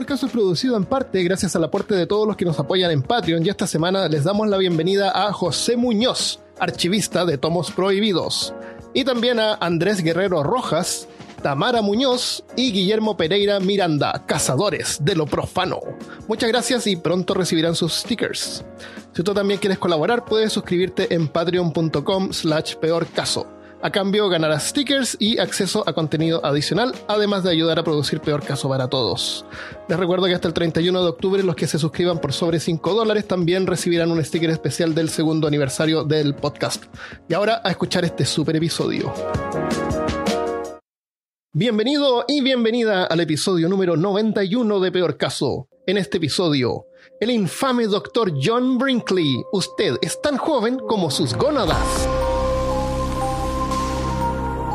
Peor Caso es producido en parte gracias al aporte de todos los que nos apoyan en Patreon y esta semana les damos la bienvenida a José Muñoz, archivista de Tomos Prohibidos, y también a Andrés Guerrero Rojas, Tamara Muñoz y Guillermo Pereira Miranda, cazadores de lo profano. Muchas gracias y pronto recibirán sus stickers. Si tú también quieres colaborar, puedes suscribirte en patreon.com slash peor caso. A cambio ganarás stickers y acceso a contenido adicional, además de ayudar a producir Peor Caso para todos. Les recuerdo que hasta el 31 de octubre los que se suscriban por sobre 5 dólares también recibirán un sticker especial del segundo aniversario del podcast. Y ahora a escuchar este super episodio. Bienvenido y bienvenida al episodio número 91 de Peor Caso. En este episodio, el infame doctor John Brinkley. Usted es tan joven como sus gónadas.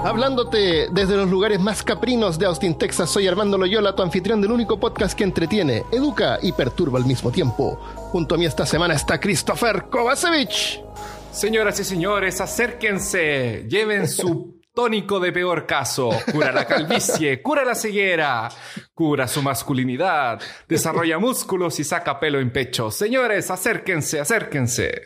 Hablándote desde los lugares más caprinos de Austin, Texas, soy Armando Loyola, tu anfitrión del único podcast que entretiene, educa y perturba al mismo tiempo. Junto a mí esta semana está Christopher Kovacevic. Señoras y señores, acérquense, lleven su tónico de peor caso, cura la calvicie, cura la ceguera, cura su masculinidad, desarrolla músculos y saca pelo en pecho. Señores, acérquense, acérquense.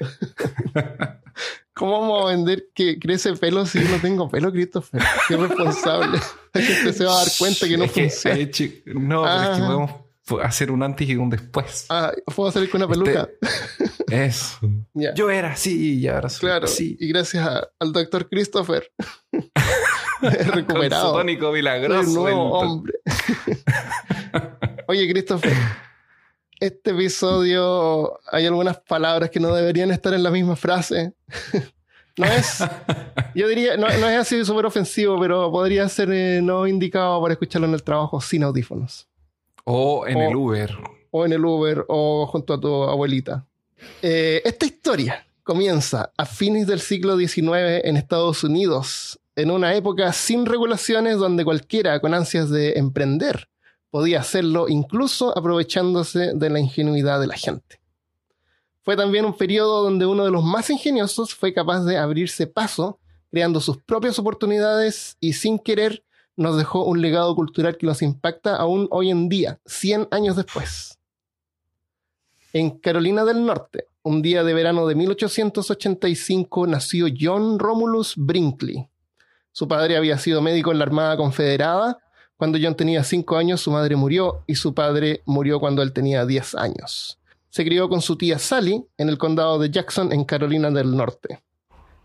¿Cómo vamos a vender que crece pelo si yo no tengo pelo, Christopher? Qué responsable. La gente se va a dar cuenta que no funciona. eh, no, pero es que Ah. podemos hacer un antes y un después. Ah, ¿puedo salir con una peluca? Eso. Ya. Yo era así y ahora soy Claro. así. Y gracias a- al doctor Christopher. He Con su recuperado. tónico Soy milagroso. un nuevo el- hombre. Oye, Christopher. Este episodio hay algunas palabras que no deberían estar en la misma frase. No es, yo diría, no, no es así súper ofensivo, pero podría ser eh, no indicado para escucharlo en el trabajo sin audífonos. O en O- el Uber. o en el Uber o junto a tu abuelita. Eh, esta historia comienza a fines del siglo XIX en Estados Unidos, en una época sin regulaciones donde cualquiera con ansias de emprender podía hacerlo, incluso aprovechándose de la ingenuidad de la gente. Fue también un periodo donde uno de los más ingeniosos fue capaz de abrirse paso, creando sus propias oportunidades y sin querer nos dejó un legado cultural que nos impacta aún hoy en día, 100 años después. En Carolina del Norte, un día de verano de 1885, nació John Romulus Brinkley. Su padre había sido médico en la Armada Confederada. Cuando John tenía 5 años, su madre murió y su padre murió cuando él tenía 10 años. Se crió con su tía Sally en el condado de Jackson, en Carolina del Norte.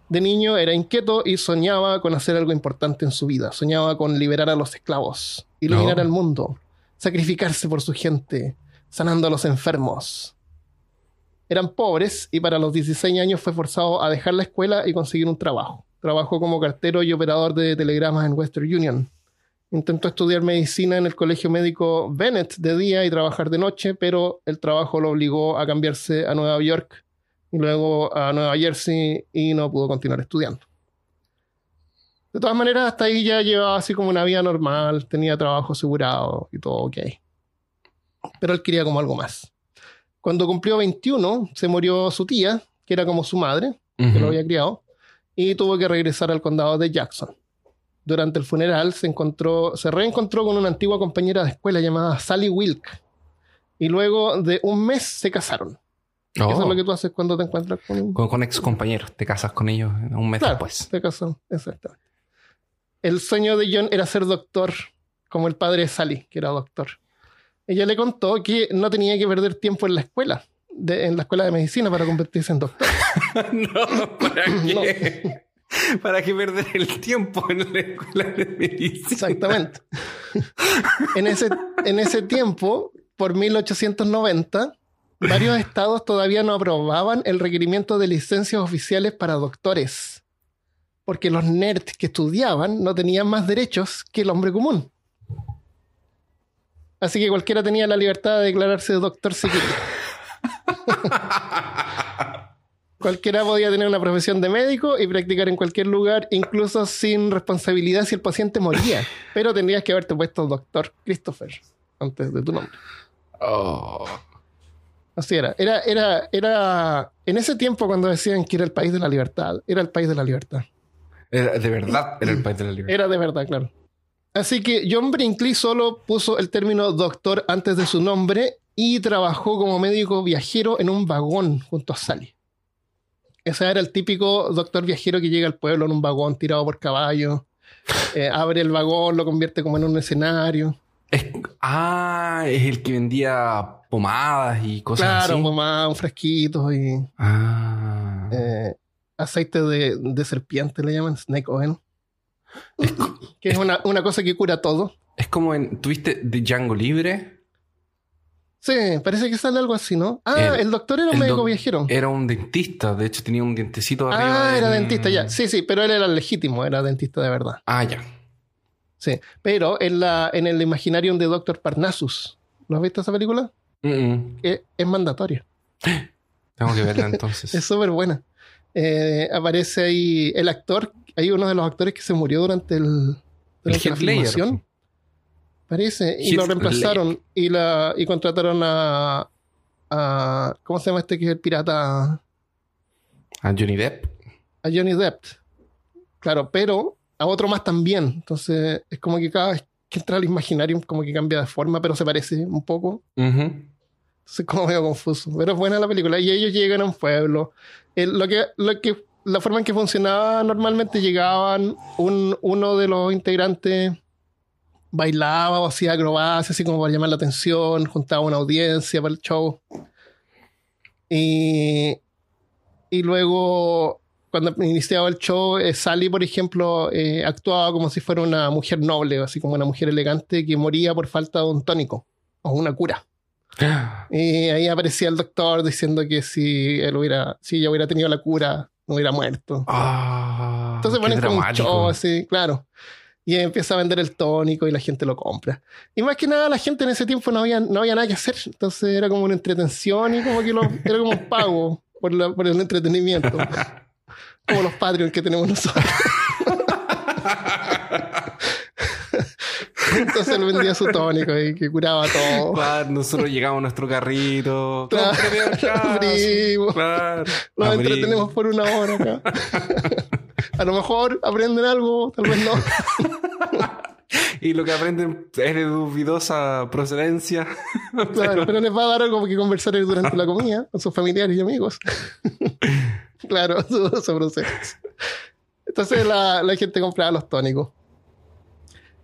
De niño era inquieto y soñaba con hacer algo importante en su vida. Soñaba con liberar a los esclavos, iluminar al mundo, sacrificarse por su gente, sanando a los enfermos. Eran pobres y para los 16 años fue forzado a dejar la escuela y conseguir un trabajo. Trabajó como cartero y operador de telegramas en Western Union. Intentó estudiar medicina en el colegio médico Bennett de día y trabajar de noche, pero el trabajo lo obligó a cambiarse a Nueva York y luego a Nueva Jersey y no pudo continuar estudiando. De todas maneras, hasta ahí ya llevaba así como una vida normal, tenía trabajo asegurado y todo ok. Pero él quería como algo más. Cuando cumplió 21, se murió su tía, que era como su madre, que lo había criado, y tuvo que regresar al condado de Jackson. Durante el funeral se encontró, se reencontró con una antigua compañera de escuela llamada Sally Wilk. Y luego de un mes se casaron. Oh. Eso es lo que tú haces cuando te encuentras con un... con, con ex compañeros. Te casas con ellos un mes Claro, después. se casó, exactamente. El sueño de John era ser doctor, como el padre de Sally, que era doctor. Ella le contó que no tenía que perder tiempo en la escuela, de- en la escuela de medicina para convertirse en doctor. no, ¿para qué? ¿Para qué perder el tiempo en la escuela de medicina? Exactamente. en, ese, en ese tiempo, por 1890, varios estados todavía no aprobaban el requerimiento de licencias oficiales para doctores, porque los nerds que estudiaban no tenían más derechos que el hombre común. Así que cualquiera tenía la libertad de declararse doctor si quería. Cualquiera podía tener una profesión de médico y practicar en cualquier lugar, incluso sin responsabilidad si el paciente moría. Pero tendrías que haberte puesto doctor Christopher antes de tu nombre. Oh. Así era. Era, era, era. En ese tiempo, cuando decían que era el país de la libertad, era el país de la libertad. Era- de verdad era el país de la libertad. Era de verdad, claro. Así que John Brinkley solo puso el término doctor antes de su nombre y trabajó como médico viajero en un vagón junto a Sally. Ese era el típico doctor viajero que llega al pueblo en un vagón tirado por caballo. eh, abre el vagón, lo convierte como en un escenario. Es- ah, es el que vendía pomadas y cosas Claro, así. mamá, un frasquito y Ah. eh, aceite de, de serpiente le llaman, snake oil. que es una, una cosa que cura todo. Es como en. ¿Tuviste de Django Libre? Sí, parece que sale algo así, ¿no? Ah, El- el, doctor era un el médico viajero. Era un dentista. De hecho, tenía un dientecito arriba. Ah, era dentista, ya. Sí, sí, pero él era legítimo, era dentista de verdad. Ah, ya. Sí. Pero en, la, en el Imaginarium de Doctor Parnassus, ¿no has visto esa película? Mm, mm. Es, es mandatoria. Tengo que verla entonces. Es súper buena. Eh, aparece ahí el actor, hay uno de los actores que se murió durante, el, durante la filmación. Parece. Y lo reemplazaron y, la, y contrataron a, a. ¿Cómo se llama este que es el pirata? A Johnny Depp. A Johnny Depp. Claro, pero a otro más también. Entonces es como que cada vez que entra al Imaginarium como que cambia de forma, pero se parece un poco. Ujú. Entonces, como medio confuso. Pero es buena la película. Y ellos llegan a un pueblo. El- lo que, lo que, la forma en que funcionaba normalmente llegaban, un, uno de los integrantes bailaba o hacía acrobacias, así como para llamar la atención, juntaba una audiencia para el show. Y, y luego, cuando iniciaba el show, eh, Sally, por ejemplo, eh, actuaba como si fuera una mujer noble, así como una mujer elegante que moría por falta de un tónico o una cura. Y ahí aparecía el doctor diciendo que si él hubiera, si ella hubiera tenido la cura, no hubiera muerto. Ah, Entonces ponen como un show así, claro. Y empieza a vender el tónico y la gente lo compra. Y más que nada, la gente en ese tiempo no había, no había nada que hacer. Entonces era como una entretención y como que lo, era como un pago por, la- por el entretenimiento. Como los Patreon que tenemos nosotros. Entonces él vendía su tónico y que curaba todo. Claro, nosotros llegamos a nuestro carrito. Claro. Claro. Abrimos. entretenemos por una hora acá. A lo mejor aprenden algo, tal vez no. Y lo que aprenden es de dudosa procedencia. Claro, pero les va a dar algo que conversar durante la comida con sus familiares y amigos. claro, su proceso. Entonces la, la gente compraba los tónicos.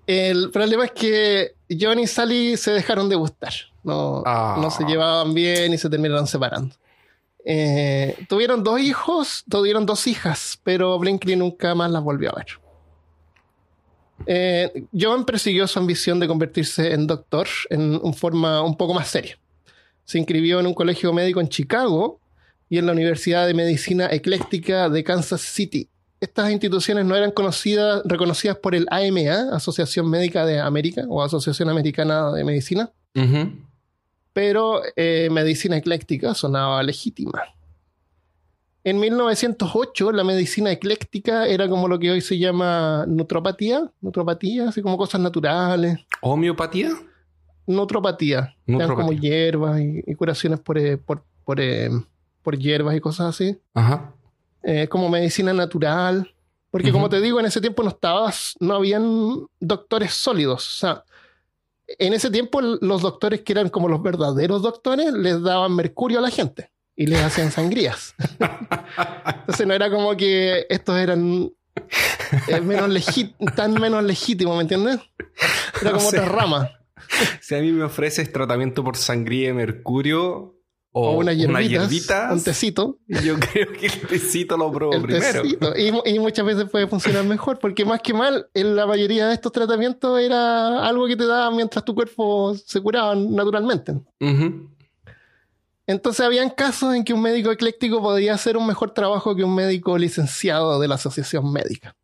El problema es que John y Sally se dejaron de gustar. No, Ah. no se llevaban bien y se terminaron separando. Eh, tuvieron dos hijos, tuvieron dos hijas, pero Brinkley nunca más las volvió a ver. Eh, John persiguió su ambición de convertirse en doctor en forma un poco más seria. Se inscribió en un colegio médico en Chicago y en la Universidad de Medicina Ecléctica de Kansas City. Estas instituciones no eran conocidas, reconocidas por el AMA, Asociación Médica de América o Asociación Americana de Medicina. Pero eh, medicina ecléctica sonaba legítima. En 1908 la medicina ecléctica era como lo que hoy se llama nutropatía, nutropatía, así como cosas naturales, ¿Homeopatía? nutropatía, eran como Nutropatía. hierbas y, y curaciones por, eh, por, por, eh, por hierbas y cosas así, Ajá. Eh, como medicina natural, porque como te digo, en ese tiempo no estabas, no habían doctores sólidos, o sea, en ese tiempo los doctores que eran como los verdaderos doctores les daban mercurio a la gente y les hacían sangrías. Entonces no era como que estos eran eh, menos tan menos legítimos, ¿me entiendes? Era como O sea, otra rama. Si a mí me ofreces tratamiento por sangría de mercurio o, O unas hierbitas, hierbitas, un tecito. yo creo que el tecito lo El primero. tecito. Y, mu- y muchas veces puede funcionar mejor, porque más que mal, en la mayoría de estos tratamientos era algo que te daban mientras tu cuerpo se curaba naturalmente. Entonces habían casos en que un médico ecléctico podía hacer un mejor trabajo que un médico licenciado de la asociación médica.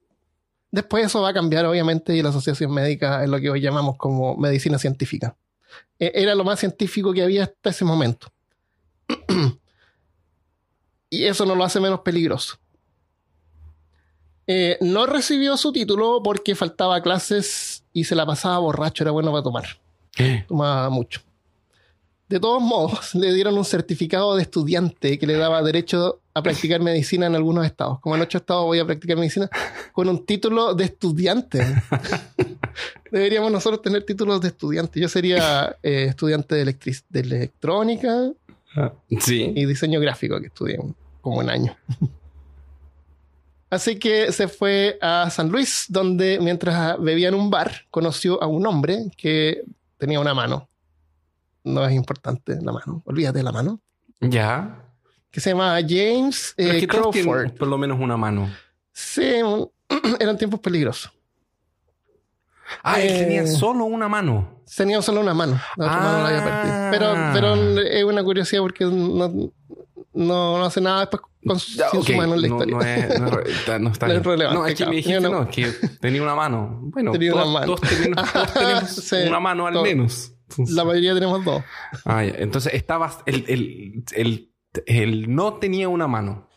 Después eso va a cambiar, obviamente, y la asociación médica es lo que hoy llamamos como medicina científica. E- Era lo más científico que había hasta ese momento. y eso no lo hace menos peligroso. Eh, no recibió su título porque faltaba clases y se la pasaba borracho, era bueno para tomar tomaba mucho. De todos modos, le dieron un certificado de estudiante que le daba derecho a practicar medicina en algunos estados. Como en ocho estados voy a practicar medicina con un título de estudiante. Deberíamos nosotros tener títulos de estudiante. Yo sería eh, estudiante de, de electrónica Sí. y diseño gráfico que estudié un- como un año. Así que se fue a San Luis, donde mientras bebía en un bar, conoció a un hombre que tenía una mano. No es importante la mano, olvídate de la mano. Ya. Que se llama James eh, Crawford. por lo menos una mano. Sí, eran tiempos peligrosos. Ah, él Eh, tenía solo una mano. Tenía solo una mano, la otra mano la había Ah. perdido. Pero, pero es una curiosidad porque no, no, no hace nada después con su, Ya, sin su ok, mano en la no, historia. no es, no, es- no está No es relevante, No, es que claro. me dijiste, no- es que tenía una mano. Bueno, Tenía una todos, mano. todos tenemos, todos tenemos Sí, una mano al todo. menos. Entonces- La mayoría tenemos dos. Ah, ya. Entonces estabas, el, el, el, el no tenía una mano.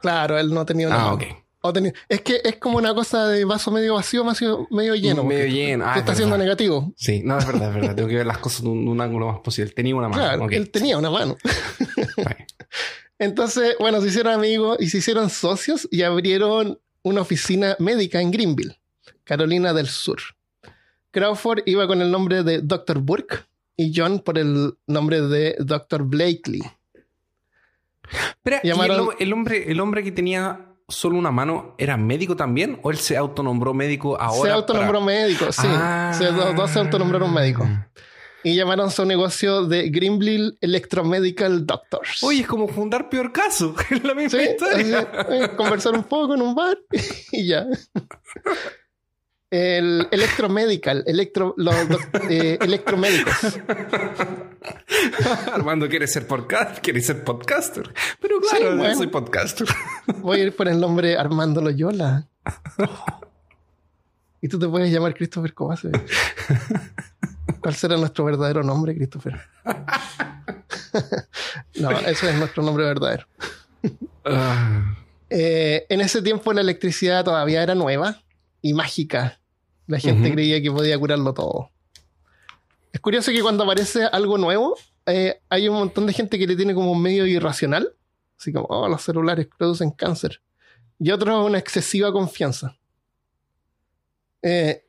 Claro, él no tenía una Ah, mano. ok. O es que es como una cosa de vaso medio vacío, medio, medio lleno. Medio lleno. Ah, Te es está haciendo verdad. negativo. Sí, no, es verdad, es verdad. Tengo que ver las cosas de un, de un ángulo más posible. Tenía una mano. Claro, él tenía una mano. Entonces, bueno, se hicieron amigos y se hicieron socios y abrieron una oficina médica en Greenville, Carolina del Sur. Crawford iba con el nombre de Dr. Burke y John por el nombre de Dr. Blakely. Espera, ¿y Llamaron- el, hom- el hombre, el hombre que tenía solo una mano era médico también? ¿O él se autonombró médico ahora? se autonombró para- médico, sí. Ah. Se- los dos se autonombraron médicos. Y llamaron su negocio de Greenville Electromedical Doctors. Oye, es como fundar peor caso. Es la misma Sí, historia. así, eh, conversar un poco en un bar y ya. El electromedical, electro, los eh, electromédicos. Armando quiere ser podcast, quiere ser podcaster. Pero claro, Sí, yo bueno. soy podcaster. Voy a ir por el nombre Armando Loyola. Y tú te puedes llamar Christopher Kovacevic. ¿Cuál será nuestro verdadero nombre, Christopher? no, ese es nuestro nombre verdadero. Ah, Eh, en ese tiempo la electricidad todavía era nueva y mágica. La gente creía que podía curarlo todo. Es curioso que cuando aparece algo nuevo, eh, hay un montón de gente que le tiene como un medio irracional. Así como, oh, los celulares producen cáncer. Y otros una excesiva confianza. Eh,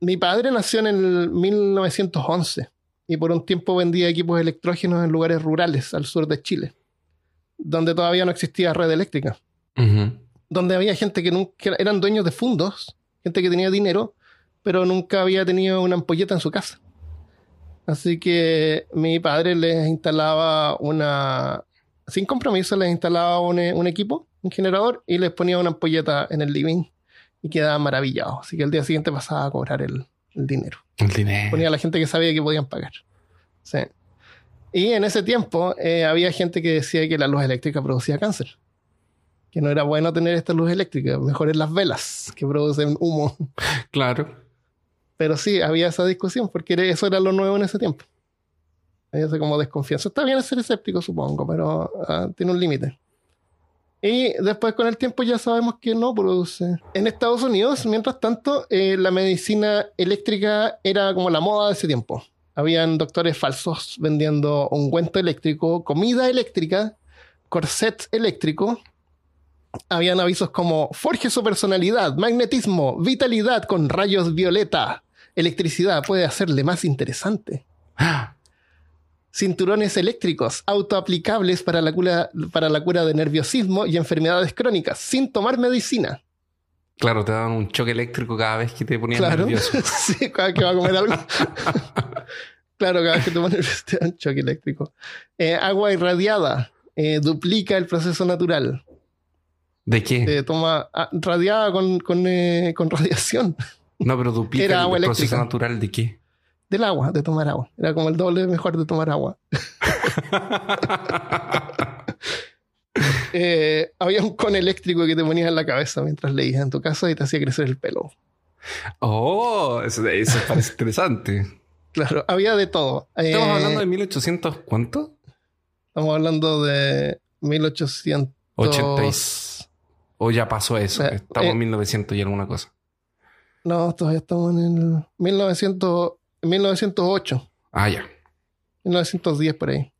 mi padre nació en el 1911 y por un tiempo vendía equipos electrógenos en lugares rurales al sur de Chile, donde todavía no existía red eléctrica donde había gente que nunca eran dueños de fundos, gente que tenía dinero, pero nunca había tenido una ampolleta en su casa. Así que mi padre les instalaba una, sin compromiso, les instalaba un, un equipo, un generador, y les ponía una ampolleta en el living y quedaba maravillado. Así que el día siguiente pasaba a cobrar el, el dinero El dinero. ponía a la gente que sabía que podían pagar. Sí. Y en ese tiempo eh, había gente que decía que la luz eléctrica producía cáncer. Que no era bueno tener esta luz eléctrica, mejor las velas que producen humo. Claro. Pero sí, había esa discusión porque eso era lo nuevo en ese tiempo. Había esa como desconfianza. Está bien ser escéptico, supongo, pero ah, tiene un límite. Y después con el tiempo ya sabemos que no produce. En Estados Unidos, mientras tanto, eh, la medicina eléctrica era como la moda de ese tiempo. Habían doctores falsos vendiendo ungüento eléctrico, comida eléctrica, corset eléctrico. Habían avisos como forje su personalidad, magnetismo, vitalidad con rayos violeta. Electricidad puede hacerle más interesante. Ah, Cinturones eléctricos autoaplicables para la, cura, para la cura de nerviosismo y enfermedades crónicas sin tomar medicina. Claro, te daban un choque eléctrico cada vez que te ponías Claro. nervioso. sí, cada vez que va a comer algo. claro, cada vez que te pones te da un choque eléctrico. Eh, agua irradiada eh, duplica el proceso natural. ¿De qué? Se toma ah, radiada con, con, eh, con radiación No, pero duplica Era el agua proceso eléctrica. natural de qué. del agua, de tomar agua. Era como el doble mejor de tomar agua. Eh, había un con eléctrico que te ponías en la cabeza mientras leías en tu casa y te hacía crecer el pelo. oh, eso, eso parece interesante. Claro, había de todo. Eh, Estamos hablando de 1800, ¿cuánto? estamos hablando de 1800. 80 y- O ya pasó eso. Eh, Estamos eh. en 1900 y alguna cosa. No, todavía estamos en el 1900, 1908, Ah, ya. 1910 por ahí.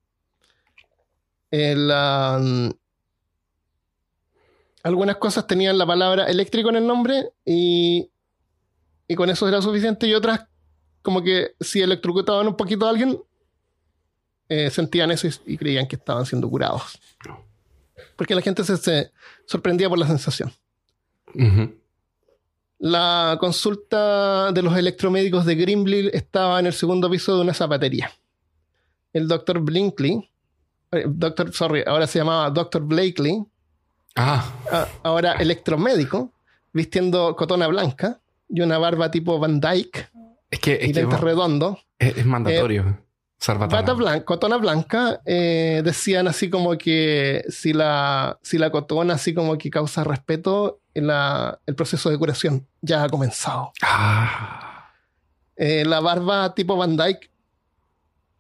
El, um, algunas cosas tenían la palabra eléctrico en el nombre y y con eso era suficiente. Y otras, como que si electrocutaban un poquito a alguien, eh, sentían eso y, y creían que estaban siendo curados. Porque la gente se, se sorprendía por la sensación. La consulta de los electromédicos de Grimble estaba en el segundo piso de una zapatería. El doctor Blinkley, eh, doctor, sorry, ahora se llamaba doctor Blakely, Ah, ahora electromédico, vistiendo cotona blanca y una barba tipo Van Dyke es que, y es, que redondos. es, es mandatorio. Bata blanca, cotona blanca, eh, decían así como que si la, si la cotona así como que causa respeto, la- el proceso de curación ya ha comenzado. Ah. Eh, la barba tipo Van Dyke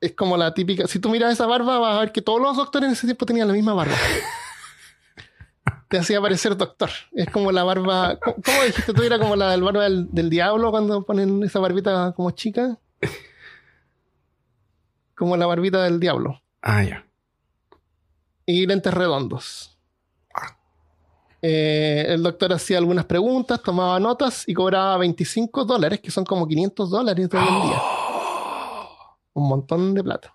es como la típica. Si tú miras esa barba, vas a ver que todos los doctores en ese tiempo tenían la misma barba. Te hacía parecer doctor. Es como la barba. ¿Cómo, dijiste tú? Era como la del barba del, del diablo cuando ponen esa barbita como chica. Como la barbita del diablo. Ah, ya. Y lentes redondos. Eh, el doctor hacía algunas preguntas, tomaba notas y cobraba 25 dólares, que son como 500 dólares de hoy en día. un montón de plata.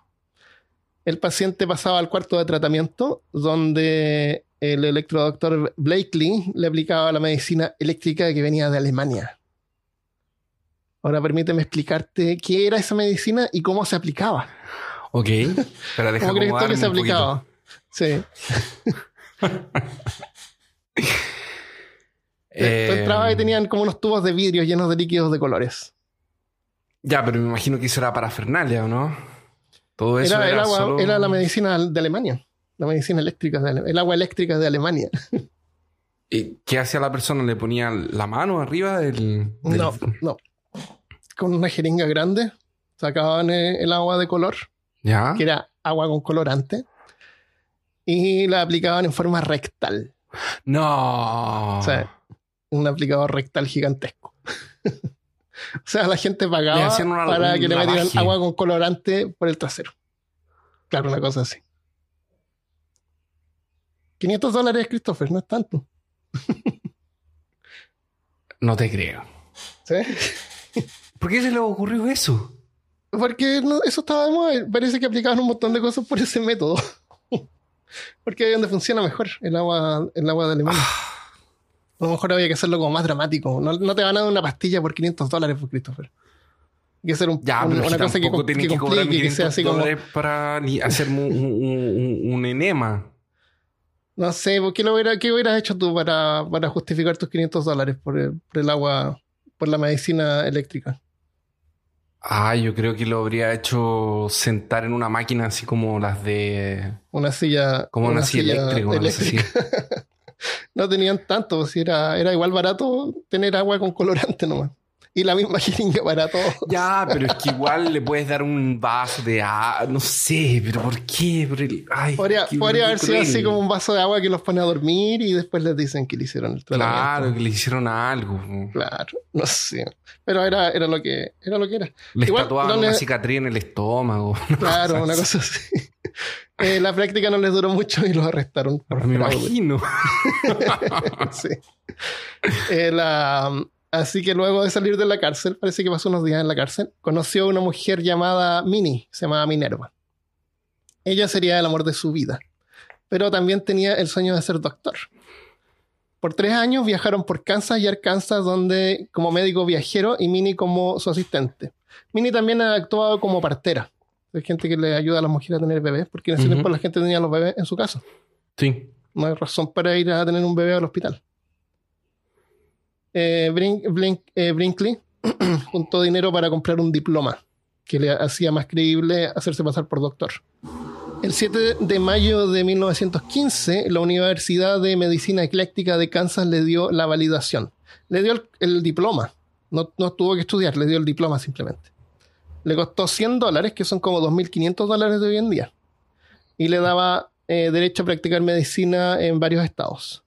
El paciente pasaba al cuarto de tratamiento, donde el electrodoctor Blakely le aplicaba la medicina eléctrica que venía de Alemania. Ahora permíteme explicarte qué era esa medicina y cómo se aplicaba. Ok. ¿Cómo crees tú que se poquito. aplicaba? Sí. Eh, Tú entrabas y tenían como unos tubos de vidrio llenos de líquidos de colores. Ya, pero me imagino que eso era parafernalia, ¿o no? Todo eso Era, era, el agua, solo... era la medicina de Alemania. La medicina eléctrica, de Ale- el agua eléctrica de Alemania. ¿Y ¿Qué hacía la persona? ¿Le ponía la mano arriba del...? del- No, no. Con una jeringa grande sacaban eh, el agua de color, ¿Ya? que era agua con colorante, y la aplicaban en forma rectal. No. O sea, un aplicador rectal gigantesco. o sea, la gente pagaba una- para que le metieran agua con colorante por el trasero. Claro, una cosa así. 500 dólares, Christopher, no es tanto. No te creo. ¿Sí? ¿Por qué se le ocurrió eso? Porque no- eso estaba de moda. Parece que aplicaban un montón de cosas por ese método. Porque ahí es donde funciona mejor el agua, el agua de Alemania. A lo mejor había que hacerlo como más dramático. No, no te van a dar una pastilla por 500 dólares, por Christopher. Hay que hacer un- Ya, un- una cosa que, que que complique, que sea 500 así como... para hacer un, un- un- un enema. No sé, ¿por qué, lo hubiera, qué hubieras hecho tú para, para justificar tus 500 dólares por el, por el agua, por la medicina eléctrica? Ah, yo creo que lo habría hecho sentar en una máquina así como las de... Una silla... Como una silla eléctrica, una cosa así. no tenían tanto, pues, si era, era igual barato tener agua con colorante nomás. Y la misma jeringa para todos. Ya, pero es que igual le puedes dar un vaso de agua, no sé, pero ¿por qué? Pero el- ay, Podría, qué- podría haber sido así como un vaso de agua que los pone a dormir y después les dicen que le hicieron el tratamiento. Claro, que le hicieron algo. Claro, no sé. Pero era, era lo que era lo que era. Le Igual, tatuaban no una le- cicatriz en el estómago. Claro, una cosa así. Eh, la práctica no les duró mucho y los arrestaron por Me fraude. imagino. Sí. Eh, la- así que luego de salir de la cárcel, parece que pasó unos días en la cárcel, conoció a una mujer llamada Minnie, se llamaba Minerva. Ella sería el amor de su vida, pero también tenía el sueño de ser doctor. Por tres años viajaron por Kansas y Arkansas, donde como médico viajero y Minnie como su asistente. Minnie también ha actuado como partera. Hay gente que le ayuda a las mujeres a tener bebés, porque en ese tiempo la gente tenía los bebés en su casa. Sí. No hay razón para ir a tener un bebé al hospital. Eh, eh, Brinkley juntó dinero para comprar un diploma que le hacía más creíble hacerse pasar por doctor. El 7 de mayo de 1915, la Universidad de Medicina Ecléctica de Kansas le dio la validación. Le dio el, el diploma. No, no tuvo que estudiar, le dio el diploma simplemente. Le costó 100 dólares, que son como 2.500 dólares de hoy en día. Y le daba eh, derecho a practicar medicina en varios estados.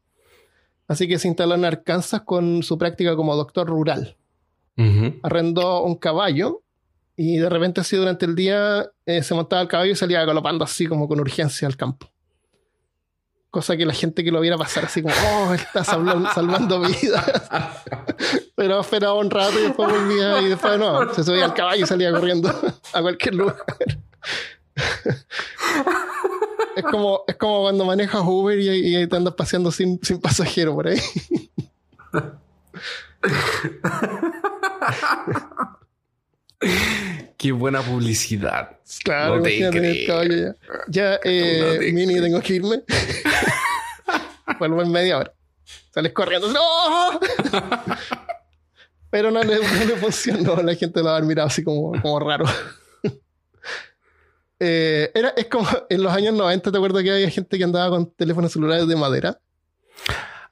Así que se instaló en Arkansas con su práctica como doctor rural. Arrendó un caballo y de repente así durante el día eh, se montaba el caballo y salía galopando así como con urgencia al campo. Cosa que la gente que lo viera pasar así como, oh, está salvando, salvando vidas. Pero Pero esperaba un rato y después volvía y después no, se subía al caballo y salía corriendo a cualquier lugar. Es como, es como cuando manejas Uber y, y te andas paseando sin, sin pasajero por ahí. Qué buena publicidad. Claro, No te ya. Ya, eh, No te Mini, tengo que irme. Vuelvo en media hora. Sales corriendo. ¡No! Pero no le, no le funcionó. La gente lo va a haber mirado así como, como raro. Eh, era, es como en los años 90, ¿te acuerdas que había gente que andaba con teléfonos celulares de madera?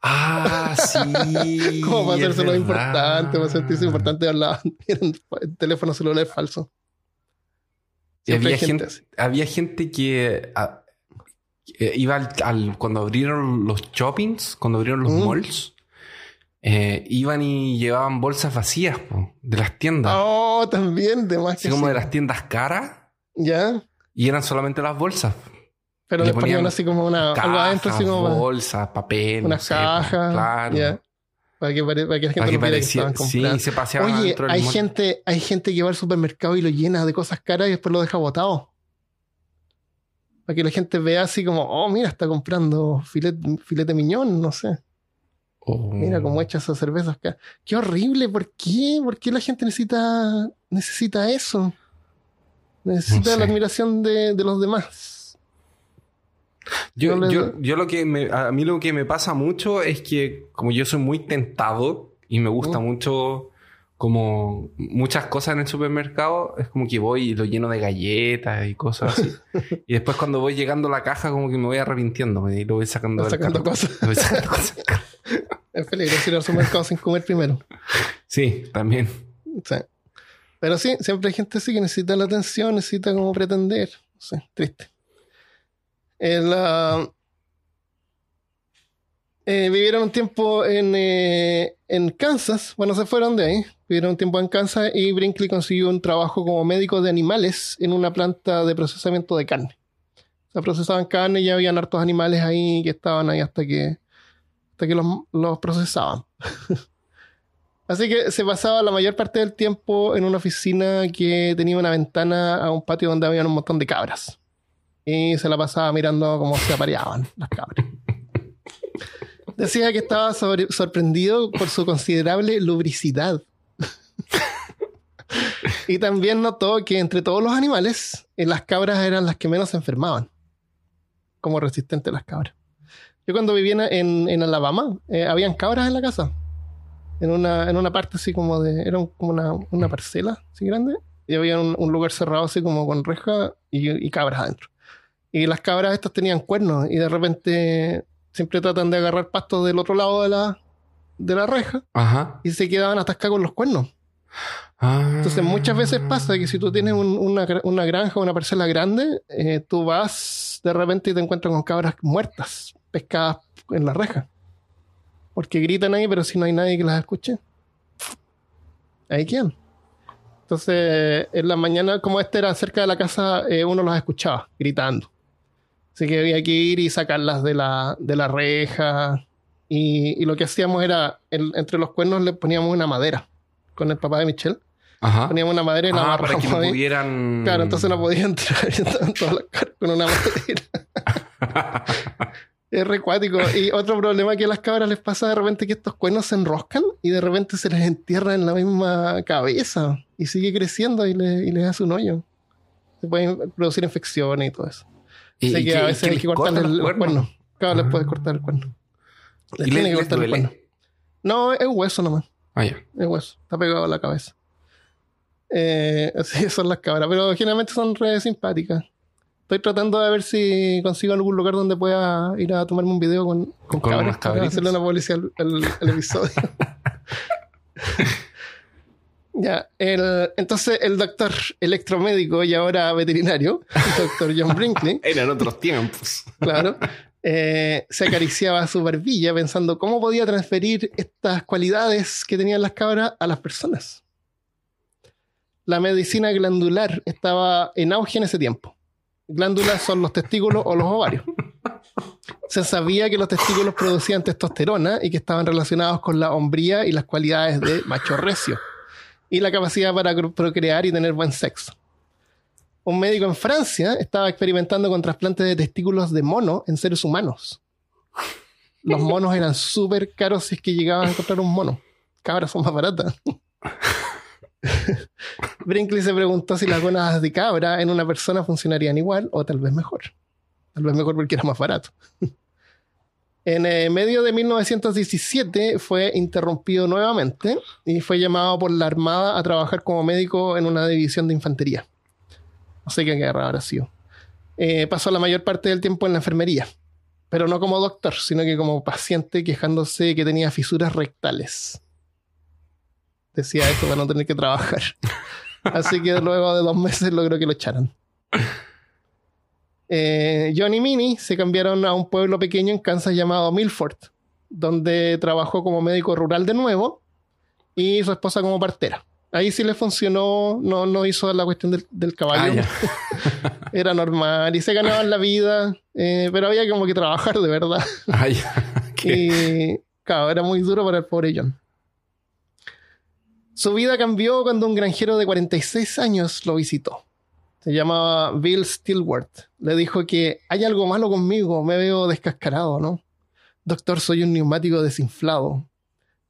Ah, sí. Como para hacerse lo importante, para sentirse importante, hablaban. Eran teléfonos celulares falsos. Había gente, había gente que ah, eh, iba al, al- cuando abrieron los shoppings, cuando abrieron los Mm. malls, eh, iban y llevaban bolsas vacías po, de las tiendas, Oh, también, de más así que como sí. de las tiendas caras, Ya. Y eran solamente las bolsas. Pero Le le ponían ponían así como una, algo adentro, así Cajas, como bolsas, papel, no unas sé, cajas. claro. ya. Para que, para que la gente Para que no sí, se paseaban Oye, del hay gente, hay gente que va al supermercado y lo llena de cosas caras y después lo deja botado. Para que la gente vea así como, oh, mira, está comprando filete, filete miñón, no sé. Oh. Mira cómo echa esas cervezas acá. Qué horrible, ¿por qué? ¿Por qué la gente necesita, necesita eso? Necesita la admiración de, de los demás. Yo, No yo, yo lo que me, a mí lo que me pasa mucho es que como yo soy muy tentado y me gusta Mm. mucho como muchas cosas en el supermercado, es como que voy y lo lleno de galletas y cosas así. y después cuando voy llegando a la caja como que me voy arrepintiendo y lo voy sacando del sacando carro. cosas. Lo voy sacando cosas. Es peligroso ir al supermercado sin comer primero. Sí, también. Sí. Pero sí, siempre hay gente así que necesita la atención, necesita como pretender. No sé, triste. El, ah, eh, vivieron un tiempo en, eh, en Kansas. Bueno, se fueron de ahí. Vivieron un tiempo en Kansas y Brinkley consiguió un trabajo como médico de animales en una planta de procesamiento de carne. O sea, procesaban carne y ya habían hartos animales ahí que estaban ahí hasta que, hasta que los, los procesaban. Así que se pasaba la mayor parte del tiempo en una oficina que tenía una ventana a un patio donde había un montón de cabras. Y se la pasaba mirando cómo se apareaban las cabras. Decía que estaba sobre- sorprendido por su considerable lubricidad. y también notó que entre todos los animales, eh, las cabras eran las que menos se enfermaban. Como resistentes las cabras. Yo cuando vivía en Alabama, eh, habían cabras en la casa en una, en una parte así como de. Era un- como una, una parcela así grande. Y había un, un lugar cerrado así como con reja y, y cabras adentro. Y las cabras estas tenían cuernos y de repente siempre tratan de agarrar pasto del otro lado de la, de la reja Ajá. y se quedaban atascadas con los cuernos. Ah. Entonces muchas veces pasa que si tú tienes un- una, una granja o una parcela grande, eh, tú vas de repente y te encuentras con cabras muertas, pescadas en la reja. Porque gritan ahí, pero si no hay nadie que las escuche, ahí quedan. Entonces, en la mañana, como este era cerca de la casa, eh, uno las escuchaba gritando. Así que había que ir y sacarlas de la, de la reja. Y, y lo que hacíamos era, el- entre los cuernos le poníamos una madera con el papá de Michelle Ajá. poníamos una madera y la Ah, para que no pudieran. Claro, entonces no podía entrar y estaban todas las caras con una madera. es recuático. Y otro problema que a las cabras les pasa de repente que estos cuernos se enroscan y de repente se les entierra en la misma cabeza y sigue creciendo y, le, y les hace un hoyo. Se pueden producir infecciones y todo eso. Y- Así que a veces hay que cortarles cortan los los cuernos. Claro, les Ah. puedes cortar el cuerno. Les ¿Y tiene les- que cortar el cuerno. No, es hueso nomás. Ah, ya. Es hueso, está pegado a la cabeza. Eh, así son las cabras, pero generalmente son re simpáticas. Estoy tratando de ver si consigo algún lugar donde pueda ir a tomarme un video con, con, Con cabras para hacerle una publicidad al, al- al episodio. ya, el, entonces el doctor electromédico y ahora veterinario, el doctor John Brinkley, Eran otros tiempos. claro, eh, se acariciaba su barbilla pensando cómo podía transferir estas cualidades que tenían las cabras a las personas. La medicina glandular estaba en auge en ese tiempo. Glándulas son los testículos o los ovarios. Se sabía que los testículos producían testosterona y que estaban relacionados con la hombría y las cualidades de macho recio y la capacidad para procrear y tener buen sexo. Un médico en Francia estaba experimentando con trasplantes de testículos de mono en seres humanos. Los monos eran súper caros si es que llegaban a encontrar un mono. Cabras son más baratas. Brinkley se preguntó si las gónadas de cabra en una persona funcionarían igual o tal vez mejor. Tal vez mejor porque era más barato. en eh, medio de 1917 fue interrumpido nuevamente y fue llamado por la Armada a trabajar como médico en una división de infantería. No sé qué guerra habrá sido. Eh, pasó la mayor parte del tiempo en la enfermería, pero no como doctor, sino que como paciente quejándose que tenía fisuras rectales decía esto para no tener que trabajar. Así que luego de dos meses logró que lo echaran. Eh, John y Minnie se cambiaron a un pueblo pequeño en Kansas llamado Milford, donde trabajó como médico rural de nuevo y su esposa como partera. Ahí sí le funcionó, no, no hizo la cuestión del, caballo. Ah, Era normal y se ganaban la vida, eh, pero había como que trabajar de verdad. Ah, y claro, era muy duro para el pobre John. Su vida cambió cuando un granjero de 46 años lo visitó. Se llamaba Bill Stillworth. Le dijo que hay algo malo conmigo, me veo descascarado, ¿no? Doctor, soy un neumático desinflado.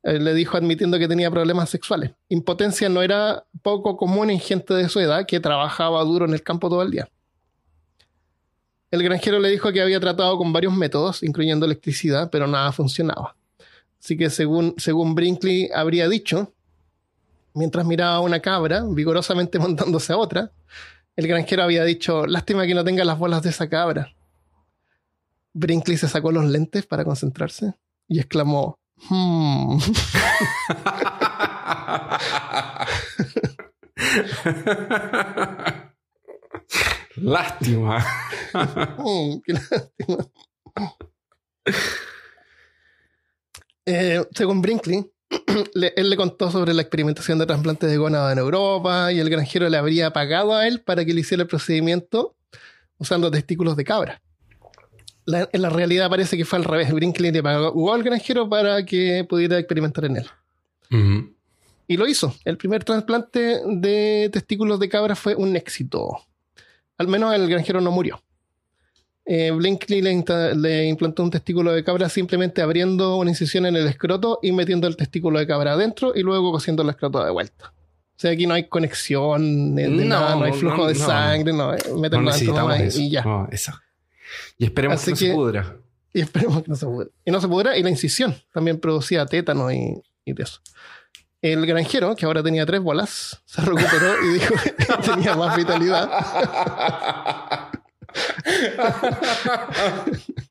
le dijo admitiendo que tenía problemas sexuales. Impotencia no era poco común en gente de su edad que trabajaba duro en el campo todo el día. El granjero le dijo que había tratado con varios métodos, incluyendo electricidad, pero nada funcionaba. Así que según, según Brinkley habría dicho, mientras miraba a una cabra vigorosamente montándose a otra, el granjero había dicho, lástima que no tenga las bolas de esa cabra. Brinkley se sacó los lentes para concentrarse y exclamó, hmm. lástima. Hmm, qué lástima. Eh, según Brinkley, él le contó sobre la experimentación de trasplantes de gónada en Europa y el granjero le habría pagado a él para que le hiciera el procedimiento usando testículos de cabra. en la realidad parece que fue al revés. Brinkley le pagó al granjero para que pudiera experimentar en él. Y lo hizo. El primer trasplante de testículos de cabra fue un éxito. Al menos el granjero no murió eh, Blinkley le, implantó un testículo de cabra simplemente abriendo una incisión en el escroto y metiendo el testículo de cabra adentro y luego cosiendo el escroto de vuelta. O sea, aquí no hay conexión de, no, nada, no hay flujo de sangre, no, eh, meten y, y ya. Y esperemos que no se pudra. Y esperemos que no se pudra. Y no se pudra, y la incisión también producía tétano y, y eso. El granjero, que ahora tenía tres bolas, se recuperó y dijo que tenía más vitalidad.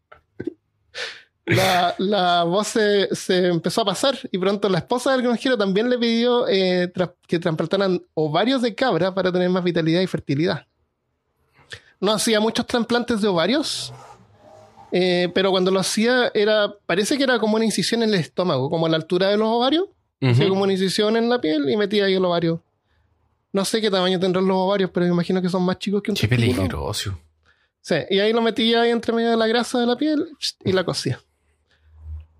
la, voz se, empezó a pasar y pronto la esposa del granjero también le pidió eh, que trasplantaran ovarios de cabra para tener más vitalidad y fertilidad. No hacía muchos trasplantes de ovarios, eh, pero cuando lo hacía era parece que era como una incisión en el estómago, como a la altura de los ovarios. Hacía como una incisión en la piel y metía ahí el ovario. No sé qué tamaño tendrán los ovarios, pero me imagino que son más chicos que un Qué peligroso. Sí, y ahí lo metía ahí entre medio de la grasa de la piel y la cosía.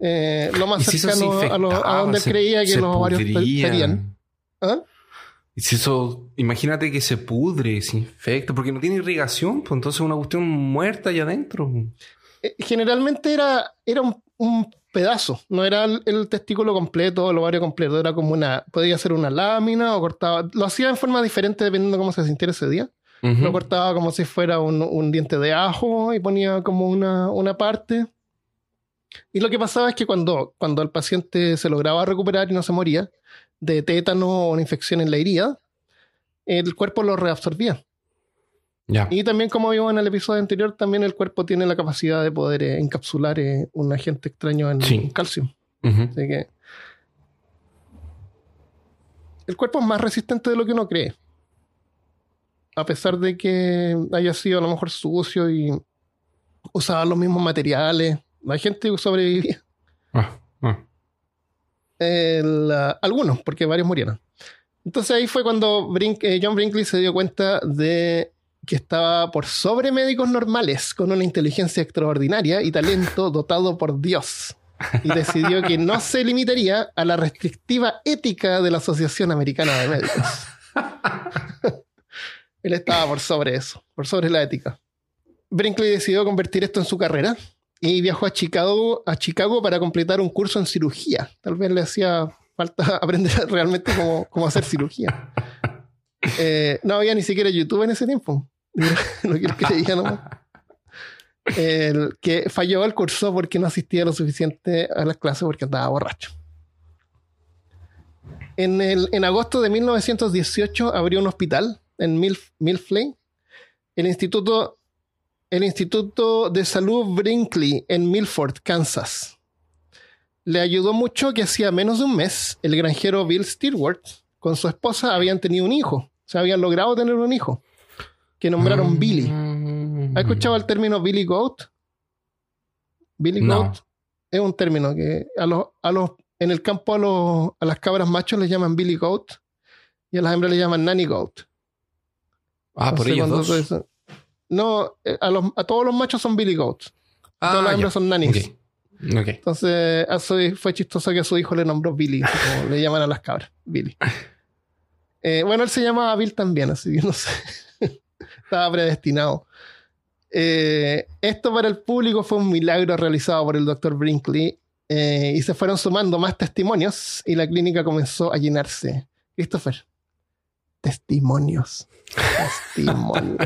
Eh, lo más cercano a, donde creía que los ovarios estarían. ¿Ah? Y si eso, imagínate que se pudre, se infecta, porque no tiene irrigación, pues entonces es una cuestión muerta allá adentro. Eh, generalmente era, era un, pedazo, no era el, testículo completo, el ovario completo, era como una, podía ser una lámina o cortaba, lo hacía en forma diferente dependiendo de cómo se sintiera ese día. Lo cortaba como si fuera un, diente de ajo y ponía como una, parte. Y lo que pasaba es que cuando, cuando el paciente se lograba recuperar y no se moría de tétano o una infección en la herida, el cuerpo lo reabsorbía. Y también, como vimos en el episodio anterior, también el cuerpo tiene la capacidad de poder eh, encapsular eh, un agente extraño en, calcio. Así que el cuerpo es más resistente de lo que uno cree a pesar de que haya sido a lo mejor sucio y usaba los mismos materiales, la gente sobrevivía. Ah, ah. algunos, porque varios murieron. Entonces ahí fue cuando eh, John Brinkley se dio cuenta de que estaba por sobre médicos normales, con una inteligencia extraordinaria y talento dotado por Dios. Y decidió que no se limitaría a la restrictiva ética de la Asociación Americana de Médicos. Él estaba por sobre eso, por sobre la ética. Brinkley decidió convertir esto en su carrera y viajó a Chicago, a Chicago para completar un curso en cirugía. Tal vez le hacía falta aprender realmente cómo, hacer cirugía. Eh, no había ni siquiera YouTube en ese tiempo. quiero que le diga nomás. El que falló el curso porque no asistía lo suficiente a las clases porque andaba borracho. En, el, en agosto de 1918 abrió un hospital en Milf, Milfley, el Instituto, el Instituto de Salud Brinkley en Milford, Kansas. Le ayudó mucho que hacía menos de un mes el granjero Bill Stewart con su esposa habían tenido un hijo. O sea, habían logrado tener un hijo que nombraron mm. Billy. ¿Has escuchado el término Billy Goat? Billy Goat es un término que a los, a los, en el campo a, los, a las cabras machos les llaman Billy Goat y a las hembras les llaman Nanny Goat. Ah, por ellos dos. no, eh, a, los, a todos los machos son Billy Goats. Ah, todas las hembras son nannies. Entonces, a fue chistoso que a su hijo le nombró Billy, como le llaman a las cabras, Billy. Eh, bueno, él se llamaba Bill también, así que no sé. Estaba predestinado. Eh, esto para el público fue un milagro realizado por el doctor Brinkley eh, y se fueron sumando más testimonios y la clínica comenzó a llenarse. Christopher, testimonios. Testimonios.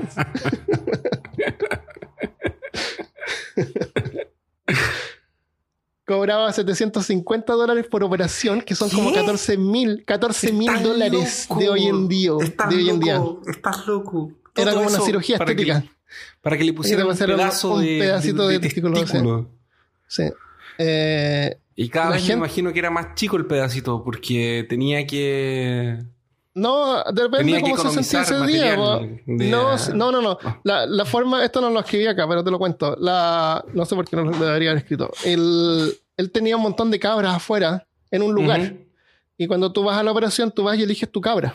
Cobraba 750 dólares por operación, que son como 14 mil 14 mil dólares de hoy en día. de hoy en día. Estás loco. Era como una cirugía estética. para que le pusieran un, pedazo un, pedacito de, testículo. Sí. Eh, y cada vez me imagino que era más chico el pedacito, porque tenía que. No, depende de cómo se sentía ese día. No, no, no, no. Ah. La, la, forma, esto no lo escribí acá, pero te lo cuento. La, no sé por qué no lo debería haber escrito. El, él tenía un montón de cabras afuera en un lugar. Y cuando tú vas a la operación, tú vas y eliges tu cabra.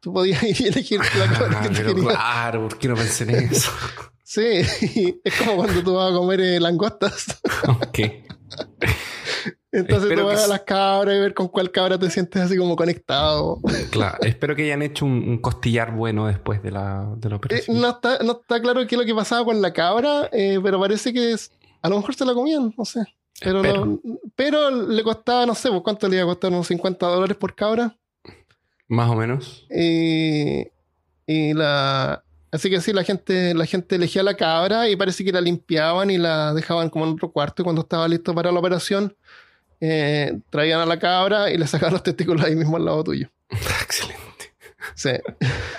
Tú podías ir y elegir la cabra que pero Claro, ¿por qué no pensé en eso? sí, es como cuando tú vas a comer eh, langostas. ok. Entonces tú vas a las cabras y ver con cuál cabra te sientes así como conectado. Claro, espero que hayan hecho un, costillar bueno después de la, de la eh, operación. no, está, no está claro qué es lo que pasaba con la cabra, eh, pero parece que es, a lo mejor se la comían, no sé. Pero, pero le costaba, no sé, pues, ¿cuánto le iba a costar? ¿Unos 50 dólares por cabra? Más o menos. Y, la. Así que sí, la gente, la gente elegía la cabra y parece que la limpiaban y la dejaban como en otro cuarto. Y cuando estaba listo para la operación, eh, traían a la cabra y le sacaban los testículos ahí mismo al lado tuyo. Excelente. Sí.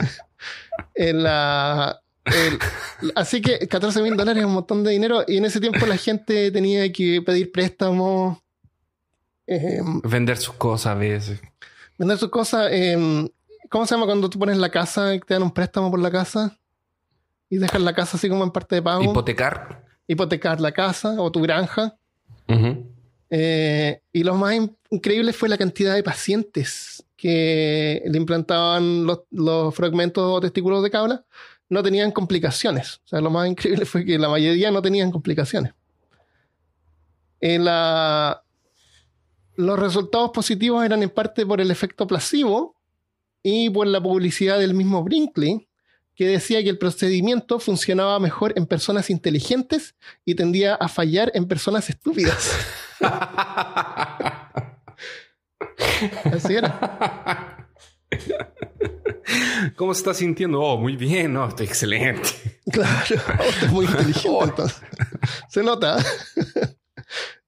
en la, así que 14 mil dólares es un montón de dinero y en ese tiempo la gente tenía que pedir préstamos. Eh, Vender sus cosas a veces vender sus cosas. Em, ¿Cómo se llama cuando tú pones la casa y te dan un préstamo por la casa? Y dejas la casa así como en parte de pago. Hipotecar. Hipotecar la casa o tu granja. Eh, y lo más increíble fue la cantidad de pacientes que le implantaban los, fragmentos o testículos de cabra. No tenían complicaciones. O sea, lo más increíble fue que la mayoría no tenían complicaciones. En la, los resultados positivos eran en parte por el efecto placebo y por la publicidad del mismo Brinkley, que decía que el procedimiento funcionaba mejor en personas inteligentes y tendía a fallar en personas estúpidas. Así era. ¿Cómo se está sintiendo? Oh, muy bien, no, estoy excelente. Claro, oh, muy inteligente entonces. Se nota.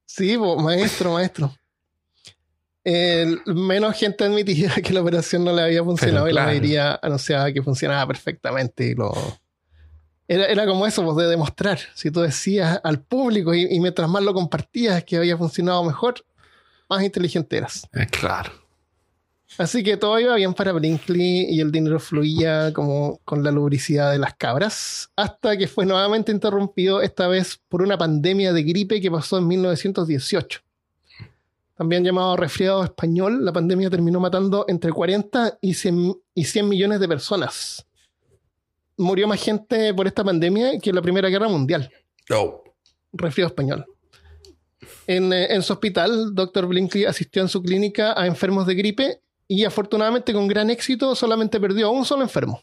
Sí, maestro, maestro menos gente admitía que la operación no le había funcionado y la mayoría anunciaba que funcionaba perfectamente. Y lo... era, como eso, pues, de demostrar. Si tú decías al público y, mientras más lo compartías que había funcionado mejor, más inteligente eras. Eh, claro. Así que todo iba bien para Brinkley y el dinero fluía como con la lubricidad de las cabras, hasta que fue nuevamente interrumpido, esta vez por una pandemia de gripe que pasó en 1918 también llamado resfriado español, la pandemia terminó matando entre 40 y 100, y 100 millones de personas. Murió más gente por esta pandemia que en la Primera Guerra Mundial. Oh. Resfriado español. En, eh, en su hospital, Dr. Blinkley asistió en su clínica a enfermos de gripe y afortunadamente con gran éxito solamente perdió a un solo enfermo.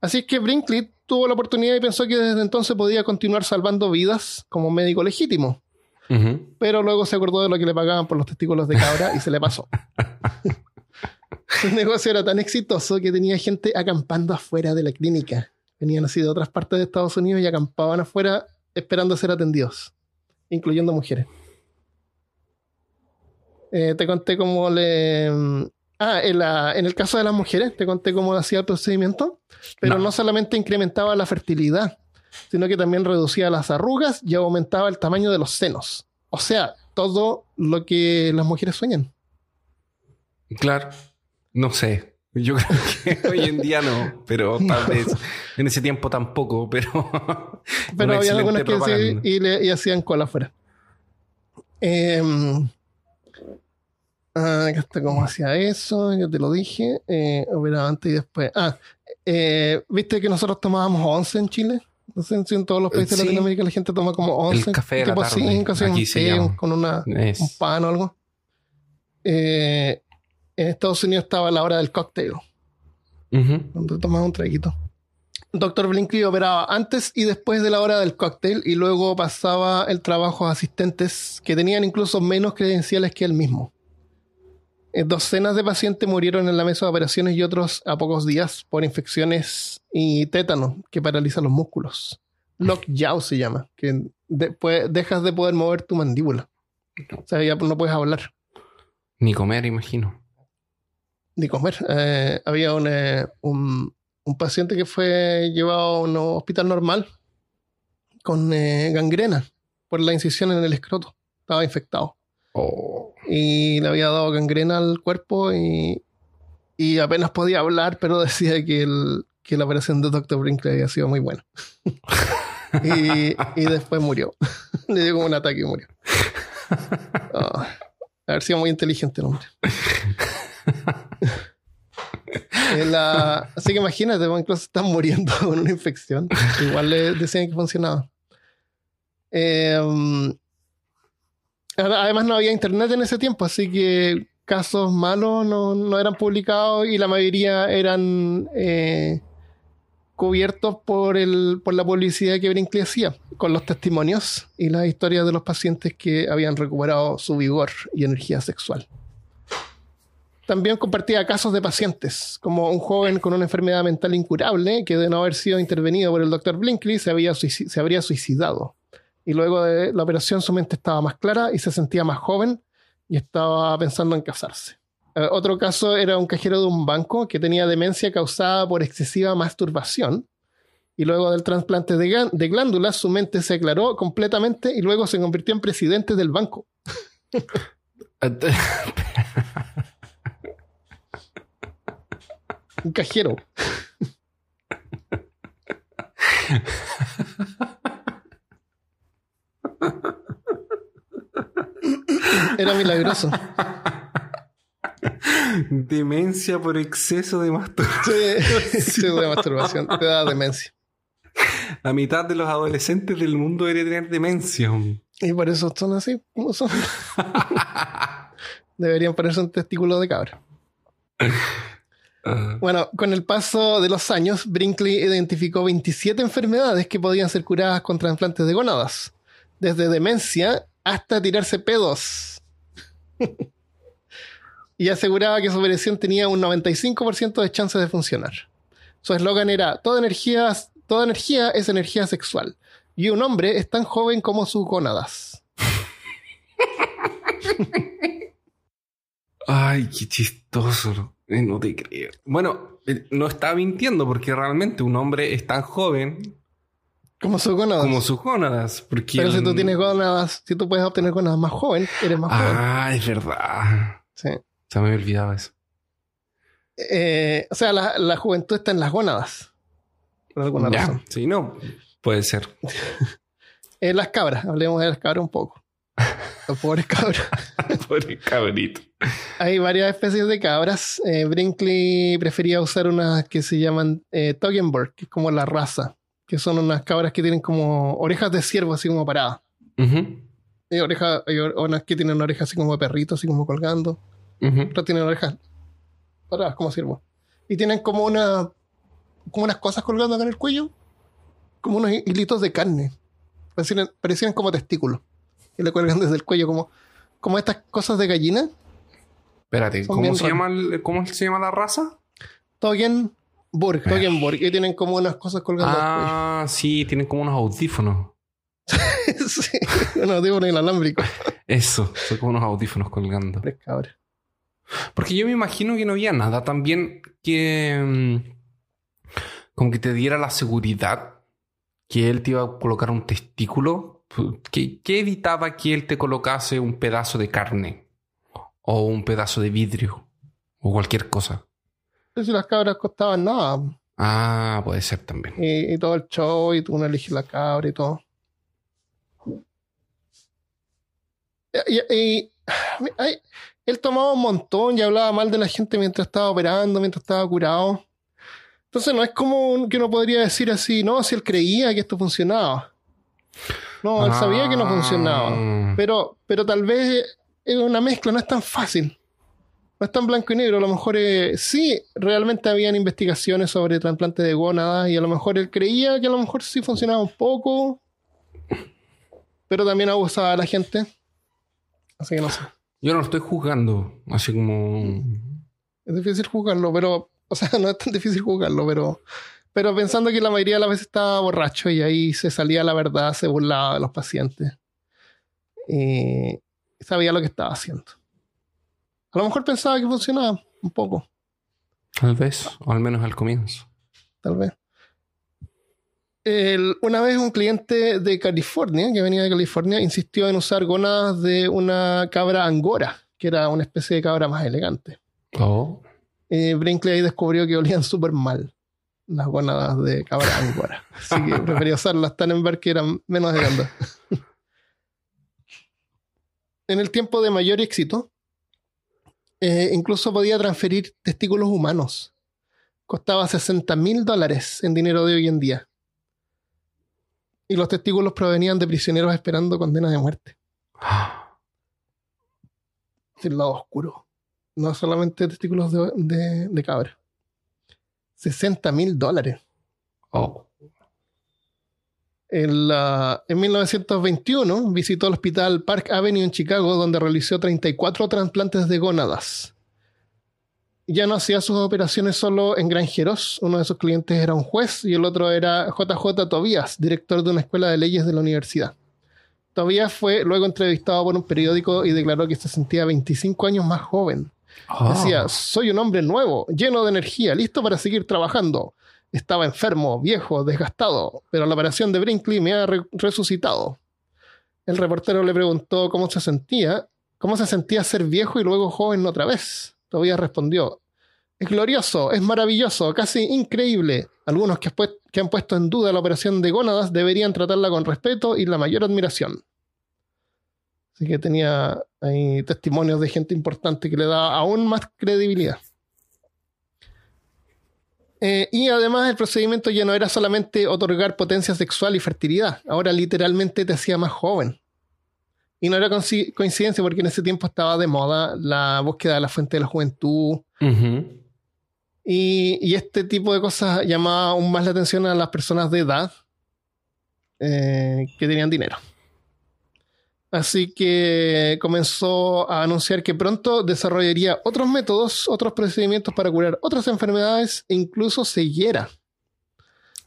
Así que Brinkley tuvo la oportunidad y pensó que desde entonces podía continuar salvando vidas como médico legítimo. Pero luego se acordó de lo que le pagaban por los testículos de cabra y se le pasó. Su negocio era tan exitoso que tenía gente acampando afuera de la clínica. Venían así de otras partes de Estados Unidos y acampaban afuera esperando ser atendidos, incluyendo mujeres. Eh, te conté cómo le... Ah, en, la- en el caso de las mujeres, te conté cómo hacía el procedimiento, pero No. no solamente incrementaba la fertilidad, sino que también reducía las arrugas y aumentaba el tamaño de los senos. O sea, todo lo que las mujeres sueñan. Claro. No sé. Yo creo que hoy en día no, pero tal vez en ese tiempo tampoco, pero. Pero había algunas que sí, y, le- y hacían cola afuera. Em, ah, cómo hacía eso, ya te lo dije. Eh, operaba antes y después. Ah, eh, ¿viste que nosotros tomábamos 11 en Chile? No sé si en todos los países Sí. de Latinoamérica la gente toma como 11. café de la tipo tarde, 5, así, un aquí té, llama. con una, Es- un pan o algo. Eh, en Estados Unidos estaba la hora del cóctel, donde tomaba un traguito. Dr. Blinkley operaba antes y después de la hora del cóctel y luego pasaba el trabajo a asistentes que tenían incluso menos credenciales que él mismo. Eh, Docenas de pacientes murieron en la mesa de operaciones y otros a pocos días por infecciones y tétano que paralizan los músculos. Lockjaw se llama, que después dejas de poder mover tu mandíbula. O sea, ya no puedes hablar Ni comer, imagino. Ni comer. Eh, había un, eh, un, un paciente que fue llevado a un hospital normal con eh, gangrena por la incisión en el escroto. Estaba infectado. Oh. Y le había dado gangrena al cuerpo y, y apenas podía hablar, pero decía que, el, que la operación de Dr. Brinkley había sido muy buena. y, y después murió. Le dio como un ataque y murió. Ah, haber sido muy inteligente el hombre. Así que imagínate, incluso están muriendo con una infección. Igual le decían que funcionaba. Um, además no había internet en ese tiempo, así que casos malos no, no eran publicados y la mayoría eran eh, cubiertos por, el, por la publicidad que Brinkley hacía, con los testimonios y las historias de los pacientes que habían recuperado su vigor y energía sexual. También compartía casos de pacientes, como un joven con una enfermedad mental incurable que de no haber sido intervenido por el doctor Blinkley se, había suici- se habría suicidado. Y luego de la operación su mente estaba más clara y se sentía más joven y estaba pensando en casarse. Eh, otro caso era un cajero de un banco que tenía demencia causada por excesiva masturbación. Y luego del trasplante de, de glándulas, su mente se aclaró completamente y luego se convirtió en presidente del banco. Un cajero. Era milagroso. Demencia por exceso de masturbación. Sí, exceso de masturbación. Te da demencia. La mitad de los adolescentes del mundo debería tener demencia. Y por eso son así como son. Deberían ponerse un testículo de cabra. Bueno, con el paso de los años, Brinkley identificó 27 enfermedades que podían ser curadas con trasplantes de gónadas. Desde demencia hasta tirarse pedos. y aseguraba que su operación tenía un 95% de chances de funcionar. Su eslogan era, toda energía, toda energía es energía sexual. Y un hombre es tan joven como sus gónadas. Ay, qué chistoso. Eh, No te creo. Bueno, eh, no estaba mintiendo porque realmente un hombre es tan joven Como sus gónadas. como sus gónadas. Porque Pero si tú tienes gónadas, si tú puedes obtener gónadas más joven, eres más joven. Ah, es verdad. Sí. Se me había olvidado eso. Eh, o sea, la, la juventud está en las gónadas. Por alguna Ya, razón. sí, no. Puede ser. En las cabras, hablemos de las cabras un poco. Los pobres cabras. Pobre cabrito. Hay varias especies de cabras. Eh, Brinkley prefería usar unas que se llaman eh, Toggenburg, que es como la raza, que son unas cabras que tienen como orejas de ciervo, así como paradas. Ujú, Hay, oreja, hay unas que tienen orejas así como de perrito, así como colgando. ujú. Otras tienen orejas paradas como ciervo. Y tienen como una como unas cosas colgando acá en el cuello, como unos hilitos de carne. Parecían, parecían como testículos. Y le cuelgan desde el cuello como, como estas cosas de gallina. Espérate, ¿cómo se, llama el- ¿cómo se llama la raza? Toggenburg, Toggenburg. Y tienen como unas cosas colgando Ah, sí, tienen como unos audífonos. sí, unos audífonos inalámbricos. Eso, son como unos audífonos colgando. Tres cabras. Porque yo me imagino que no había nada también que. mm, como que te diera la seguridad que él te iba a colocar un testículo. ¿Qué, qué evitaba que él te colocase un pedazo de carne? O un pedazo de vidrio. O cualquier cosa. Si las cabras costaban nada. Ah, puede ser también. Y, y todo el show, y tú uno elige la cabra y todo. Y, y- y- ay, él tomaba un montón y hablaba mal de la gente mientras estaba operando, mientras estaba curado. Entonces no es como que uno podría decir así, no, si él creía que esto funcionaba. No, él sabía que no funcionaba. Ah. Pero, pero tal vez es una mezcla, no es tan fácil. No es tan blanco y negro. A lo mejor eh, sí, realmente habían investigaciones sobre trasplante de gónadas y a lo mejor él creía que a lo mejor sí funcionaba un poco, pero también abusaba a la gente. Así que no sé. Yo no lo estoy juzgando. Así como. Es difícil jugarlo, pero, o sea, no es tan difícil jugarlo, pero, pero pensando que la mayoría de las veces estaba borracho y ahí se salía la verdad, se burlaba de los pacientes. Y sabía lo que estaba haciendo. A lo mejor pensaba que funcionaba un poco, Tal vez. O al menos al comienzo. tal vez. El- una vez un cliente de California, que venía de California, insistió en usar gónadas de una cabra angora, que era una especie de cabra más elegante. Oh. eh, Brinkley ahí descubrió que olían súper mal las gónadas de cabra angora. Así que prefería usar las Tannenberg que eran menos hediondas. en el tiempo de mayor éxito, eh, incluso podía transferir testículos humanos. Costaba 60 mil dólares en dinero de hoy en día. Y los testículos provenían de prisioneros esperando condena de muerte. El lado oscuro. No solamente testículos de, de- de cabra. 60 mil dólares. Oh. En, la- en 1921 visitó el hospital Park Avenue en Chicago, donde realizó 34 trasplantes de gónadas. Ya no hacía sus operaciones solo en granjeros. Uno de sus clientes era un juez y el otro era JJ Tobías, director de una escuela de leyes de la universidad. Tobías fue luego entrevistado por un periódico y declaró que se sentía 25 años más joven. Oh. Decía, soy un hombre nuevo, lleno de energía, listo para seguir trabajando. Estaba enfermo, viejo, desgastado, pero la operación de Brinkley me ha re- resucitado. El reportero le preguntó cómo se sentía, cómo se sentía ser viejo y luego joven otra vez. Todavía respondió, es glorioso, es maravilloso, casi increíble. Algunos que, que han puesto en duda la operación de gónadas deberían tratarla con respeto y la mayor admiración. Así que tenía ahí testimonios de gente importante que le da aún más credibilidad. Eh, y además el procedimiento ya no era solamente otorgar potencia sexual y fertilidad, ahora literalmente te hacía más joven. Y no era coinci- coincidencia porque en ese tiempo estaba de moda la búsqueda de la fuente de la juventud, y este tipo de cosas llamaba aún más la atención a las personas de edad eh, que tenían dinero. Así que comenzó a anunciar que pronto desarrollaría otros métodos, otros procedimientos para curar otras enfermedades e incluso ceguera.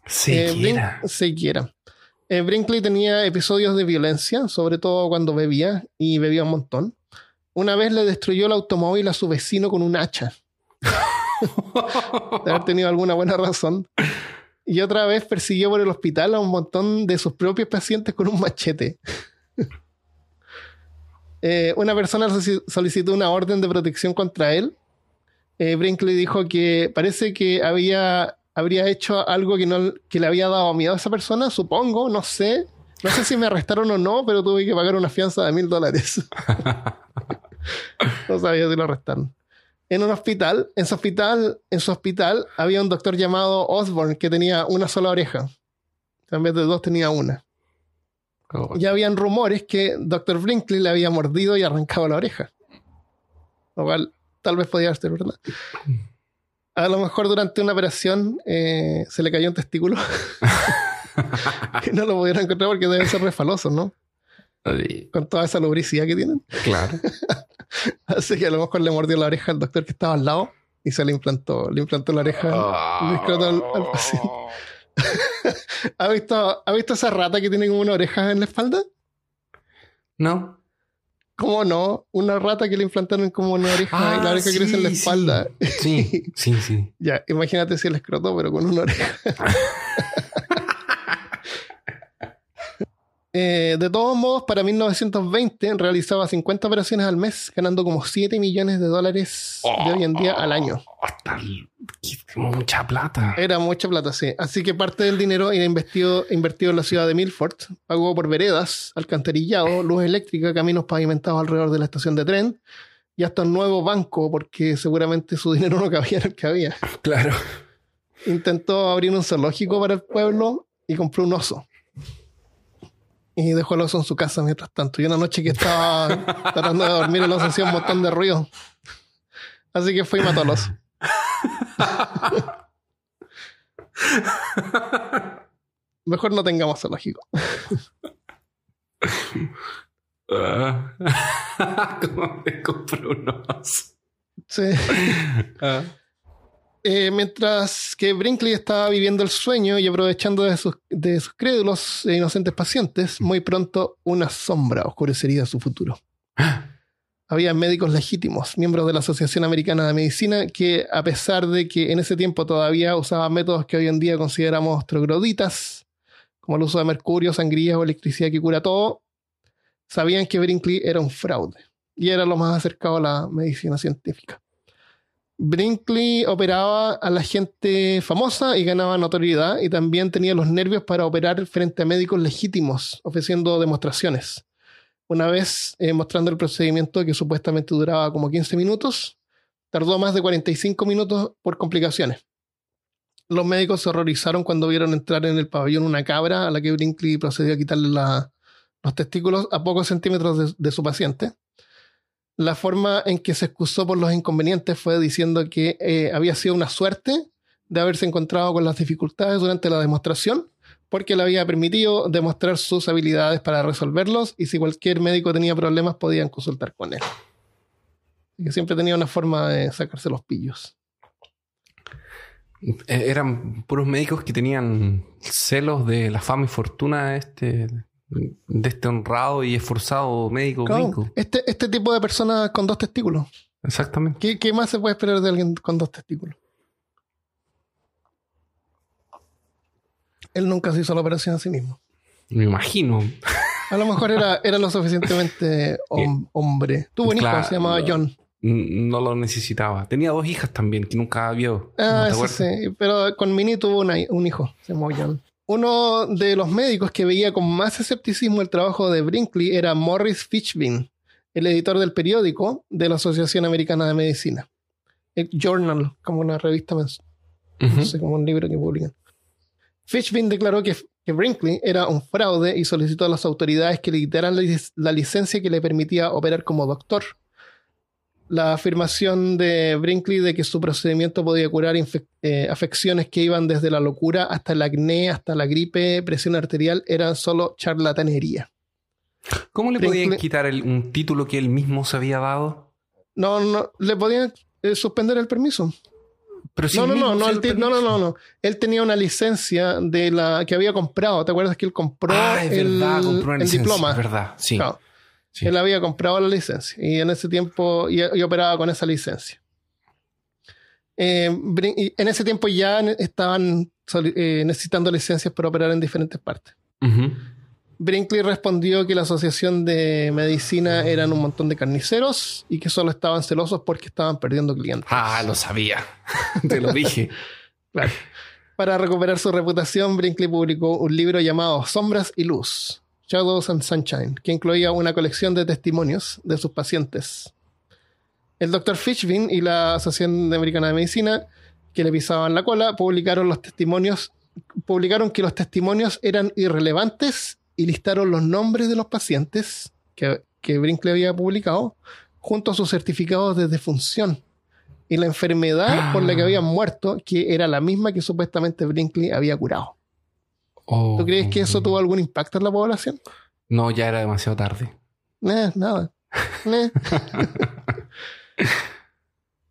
Eh, Ceguera. Ceguera. Eh, Brinkley tenía episodios de violencia, sobre todo cuando bebía, y bebía un montón. Una vez le destruyó el automóvil a su vecino con un hacha. de haber tenido alguna buena razón. Y otra vez persiguió por el hospital a un montón de sus propios pacientes con un machete. Eh, una persona solicitó una orden de protección contra él. Eh, Brinkley dijo que parece que había, habría hecho algo que, no, que le había dado miedo a esa persona, supongo, no sé. No sé si me arrestaron o no, pero tuve que pagar una fianza de mil dólares. no sabía si lo arrestaron. En un hospital, en su hospital, en su hospital había un doctor llamado Osborne que tenía una sola oreja. En vez de dos tenía una. Oh, Ya habían rumores que Dr. Brinkley le había mordido y arrancado la oreja. Lo cual tal vez podía ser verdad. A lo mejor durante una operación eh, se le cayó un testículo. que no lo pudieron encontrar porque deben ser refalosos, ¿no? Con toda esa lubricidad que tienen. claro. Así que a lo mejor le mordió la oreja al doctor que estaba al lado y se le implantó, le implantó la oreja. Al- al paciente. ¿Ha visto, ¿Ha visto esa rata que tiene como una oreja en la espalda? No. ¿Cómo no? Una rata que le implantaron como una oreja y la oreja Ah, sí, crece en la sí. espalda. Sí, sí, sí. Ya, imagínate si el escroto, pero con una oreja. Eh, de todos modos, para 1920 realizaba 50 operaciones al mes, ganando como 7 millones de dólares de hoy en día al año. Qué- mucha plata. Era mucha plata, sí. Así que parte del dinero era invertido, invertido en la ciudad de Milford. Pagó por veredas, alcantarillado, luz eléctrica, caminos pavimentados alrededor de la estación de tren y hasta un nuevo banco, porque seguramente su dinero no cabía en el que había. Claro. Intentó abrir un zoológico para el pueblo y compró un oso. Y dejó el oso en su casa mientras tanto. Y una noche que estaba tratando de dormir, el oso hacía un montón de ruido. Así que fue y mató al oso. Mejor no tengamos zoológico. Ah. ¿Cómo me compró unos? Sí. Eh, mientras que Brinkley estaba viviendo el sueño y aprovechando de sus, crédulos e inocentes pacientes, muy pronto una sombra oscurecería su futuro. Había médicos legítimos, miembros de la Asociación Americana de Medicina, que a pesar de que en ese tiempo todavía usaban métodos que hoy en día consideramos trogloditas, como el uso de mercurio, sangría o electricidad que cura todo, sabían que Brinkley era un fraude y era lo más acercado a la medicina científica. Brinkley operaba a la gente famosa y ganaba notoriedad y también tenía los nervios para operar frente a médicos legítimos, ofreciendo demostraciones. Una vez eh, mostrando el procedimiento que supuestamente duraba como 15 minutos, tardó más de 45 minutos por complicaciones. Los médicos se horrorizaron cuando vieron entrar en el pabellón una cabra a la que Brinkley procedió a quitarle los testículos a pocos centímetros de su paciente la forma en que se excusó por los inconvenientes fue diciendo que eh, había sido una suerte de haberse encontrado con las dificultades durante la demostración, porque le había permitido demostrar sus habilidades para resolverlos y si cualquier médico tenía problemas podían consultar con él. Que siempre tenía una forma de sacarse los pillos. Eh, Eran puros médicos que tenían celos de la fama y fortuna de este, de este honrado y esforzado médico Claro, este, este tipo de personas con dos testículos. Exactamente. ¿Qué, qué más se puede esperar de alguien con dos testículos? Él nunca se hizo la operación a sí mismo. Me imagino. A lo mejor era, era lo suficientemente hom- hombre. Tuvo un hijo, se llamaba John. No lo necesitaba. Tenía dos hijas también que nunca vio. Ah, ¿No te sí, sí. Pero con Minnie tuvo una- un hijo, se llamaba John. Uno de los médicos que veía con más escepticismo el trabajo de Brinkley era Morris Fitchbin, el editor del periódico de la Asociación Americana de Medicina. El Journal, como una revista mensual. No sé, como un libro que publican. Fitchbin declaró que, que Brinkley era un fraude y solicitó a las autoridades que le quitaran la, lic- la licencia que le permitía operar como doctor. La afirmación de Brinkley de que su procedimiento podía curar eh, afecciones que iban desde la locura hasta el acné, hasta la gripe, presión arterial, eran solo charlatanería. ¿Cómo le Brinkley- podían quitar el- un título que él mismo se había dado? No, no, le podían eh, suspender el permiso. Pero si No, no, no, no, él no, no, no, no. Él tenía una licencia de la que había comprado. ¿Te acuerdas que él compró Ah, es el, verdad, compró una el licencia. diploma? Es verdad, sí. Sí. Él había comprado la licencia y en ese tiempo y, y operaba con esa licencia. Eh, y en ese tiempo ya estaban eh, necesitando licencias para operar en diferentes partes. Brinkley respondió que la Asociación de Medicina eran un montón de carniceros y que solo estaban celosos porque estaban perdiendo clientes. Ah, lo sabía. Te lo dije. Claro. Para recuperar su reputación, Brinkley publicó un libro llamado Sombras y Luz, Shadows and Sunshine, que incluía una colección de testimonios de sus pacientes. El doctor Fishbin y la Asociación Americana de Medicina, que le pisaban la cola, publicaron los testimonios, publicaron que los testimonios eran irrelevantes y listaron los nombres de los pacientes que, que Brinkley había publicado junto a sus certificados de defunción y la enfermedad por la que habían muerto, que era la misma que supuestamente Brinkley había curado. Oh. ¿Tú crees que eso tuvo algún impacto en la población? No, ya era demasiado tarde. Eh, nada. Eh.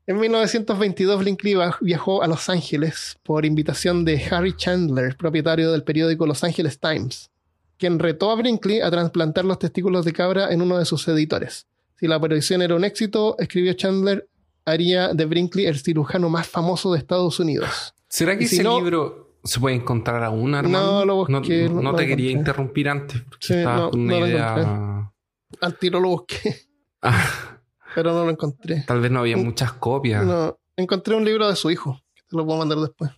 en 1922, Brinkley viajó a Los Ángeles por invitación de Harry Chandler, propietario del periódico Los Angeles Times, quien retó a Brinkley a trasplantar los testículos de cabra en uno de sus editores. Si la operación era un éxito, escribió Chandler, haría de Brinkley el cirujano más famoso de Estados Unidos. ¿Será que si ese no- libro se puede encontrar aún, hermano? No, lo busqué, No, no- no no te quería encontré. interrumpir antes porque Sí, estabas no, con una no lo idea. Al tiro lo busqué, Ah, pero no lo encontré. tal vez no había muchas copias. No, encontré un libro de su hijo, que te lo puedo mandar después.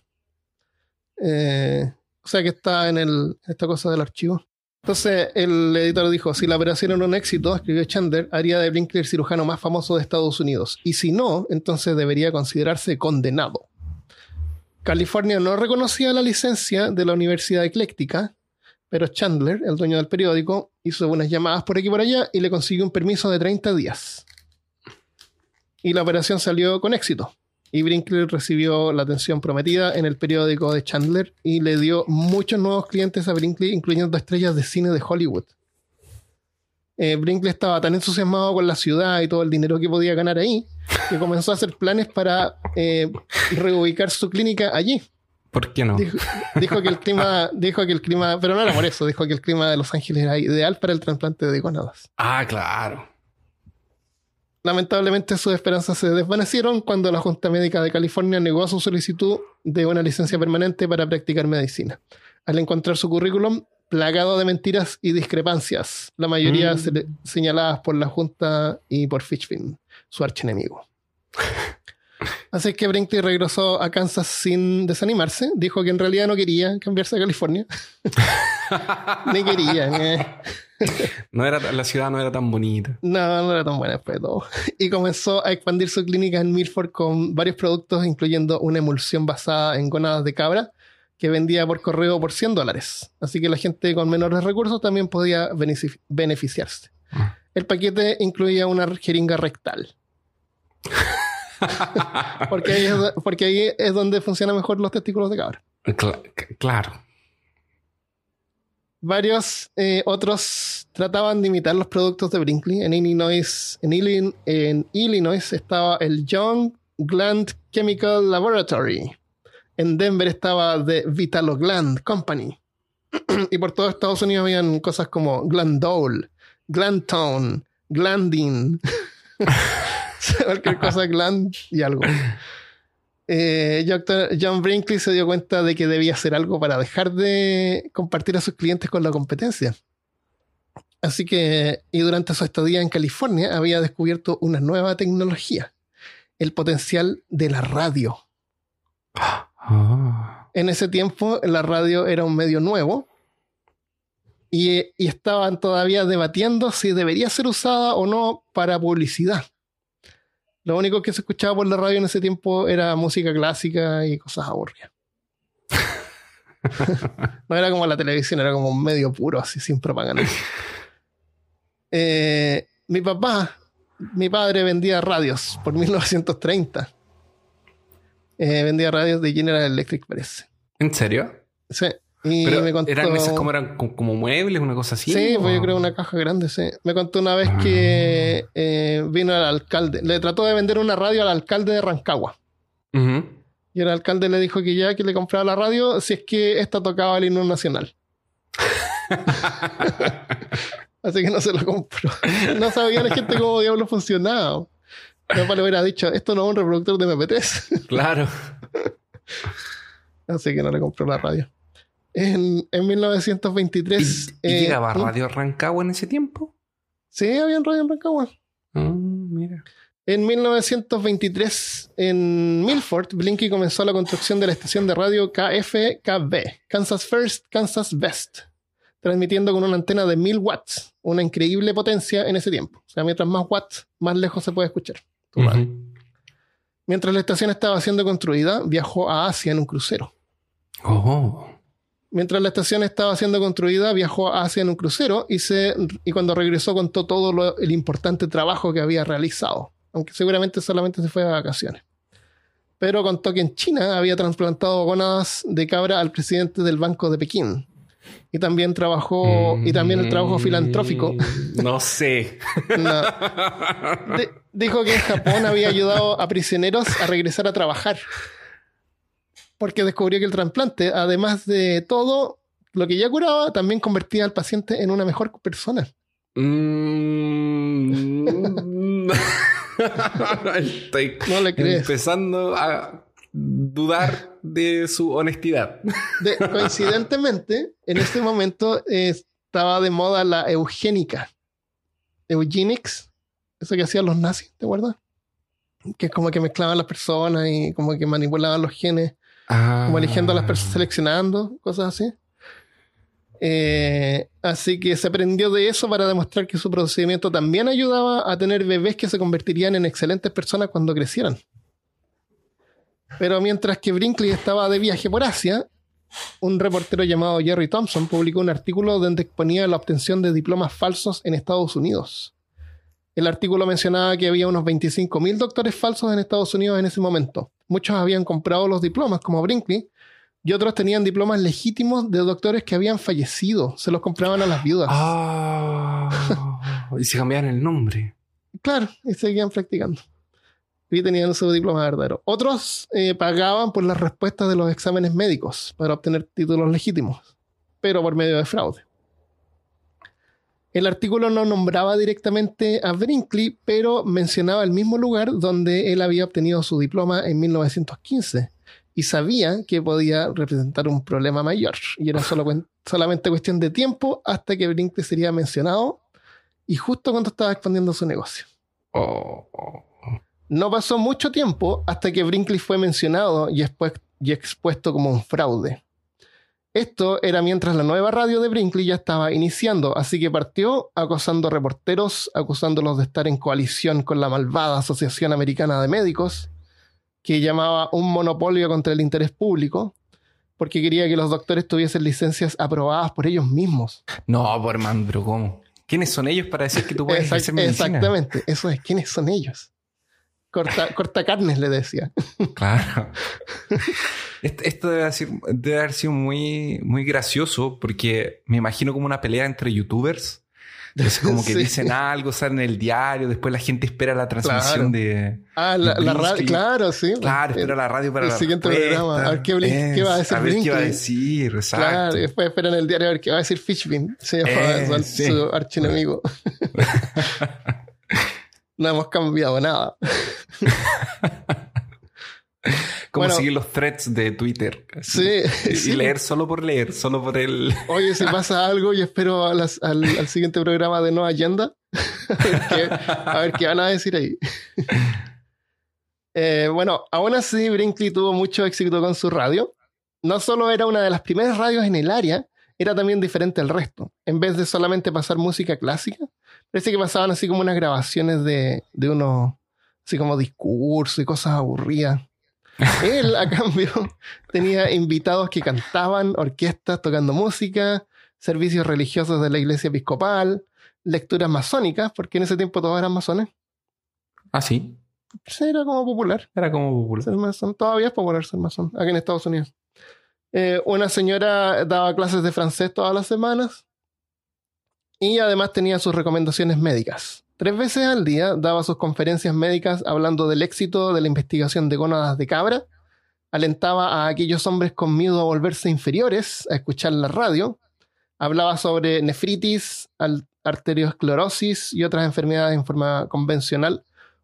Eh, o sea que está en el, esta cosa del archivo. Entonces el editor dijo, si la operación era un éxito, escribió Chandler, haría de Brinkley el cirujano más famoso de Estados Unidos. Y si no, entonces debería considerarse condenado. California no reconocía la licencia de la Universidad Ecléctica, pero Chandler, el dueño del periódico, hizo unas llamadas por aquí y por allá y le consiguió un permiso de 30 días. Y la operación salió con éxito. Y Brinkley recibió la atención prometida en el periódico de Chandler y le dio muchos nuevos clientes a Brinkley, incluyendo estrellas de cine de Hollywood. Eh, Brinkley estaba tan entusiasmado con la ciudad y todo el dinero que podía ganar ahí que comenzó a hacer planes para eh, reubicar su clínica allí. ¿Por qué no? Dijo, dijo que el clima, dijo que el clima, pero no era por eso, dijo que el clima de Los Ángeles era ideal para el trasplante de gonadas. Ah, claro. Lamentablemente sus esperanzas se desvanecieron cuando la Junta Médica de California negó su solicitud de una licencia permanente para practicar medicina. Al encontrar su currículum plagado de mentiras y discrepancias, la mayoría Mm. se- señaladas por la Junta y por Fitchfin, su archienemigo. Así que Brinkley regresó a Kansas sin desanimarse. Dijo que en realidad no quería cambiarse a California. Ni quería. eh. No era, la ciudad no era tan bonita. No, no era tan buena después de todo. Y comenzó a expandir su clínica en Milford con varios productos, incluyendo una emulsión basada en gónadas de cabra que vendía por correo por 100 dólares. Así que la gente con menores recursos también podía benefici- beneficiarse. Ah. El paquete incluía una jeringa rectal. porque, ahí es, do- porque ahí es donde funcionan mejor los testículos de cabra. Claro. Varios eh, otros trataban de imitar los productos de Brinkley. En Illinois, en, Illin- en Illinois estaba el Young Gland Chemical Laboratory. En Denver estaba The Vitalogland Company. y por todo Estados Unidos habían cosas como Glandol, Glantone, Glandin. Cualquier cosa Gland y algo. Eh. John Brinkley se dio cuenta de que debía hacer algo para dejar de compartir a sus clientes con la competencia. Así que, y durante su estadía en California, había descubierto una nueva tecnología, el potencial de la radio. Ah. En ese tiempo, la radio era un medio nuevo y, y estaban todavía debatiendo si debería ser usada o no para publicidad. Lo único que se escuchaba por la radio en ese tiempo era música clásica y cosas aburridas. no era como la televisión, era como un medio puro, así, sin propaganda. Eh, mi papá, mi padre vendía radios por 1930. Eh, vendía radios de General Electric, parece. ¿En serio? Sí. Y Pero me contó... eran esas como eran co- como muebles, una cosa así. Sí, ¿o? pues yo creo una caja grande, sí. Me contó una vez que eh, vino el alcalde, le trató de vender una radio al alcalde de Rancagua. Y el alcalde le dijo que ya que le compraba la radio si es que esta tocaba el himno nacional. Así que no se lo compró. No sabía la gente cómo diablo funcionaba. Mi papá le hubiera dicho, esto no es un reproductor de MP3. Claro. Así que no le compró la radio. En, en ¿Y, 1923... y eh, llegaba ¿mm? Radio Rancagua en ese tiempo? Sí, había radio en Rancagua. Ah, mira. En 1923, en Milford, Blinky comenzó la construcción de la estación de radio KFKB, Kansas First, Kansas Best, transmitiendo con una antena de 1000 watts, una increíble potencia en ese tiempo. O sea, mientras más watts, más lejos se puede escuchar. Mientras la estación estaba siendo construida, viajó a Asia en un crucero. Oh. Mientras la estación estaba siendo construida, viajó a Asia en un crucero y, se, y cuando regresó contó todo lo- el importante trabajo que había realizado, aunque seguramente solamente se fue de vacaciones. Pero contó que en China había trasplantado gónadas de cabra al presidente del Banco de Pekín. Y también trabajó, y también el trabajo filantrófico. Mm, No sé. No. De- dijo que en Japón había ayudado a prisioneros a regresar a trabajar. Porque descubrió que el trasplante, además de todo lo que ya curaba, también convertía al paciente en una mejor persona. Mm. No le crees. empezando a dudar de su honestidad. De- coincidentemente, en este momento eh, estaba de moda la eugénica. Eugenics. Eso que hacían los nazis, ¿te acuerdas? Que es como que mezclaban las personas y como que manipulaban los genes. como eligiendo a las personas, seleccionando, cosas así. Eh, así que se aprendió de eso para demostrar que su procedimiento también ayudaba a tener bebés que se convertirían en excelentes personas cuando crecieran. Pero mientras que Brinkley estaba de viaje por Asia, un reportero llamado Jerry Thompson publicó un artículo donde exponía la obtención de diplomas falsos en Estados Unidos. El artículo mencionaba que había unos 25.000 doctores falsos en Estados Unidos en ese momento. Muchos habían comprado los diplomas, como Brinkley, y otros tenían diplomas legítimos de doctores que habían fallecido. Se los compraban a las viudas. Ah, y se cambiaron el nombre. Claro, y seguían practicando. Y tenían su diploma verdadero. Otros eh, pagaban por las respuestas de los exámenes médicos para obtener títulos legítimos, pero por medio de fraude. El artículo no nombraba directamente a Brinkley, pero mencionaba el mismo lugar donde él había obtenido su diploma en 1915 y sabía que podía representar un problema mayor y era solo solamente cuestión de tiempo hasta que Brinkley sería mencionado y justo cuando estaba expandiendo su negocio. Oh, oh. No pasó mucho tiempo hasta que Brinkley fue mencionado y, expu- y expuesto como un fraude. Esto era mientras la nueva radio de Brinkley ya estaba iniciando, así que partió acosando reporteros, acusándolos de estar en coalición con la malvada Asociación Americana de Médicos, que llamaba un monopolio contra el interés público, porque quería que los doctores tuviesen licencias aprobadas por ellos mismos. No, por pero ¿cómo? ¿Quiénes son ellos para decir que tú puedes Exact- hacer medicina? exactamente, eso es. ¿Quiénes son ellos? Corta, corta carnes, le decía. Claro. Esto, debe, sido- debe haber sido muy, muy gracioso porque me imagino como una pelea entre youtubers. Entonces como que Sí. dicen algo, salen en el diario, después la gente espera la transmisión Claro. de... Ah, la, la radio, claro, sí. Claro, espera la radio para el la siguiente respuesta. programa. A ver qué Blink- qué va a decir A ver qué va a decir, exacto. Claro, después esperan el diario a ver qué va a decir Fishbin. Se llama Eh, su, sí. su archienemigo. no hemos cambiado nada. Como bueno. seguir los threads de Twitter. Sí, Y, sí. leer solo por leer, solo por el... Oye, si pasa algo, yo espero a las- al, al siguiente programa de No Agenda. a, ver qué, a ver qué van a decir ahí. Eh, bueno, aún así, Brinkley tuvo mucho éxito con su radio. No solo era una de las primeras radios en el área, era también diferente al resto. En vez de solamente pasar música clásica, parece que pasaban así como unas grabaciones de, de unos, así como discursos y cosas aburridas. Él, a cambio, tenía invitados que cantaban, orquestas tocando música, servicios religiosos de la iglesia episcopal, lecturas masónicas, porque en ese tiempo todos eran masones. Ah, sí. Era como popular. Era como popular. Ser masón. Todavía es popular ser masón, aquí en Estados Unidos. Eh, una señora daba clases de francés todas las semanas y además tenía sus recomendaciones médicas. Tres veces al día daba sus conferencias médicas hablando del éxito de la investigación de gónadas de cabra, alentaba a aquellos hombres con miedo a volverse inferiores a escuchar la radio, hablaba sobre nefritis, arteriosclerosis y otras enfermedades en forma convencional,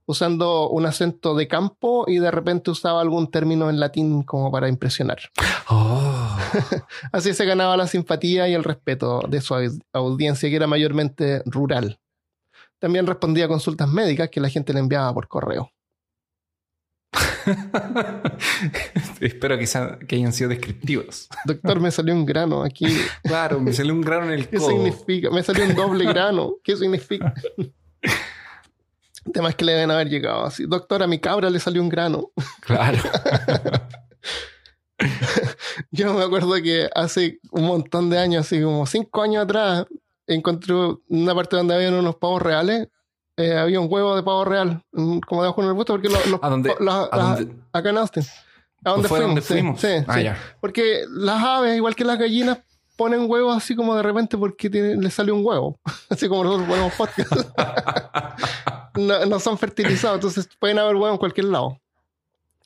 usando un acento de campo y de repente usaba algún término en latín como para impresionar. Oh. Así se ganaba la simpatía y el respeto de su au- audiencia, que era mayormente rural. También respondía a consultas médicas que la gente le enviaba por correo. Espero que, sea- que hayan sido descriptivos. Doctor, me salió un grano aquí. Claro, me salió un grano en el ¿Qué codo. significa? Me salió un doble grano. ¿Qué significa? El tema es que le deben haber llegado así. Doctor, a mi cabra le salió un grano. Claro. Yo me acuerdo que hace un montón de años, así como cinco años atrás, encontré una parte donde había unos pavos reales. Eh, había un huevo de pavo real, como debajo en el busto, porque los, los- ¿A dónde- a las- dónde- acá en Austin. ¿A dónde ¿Fue fuimos? donde Sí, fuimos? Sí, Ah, sí. ya. Porque las aves, igual que las gallinas, ponen huevos así como de repente porque tiene- les sale un huevo. Así como nosotros ponemos podcast. no, no son fertilizados, entonces pueden haber huevos en cualquier lado.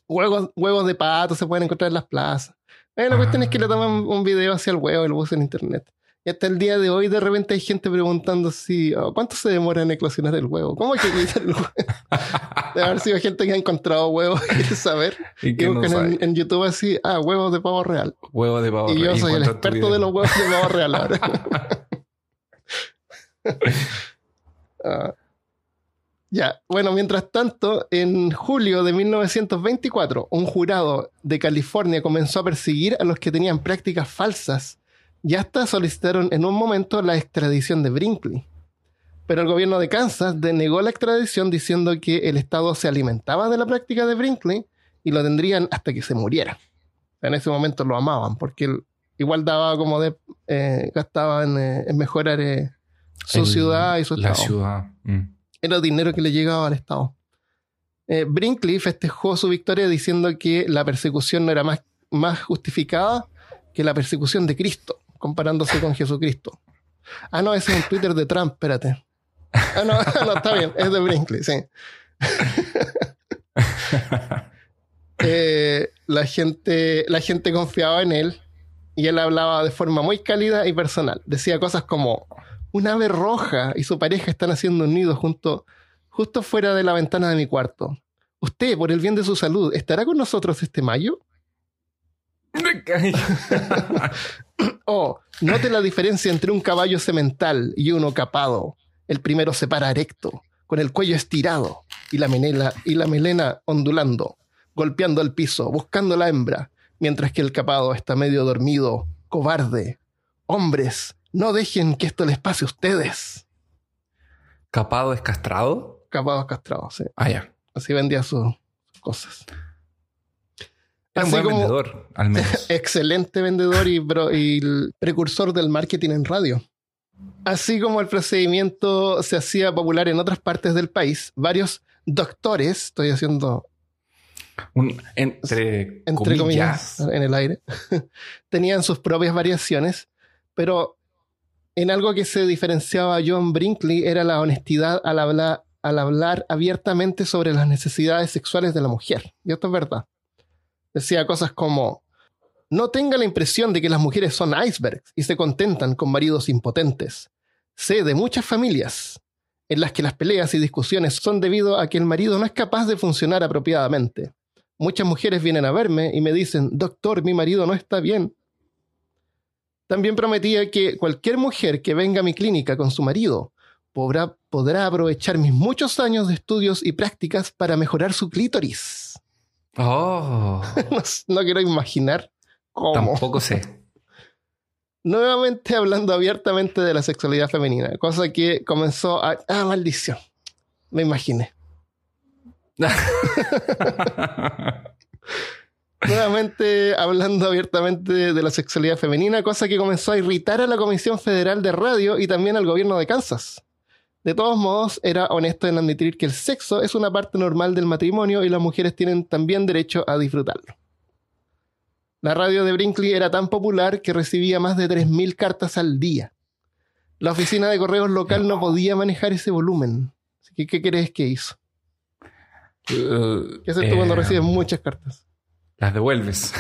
Huevos, huevos de pato se pueden encontrar en las plazas. Eh, la cuestión es que le toman un video hacia el huevo y lo usan en internet. Y hasta el día de hoy, de repente hay gente preguntando si oh, cuánto se demora en eclosionar el huevo. ¿Cómo hay que eclosionar el huevo? Debe haber sido gente que ha encontrado huevos y quiere saber. y que no en, en YouTube así, ah, huevos de pavo real. Huevo de pavo. Y yo real. soy el experto de los huevos de pavo real ahora. Ah. Ya, bueno, mientras tanto, en julio de 1924, un jurado de California comenzó a perseguir a los que tenían prácticas falsas y hasta solicitaron en un momento la extradición de Brinkley. Pero el gobierno de Kansas denegó la extradición diciendo que el Estado se alimentaba de la práctica de Brinkley y lo tendrían hasta que se muriera. En ese momento lo amaban porque él igual daba como de... eh, gastaba en, eh, en mejorar eh, su El- ciudad y su La estado ciudad. mm. Era dinero que le llegaba al Estado. Eh, Brinkley festejó su victoria diciendo que la persecución no era más, más justificada que la persecución de Cristo, comparándose con Jesucristo. Ah, no, ese es un Twitter de Trump, espérate. Ah, no, no, está bien, es de Brinkley, sí. Eh, la, gente, la gente confiaba en él y él hablaba de forma muy cálida y personal. Decía cosas como, un ave roja y su pareja están haciendo un nido junto, justo fuera de la ventana de mi cuarto. Usted, por el bien de su salud, ¿estará con nosotros este mayo? Oh, note la diferencia entre un caballo semental y uno capado. El primero se para erecto, con el cuello estirado y la, menela, y la melena ondulando, golpeando el piso, buscando la hembra, mientras que el capado está medio dormido, cobarde. Hombres, no dejen que esto les pase a ustedes. ¿Capado es castrado? Capados castrados, sí. Ah, ya. Así vendía sus cosas. Era un buen como- vendedor, al menos. excelente vendedor y, bro- y el precursor del marketing en radio. Así como el procedimiento se hacía popular en otras partes del país, varios doctores, estoy haciendo Un- entre, entre comillas. comillas en el aire, tenían sus propias variaciones, pero en algo que se diferenciaba John Brinkley era la honestidad al hablar, al hablar abiertamente sobre las necesidades sexuales de la mujer. Y esto es verdad. Decía cosas como, no tenga la impresión de que las mujeres son icebergs y se contentan con maridos impotentes. Sé de muchas familias en las que las peleas y discusiones son debido a que el marido no es capaz de funcionar apropiadamente. Muchas mujeres vienen a verme y me dicen, doctor, mi marido no está bien. También prometía que cualquier mujer que venga a mi clínica con su marido podrá, podrá aprovechar mis muchos años de estudios y prácticas para mejorar su clítoris. Oh, No, no quiero imaginar cómo. tampoco sé. Nuevamente hablando abiertamente de la sexualidad femenina, cosa que comenzó a... Ah, maldición. Me imaginé. Nuevamente hablando abiertamente de la sexualidad femenina, cosa que comenzó a irritar a la Comisión Federal de Radio y también al gobierno de Kansas. De todos modos, era honesto en admitir que el sexo es una parte normal del matrimonio y las mujeres tienen también derecho a disfrutarlo. La radio de Brinkley era tan popular que recibía más de 3.000 cartas al día. La oficina de correos local no podía manejar ese volumen. Así que, ¿qué crees que hizo? ¿Qué haces tú cuando Eh, recibes muchas cartas? Las devuelves.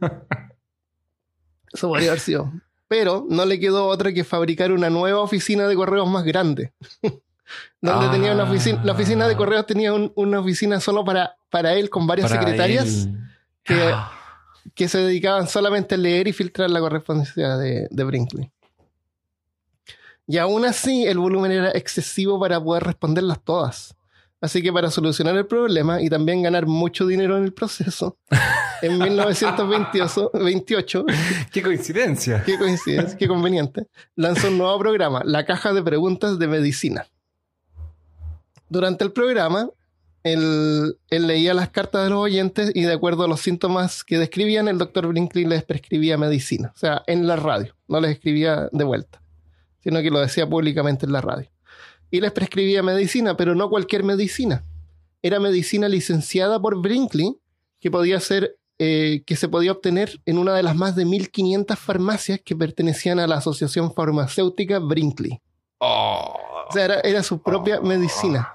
Eso podría haber sido. Pero no le quedó otra que fabricar una nueva oficina de correos más grande. Donde Ah. tenía una oficina. La oficina de correos tenía un- una oficina solo para, para él, con varias Para secretarias que, Ah, que se dedicaban solamente a leer y filtrar la correspondencia de, de Brinkley. Y aún así, el volumen era excesivo para poder responderlas todas. Así que para solucionar el problema y también ganar mucho dinero en el proceso, en 1928, ¡Qué coincidencia! qué coincidencia, qué conveniente, lanzó un nuevo programa, la Caja de Preguntas de Medicina. Durante el programa, él, él leía las cartas de los oyentes y de acuerdo a los síntomas que describían, el doctor Brinkley les prescribía medicina. O sea, en la radio, no les escribía de vuelta, sino que lo decía públicamente en la radio. Y les prescribía medicina, pero no cualquier medicina. Era medicina licenciada por Brinkley, que podía ser eh, que se podía obtener en una de las más de 1500 farmacias que pertenecían a la Asociación Farmacéutica Brinkley. Oh. O sea, era, era su propia medicina.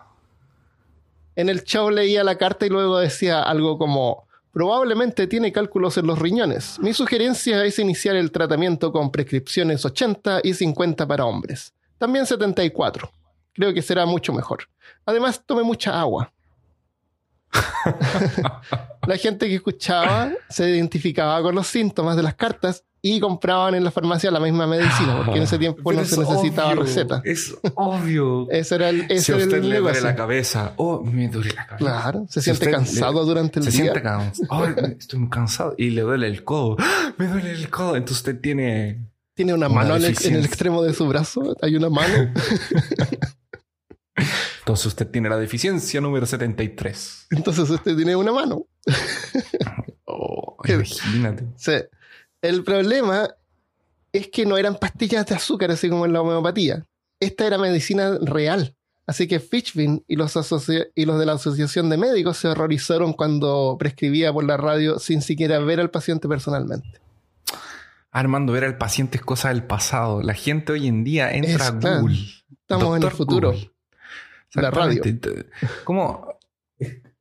En el show leía la carta y luego decía algo como, probablemente tiene cálculos en los riñones. Mi sugerencia es iniciar el tratamiento con prescripciones 80 y 50 para hombres. También 74. Creo que será mucho mejor. Además, tome mucha agua. la gente que escuchaba se identificaba con los síntomas de las cartas y compraban en la farmacia la misma medicina, porque en ese tiempo Pero no se necesitaba obvio, receta. Es obvio. Ese era el, ese si a usted el le duele la cabeza, oh, me duele la cabeza. Claro, se Si siente cansado le- durante el se día. siente cansado. Ay, estoy muy cansado. Y le duele el codo. ¡Ah! Me duele el codo. Entonces usted tiene. Tiene una Una mano en el, en el extremo de su brazo. Hay una mano. Entonces usted tiene la deficiencia número 73. Entonces usted tiene una mano. Oh, imagínate. Sí. El problema es que no eran pastillas de azúcar así como en la homeopatía. Esta era medicina real. Así que Fitchvin y los, asocia- y los de la Asociación de Médicos se horrorizaron cuando prescribía por la radio sin siquiera ver al paciente personalmente. Armando, ver al paciente es cosa del pasado. La gente hoy en día entra a. Google. Estamos en el futuro. Google. La radio. Como,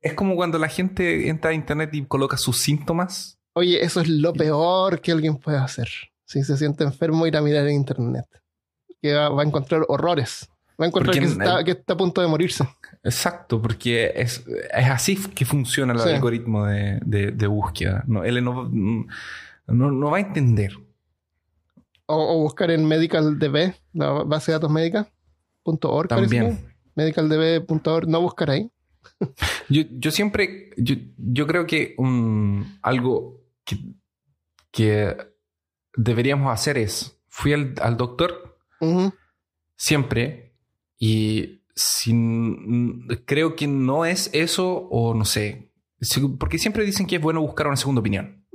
es como cuando la gente entra a internet y coloca sus síntomas. Oye, eso es lo peor que alguien puede hacer. Si se siente enfermo, ir a mirar en internet. Que va, va a encontrar horrores. Va a encontrar Porque que en- está, que está a punto de morirse. Exacto, porque es, es así que funciona el Sí. algoritmo de, de- de búsqueda. No, él no, no, no va a entender. O, o buscar en MedicalDB, la base de datos médica. punto org, parece, ¿no? También. medicaldb.org, no buscar ahí. Yo, yo siempre, yo, yo creo que un, algo que, que deberíamos hacer es, fui al, al doctor siempre y sin, creo que no es eso o no sé, porque siempre dicen que es bueno buscar una segunda opinión.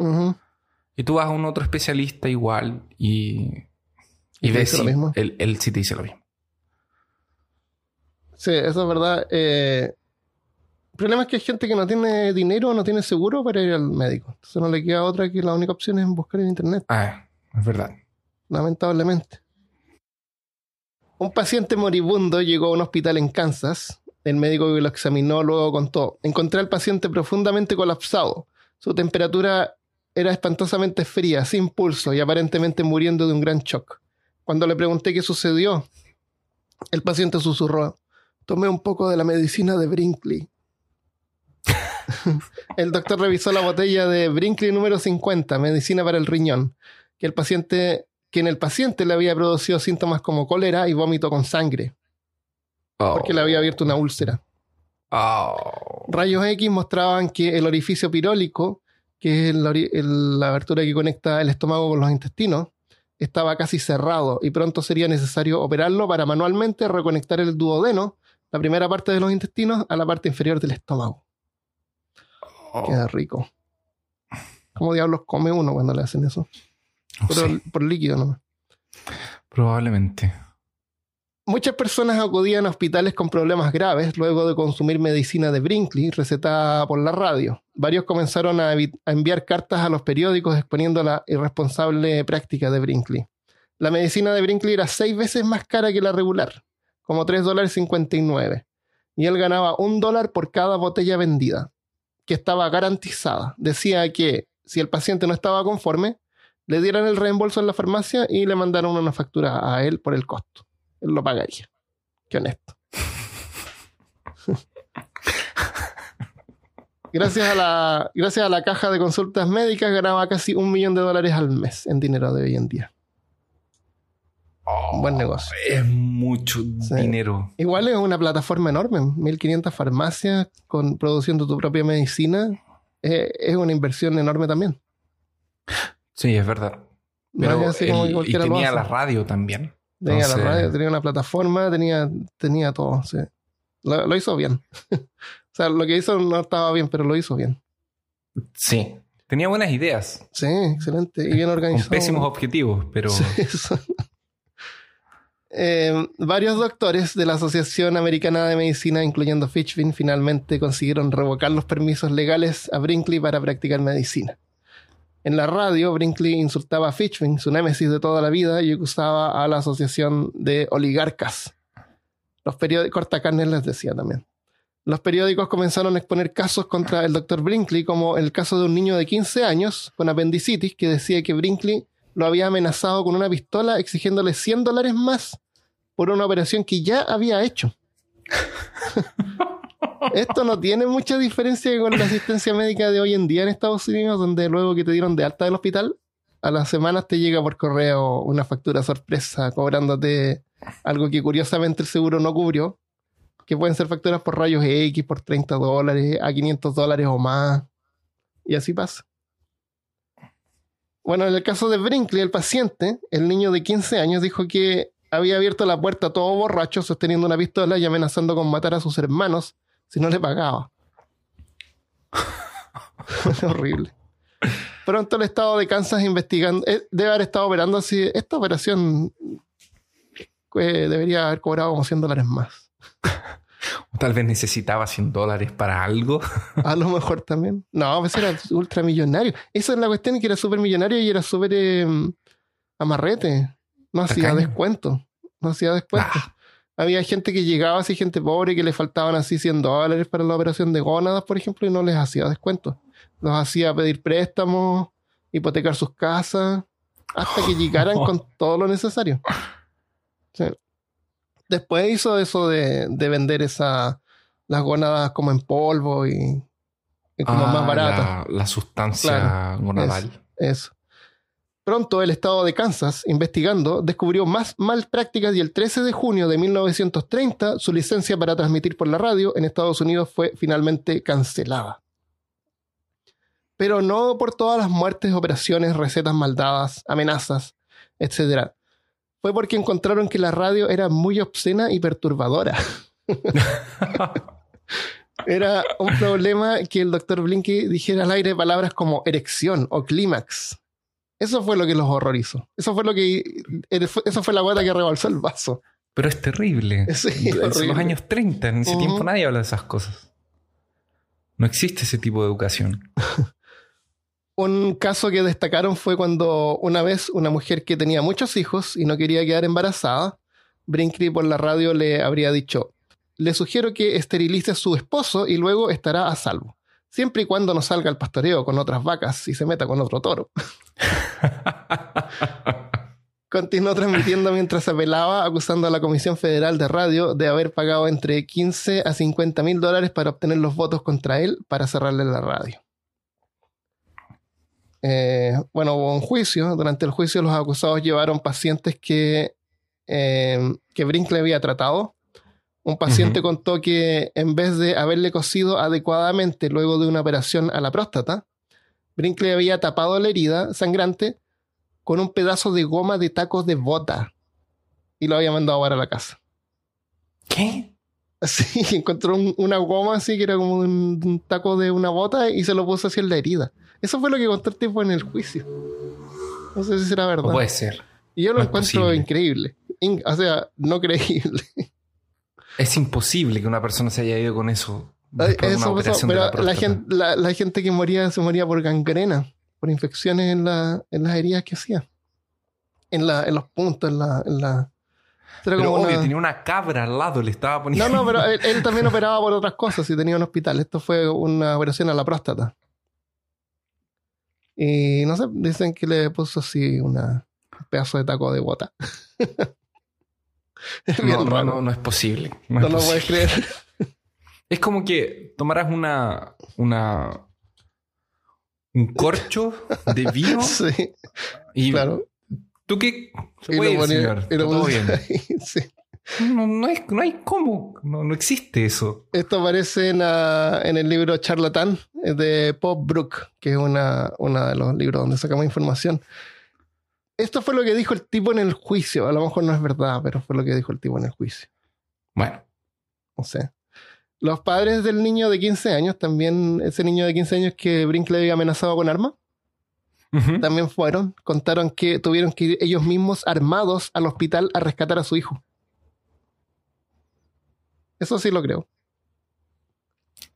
Y tú vas a un otro especialista igual y, ¿Y ves si mismo? él, él sí te dice lo mismo. Sí, eso es verdad. Eh, el problema es que hay gente que no tiene dinero o no tiene seguro para ir al médico. Entonces no le queda otra que la única opción es buscar en internet. Ah, es verdad. lamentablemente. Un paciente moribundo llegó a un hospital en Kansas. El médico que lo examinó luego contó, encontré al paciente profundamente colapsado. Su temperatura era espantosamente fría, sin pulso y aparentemente muriendo de un gran shock. Cuando le pregunté qué sucedió, el paciente susurró, tomé un poco de la medicina de Brinkley. el doctor revisó la botella de Brinkley número 50, medicina para el riñón, que el paciente que en el paciente le había producido síntomas como cólera y vómito con sangre, porque le había abierto una úlcera. Oh. Rayos X mostraban que el orificio pirólico, que es el ori- el- la abertura que conecta el estómago con los intestinos, estaba casi cerrado y pronto sería necesario operarlo para manualmente reconectar el duodeno, la primera parte de los intestinos, a la parte inferior del estómago. Oh. Queda rico. ¿Cómo diablos come uno cuando le hacen eso? Por líquido nomás. probablemente. Muchas personas acudían a hospitales con problemas graves luego de consumir medicina de Brinkley recetada por la radio. Varios comenzaron a enviar cartas a los periódicos exponiendo la irresponsable práctica de Brinkley. La medicina de Brinkley era seis veces más cara que la regular, como 3 dólares 59. Y él ganaba un dólar por cada botella vendida, que estaba garantizada. Decía que si el paciente no estaba conforme, le dieran el reembolso en la farmacia y le mandaron una factura a él por el costo él lo pagaría. Qué honesto. gracias, a la, gracias a la caja de consultas médicas ganaba casi un millón de dólares al mes en dinero de hoy en día. Buen negocio. Es mucho Sí. dinero. Igual es una plataforma enorme, 1500 farmacias con, produciendo tu propia medicina. Eh, es una inversión enorme también. Sí, es verdad. No Pero es así como él- que y tenía la radio también. Tenía entonces- la radio, tenía una plataforma, tenía, tenía todo. sí. Lo, lo hizo bien. o sea, lo que hizo no estaba bien, pero lo hizo bien. Sí. Tenía buenas ideas. Sí, excelente. Y bien organizado. Con pésimos objetivos, pero. Sí, eso. Eh, varios doctores de la Asociación Americana de Medicina, incluyendo Fitchvin, finalmente consiguieron revocar los permisos legales a Brinkley para practicar medicina. En la radio, Brinkley insultaba a Fitchvin, su némesis de toda la vida, y acusaba a la Asociación de Oligarcas. Los periódicos, cortacarnes les decía también. Los periódicos comenzaron a exponer casos contra el doctor Brinkley, como el caso de un niño de 15 años con apendicitis que decía que Brinkley lo había amenazado con una pistola exigiéndole 100 dólares más por una operación que ya había hecho. Esto no tiene mucha diferencia con la asistencia médica de hoy en día en Estados Unidos, donde luego que te dieron de alta del hospital, a las semanas te llega por correo una factura sorpresa cobrándote algo que curiosamente el seguro no cubrió, que pueden ser facturas por rayos X, por 30 dólares, a 500 dólares o más. Y así pasa. Bueno, en el caso de Brinkley, el paciente, el niño de 15 años, dijo que había abierto la puerta todo borracho, sosteniendo una pistola y amenazando con matar a sus hermanos si no le pagaba. horrible. Pronto el estado de Kansas investigando, eh, debe haber estado operando así. Esta operación eh, debería haber cobrado como 100 dólares más. Tal vez necesitaba 100 dólares para algo. A lo mejor también. No, pues era ultramillonario. Esa es la cuestión, que era súper millonario y era súper eh, amarrete. No hacía Tacaño. descuento. No hacía descuento. Ah. Había gente que llegaba así, gente pobre, que le faltaban así 100 dólares para la operación de gónadas, por ejemplo, y no les hacía descuento. Los hacía pedir préstamos, hipotecar sus casas, hasta que llegaran con todo lo necesario. Sí. Después hizo eso de, de vender esa, las gónadas como en polvo y, y como Ah, más baratas. La, la sustancia Claro, gonadal. Eso. Pronto el estado de Kansas, investigando, descubrió más mal prácticas y el 13 de junio de 1930 su licencia para transmitir por la radio en Estados Unidos fue finalmente cancelada. Pero no por todas las muertes, operaciones, recetas maldadas, amenazas, etc. Fue porque encontraron que la radio era muy obscena y perturbadora. Era un problema que el doctor Blinky dijera al aire palabras como erección o clímax. Eso fue lo que los horrorizó. Eso fue lo que. Eso fue la gota que rebalsó el vaso. Pero es terrible. Sí, horrible. los años 30, en ese tiempo nadie habla de esas cosas. No existe ese tipo de educación. Un caso que destacaron fue cuando una vez una mujer que tenía muchos hijos y no quería quedar embarazada, Brinkley por la radio le habría dicho: Le sugiero que esterilice a su esposo y luego estará a salvo. Siempre y cuando no salga al pastoreo con otras vacas y se meta con otro toro. Continuó transmitiendo mientras apelaba, acusando a la Comisión Federal de Radio de haber pagado entre 15 a 50 mil dólares para obtener los votos contra él para cerrarle la radio. Eh, bueno, hubo un juicio. Durante el juicio, los acusados llevaron pacientes que, eh, que Brinkley había tratado. Un paciente contó que en vez de haberle cosido adecuadamente luego de una operación a la próstata, Brinkley había tapado la herida sangrante con un pedazo de goma de tacos de bota y lo había mandado para la casa. ¿Qué? Así, encontró un- una goma así que era como un, un taco de una bota y se lo puso así en la herida. Eso fue lo que contó el tipo en el juicio. No sé si será verdad. puede ser. y yo lo no encuentro increíble. In- o sea, no creíble. Es imposible que una persona se haya ido con eso. Eso pasó, pero la gente, la, la gente que moría se moría por gangrena, por infecciones en, la, en las heridas que hacía. En, los puntos, en la... En Pero obvio, una- tenía una cabra al lado, le estaba poniendo. No, no, pero él, él también operaba por otras cosas y tenía un hospital. Esto fue una operación a la próstata. Y no sé, dicen que le puso así una, un pedazo de taco de bota. No, no, raro. no, no es posible. No, No es, lo posible. puedes creer. Es como que tomaras una, una un corcho de vino sí, y claro. tú qué se Y puede lo ir, señor. y lo todo bien. sí. No, no, es- no hay cómo, no, no existe eso. Esto aparece en, ah, en el libro Charlatán eh, de Pop Brook, que es una, uno de los libros donde sacamos información. Esto fue lo que dijo el tipo en el juicio. A lo mejor no es verdad, pero fue lo que dijo el tipo en el juicio. Bueno, No sé. Los padres del niño de 15 años, también ese niño de 15 años que Brinkley había amenazado con arma, también fueron, contaron que tuvieron que ir ellos mismos armados al hospital a rescatar a su hijo. Eso sí lo creo.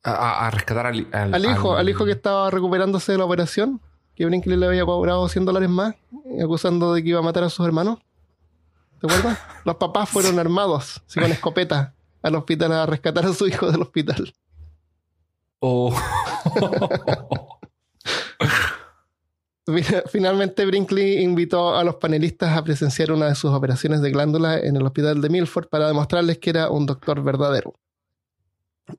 A, a- a rescatar al, al- Al hijo, al- al hijo que estaba recuperándose de la operación, que Brinkley le había cobrado 100 dólares más, acusando de que iba a matar a sus hermanos. ¿Te acuerdas? Los papás fueron armados, así con escopeta, al hospital a rescatar a su hijo del hospital. Oh. Fina- Finalmente, Brinkley invitó a los panelistas a presenciar una de sus operaciones de glándula en el hospital de Milford para demostrarles que era un doctor verdadero.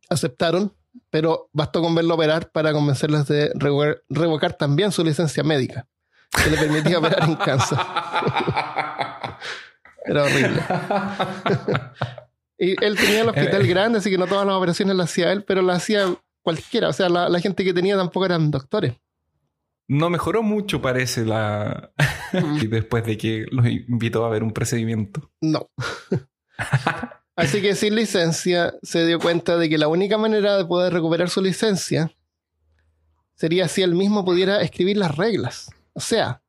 Aceptaron, pero bastó con verlo operar para convencerles de revo- revocar también su licencia médica, que le permitía operar en Kansas. Era horrible. y él tenía el hospital grande, así que no todas las operaciones las hacía él, pero las hacía cualquiera. O sea, la, la gente que tenía tampoco eran doctores. No mejoró mucho, parece, la. después de que los invitó a ver un procedimiento. No. Así que sin licencia se dio cuenta de que la única manera de poder recuperar su licencia sería si él mismo pudiera escribir las reglas. O sea,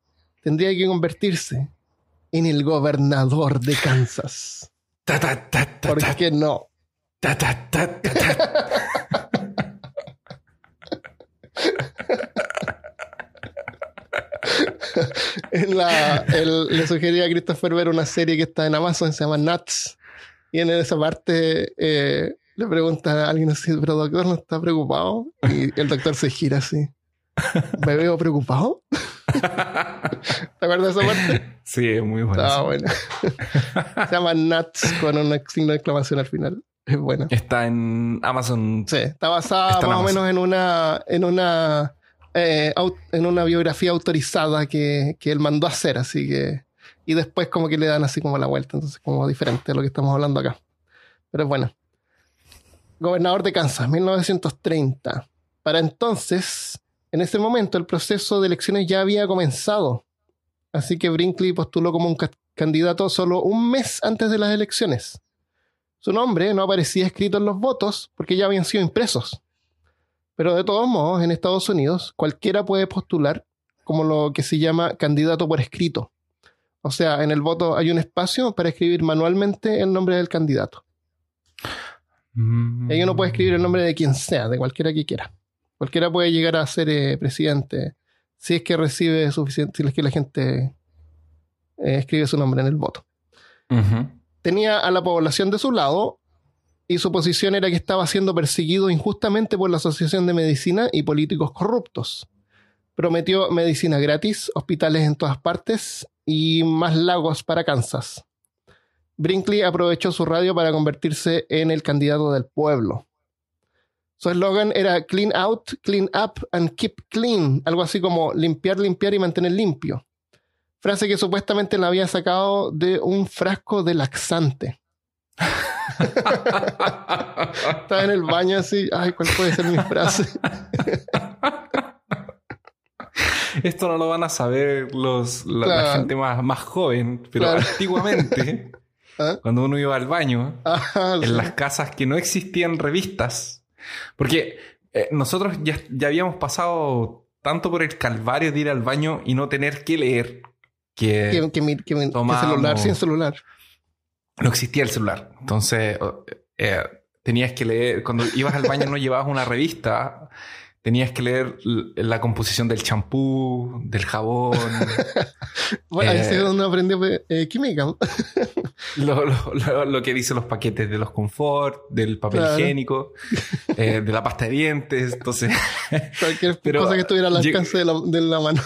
tendría que convertirse en el gobernador de Kansas. Ta, ta, ta, ta, ¿Por qué no? En la, él le sugería a Christopher ver una serie que está en Amazon, se llama Nuts. Y en esa parte eh, le pregunta a alguien así, pero doctor, ¿no está preocupado? Y el doctor se gira así. ¿Me veo preocupado? ¿Te acuerdas de esa parte? Sí, es muy bueno. Está bueno. se llama Nuts con un signo de exclamación al final. Es bueno. Está en Amazon. Sí, está basada Está más o menos en una, en una, eh, en una biografía autorizada que, que él mandó a hacer, así que, y después como que le dan así como la vuelta, entonces como diferente de lo que estamos hablando acá. Pero bueno. Gobernador de Kansas, 1930. Para entonces, en ese momento, el proceso de elecciones ya había comenzado. Así que Brinkley postuló como un ca- candidato solo un mes antes de las elecciones. Su nombre no aparecía escrito en los votos porque ya habían sido impresos. Pero de todos modos, en Estados Unidos, cualquiera puede postular como lo que se llama candidato por escrito. O sea, en el voto hay un espacio para escribir manualmente el nombre del candidato. Mm. Y ahí uno puede escribir el nombre de quien sea, de cualquiera que quiera. Cualquiera puede llegar a ser eh, presidente si es que recibe suficiente, si es que la gente eh, escribe su nombre en el voto. Tenía a la población de su lado y su posición era que estaba siendo perseguido injustamente por la Asociación de Medicina y políticos corruptos. Prometió medicina gratis, hospitales en todas partes y más lagos para Kansas. Brinkley aprovechó su radio para convertirse en el candidato del pueblo. Su eslogan era Clean Out, Clean Up and Keep Clean, algo así como limpiar, limpiar y mantener limpio frase que supuestamente la había sacado de un frasco de laxante. Estaba en el baño así, ay, ¿cuál puede ser mi frase? Esto no lo van a saber los, la, gente más, más joven, pero Claro. antiguamente, ¿Ah? cuando uno iba al baño, Ajá, sí. en las casas que no existían revistas, porque eh, nosotros ya, ya habíamos pasado tanto por el calvario de ir al baño y no tener que leer, que que, que que celular sin celular. no existía el celular. Entonces, eh, tenías que leer, cuando ibas al baño no llevabas una revista, tenías que leer la composición del champú, del jabón, Bueno, ahí Eh. es donde aprendí eh, química. lo, lo- lo- lo que dicen los paquetes de los confort, del papel Claro. higiénico, eh, de la pasta de dientes. Entonces, Cualquier Pero, cosa que estuviera al alcance de la, de la mano,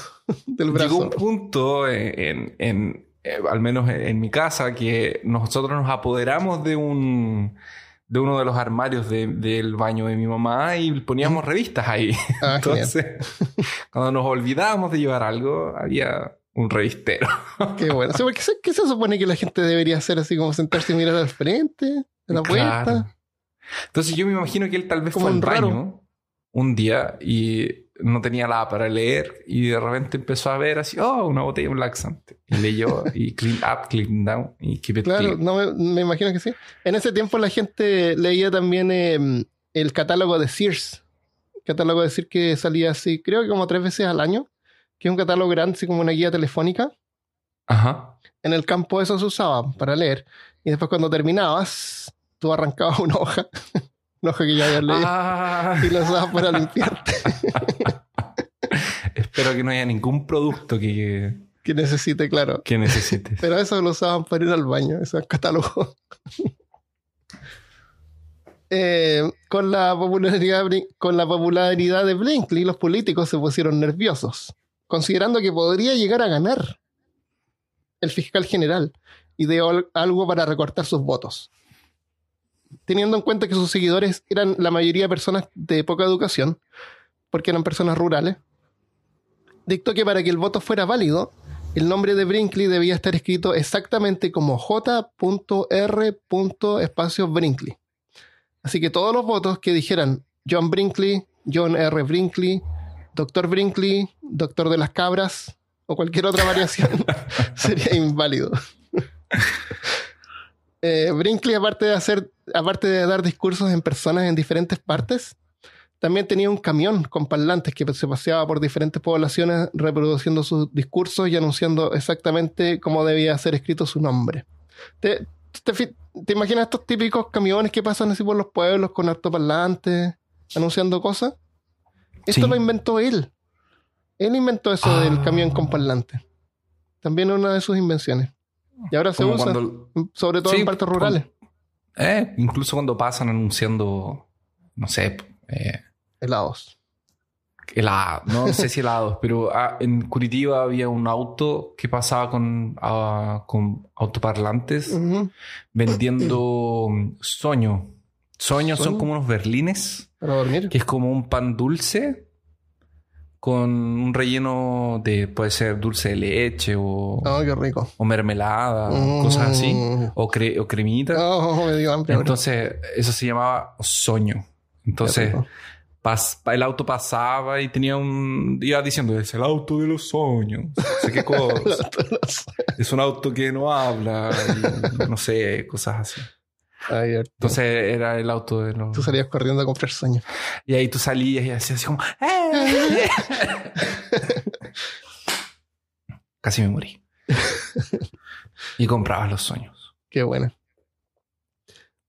del llegó brazo. un punto en, en- eh, al menos en, en mi casa, que nosotros nos apoderamos de un de uno de los armarios de- del baño de mi mamá y poníamos revistas ahí. Ah. Entonces, cuando nos olvidábamos de llevar algo, había un revistero. Qué bueno. Sí, porque se- ¿Qué se supone que la gente debería hacer así como sentarse y mirar al frente, a la puerta? Claro. Entonces yo me imagino que él tal vez Como fue al un raro. baño un día y no tenía nada para leer y de repente empezó a ver así, oh, una botella de un laxante. Y leyó y clean up, clean down y keep it Claro, clean. no me, me imagino que sí. En ese tiempo la gente leía también eh, el catálogo de Sears. Catálogo de Sears que salía así, creo que como tres veces al año. Que es un catálogo grande, así como una guía telefónica. Ajá. En el campo eso se usaba para leer. Y después cuando terminabas, tú arrancabas una hoja. Una hoja que ya habías leído. Ah, Y la usabas para limpiarte. espero que no haya ningún producto que, que necesite, claro. que necesites. Pero eso lo usaban para ir al baño, esos catálogos. Eh, con, la popularidad, con la popularidad de Brinkley, los políticos se pusieron nerviosos, considerando que podría llegar a ganar el fiscal general y de algo para recortar sus votos. Teniendo en cuenta que sus seguidores eran la mayoría personas de poca educación, porque eran personas rurales, dictó que para que el voto fuera válido, el nombre de Brinkley debía estar escrito exactamente como J.R. espacio Brinkley. Así que todos los votos que dijeran John Brinkley, John R. Brinkley, Doctor Brinkley, Doctor de las Cabras o cualquier otra variación sería inválido. Eh, Brinkley, aparte de, hacer, aparte de dar discursos en personas en diferentes partes, también tenía un camión con parlantes que se paseaba por diferentes poblaciones reproduciendo sus discursos y anunciando exactamente cómo debía ser escrito su nombre. ¿Te, te, te imaginas estos típicos camiones que pasan así por los pueblos con altoparlantes anunciando cosas? Esto Sí. lo inventó él. Él inventó eso Ah. del camión con parlantes. También una de sus invenciones. Y ahora se usa, cuando- sobre todo Sí, en partes rurales. Eh, incluso cuando pasan anunciando, no sé, eh, Helados. helado, no sé si helados, pero ah, en Curitiba había un auto que pasaba con, ah, con autoparlantes Ujú. vendiendo soño. Soños son como unos berlines, Para dormir. que es como un pan dulce con un relleno de, puede ser dulce de leche o, Oh, qué rico. o mermelada, Mm. cosas así, o, cre- o cremita. Oh, me dio hambre. Entonces, eso se llamaba soño. Entonces, pas- el auto pasaba y tenía un. iba diciendo, es el auto de los sueños. No sé qué cosa. es un auto que no habla. y no sé, cosas así. Ay. Entonces, era el auto de los. Tú salías corriendo a comprar sueños. Y ahí tú salías y hacías así como. "Eh". Casi me morí. y comprabas los sueños. Qué bueno.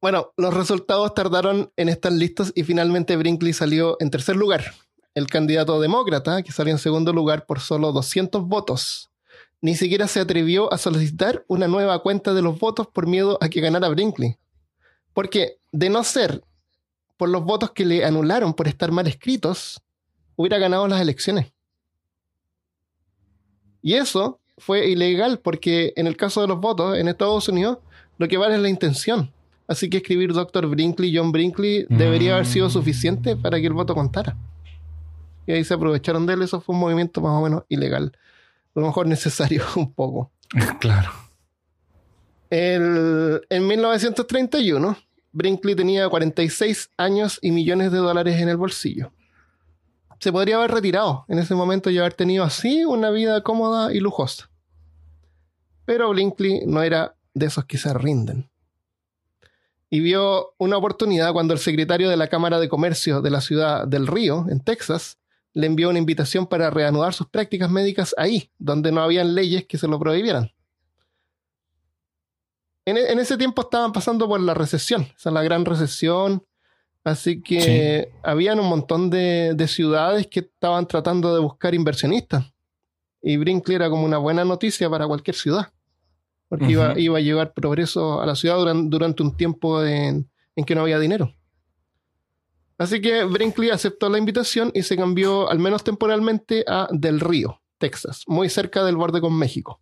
Bueno, los resultados tardaron en estar listos y finalmente Brinkley salió en tercer lugar. El candidato demócrata, que salió en segundo lugar por solo 200 votos, ni siquiera se atrevió a solicitar una nueva cuenta de los votos por miedo a que ganara Brinkley. Porque, de no ser por los votos que le anularon por estar mal escritos, hubiera ganado las elecciones. Y eso fue ilegal porque en el caso de los votos en Estados Unidos lo que vale es la intención. Así que escribir Dr. Brinkley, John Brinkley, debería haber sido Mm. suficiente para que el voto contara. Y ahí se aprovecharon de él. Eso fue un movimiento más o menos ilegal. A lo mejor necesario un poco. claro. El- en 1931, Brinkley tenía 46 años y millones de dólares en el bolsillo. Se podría haber retirado en ese momento y haber tenido así una vida cómoda y lujosa. Pero Brinkley no era de esos que se rinden. Y vio una oportunidad cuando el secretario de la Cámara de Comercio de la ciudad del Río, en Texas, le envió una invitación para reanudar sus prácticas médicas ahí, donde no habían leyes que se lo prohibieran en, en ese tiempo estaban pasando por la recesión, o sea, la gran recesión. Así que habían un montón de, de ciudades que estaban tratando de buscar inversionistas. Y Brinkley era como una buena noticia para cualquier ciudad. Porque iba, a llevar progreso a la ciudad duran- durante un tiempo en, en que no había dinero. Así que Brinkley aceptó la invitación y se cambió, al menos temporalmente, a Del Río, Texas, muy cerca del borde con México.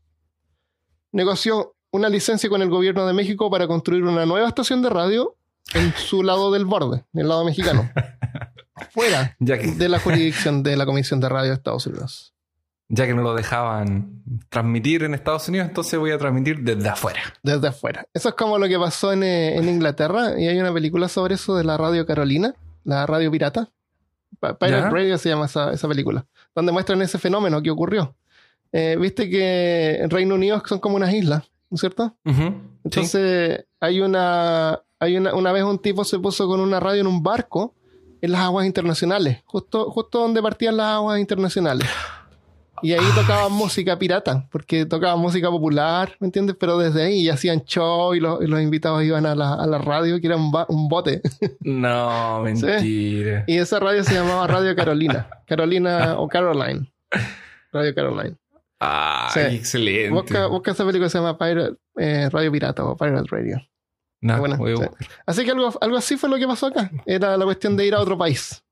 Negoció una licencia con el gobierno de México para construir una nueva estación de radio en su lado del borde, en el lado mexicano, fuera Ya que, de la jurisdicción de la Comisión de Radio de Estados Unidos. ya que no lo dejaban transmitir en Estados Unidos, entonces voy a transmitir desde afuera. Desde afuera. Eso es como lo que pasó en, eh, en Inglaterra y hay una película sobre eso de la Radio Carolina, la radio pirata. Pirate ¿Ya? Radio se llama esa, esa película, donde muestran ese fenómeno que ocurrió. Eh, Viste que en Reino Unido son como unas islas, ¿no es cierto? Entonces, hay una, hay una, una vez un tipo se puso con una radio en un barco en las aguas internacionales, justo, justo donde partían las aguas internacionales. Y ahí tocaban música pirata, porque tocaban música popular, ¿me entiendes? Pero desde ahí y hacían show y los, y los invitados iban a la, a la radio, que era un, un bote. No, mentira. y esa radio se llamaba Radio Carolina. Carolina o Caroline. Radio Caroline. Ah, Sí. excelente. Busca, busca esa película que se llama Pirate, eh, Radio Pirata o Pirate Radio. No, buscar. Así que algo, algo así fue lo que pasó acá. Era la cuestión de ir a otro país.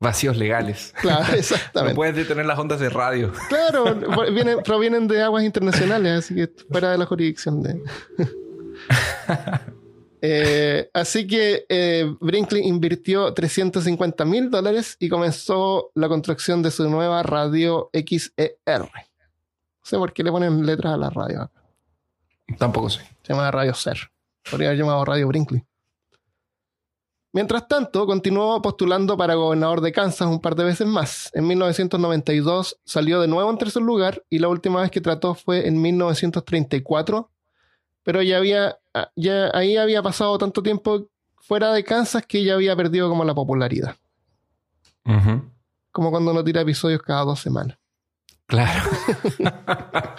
Vacíos legales. Claro, No exactamente. puedes detener las ondas de radio. Claro, vienen, provienen de aguas internacionales, así que fuera de la jurisdicción de. Eh, así que eh, Brinkley invirtió 350 mil dólares y comenzó la construcción de su nueva radio XER. No sé por qué le ponen letras a la radio. Tampoco sé. Se llama Radio Ser. Podría haber llamado Radio Brinkley. Mientras tanto, continuó postulando para gobernador de Kansas un par de veces más. En 1992 salió de nuevo en tercer lugar y la última vez que trató fue en 1934. Pero ya había, ah, ya ahí había pasado tanto tiempo fuera de Kansas que ya había perdido como la popularidad. Como cuando uno tira episodios cada dos semanas. Claro.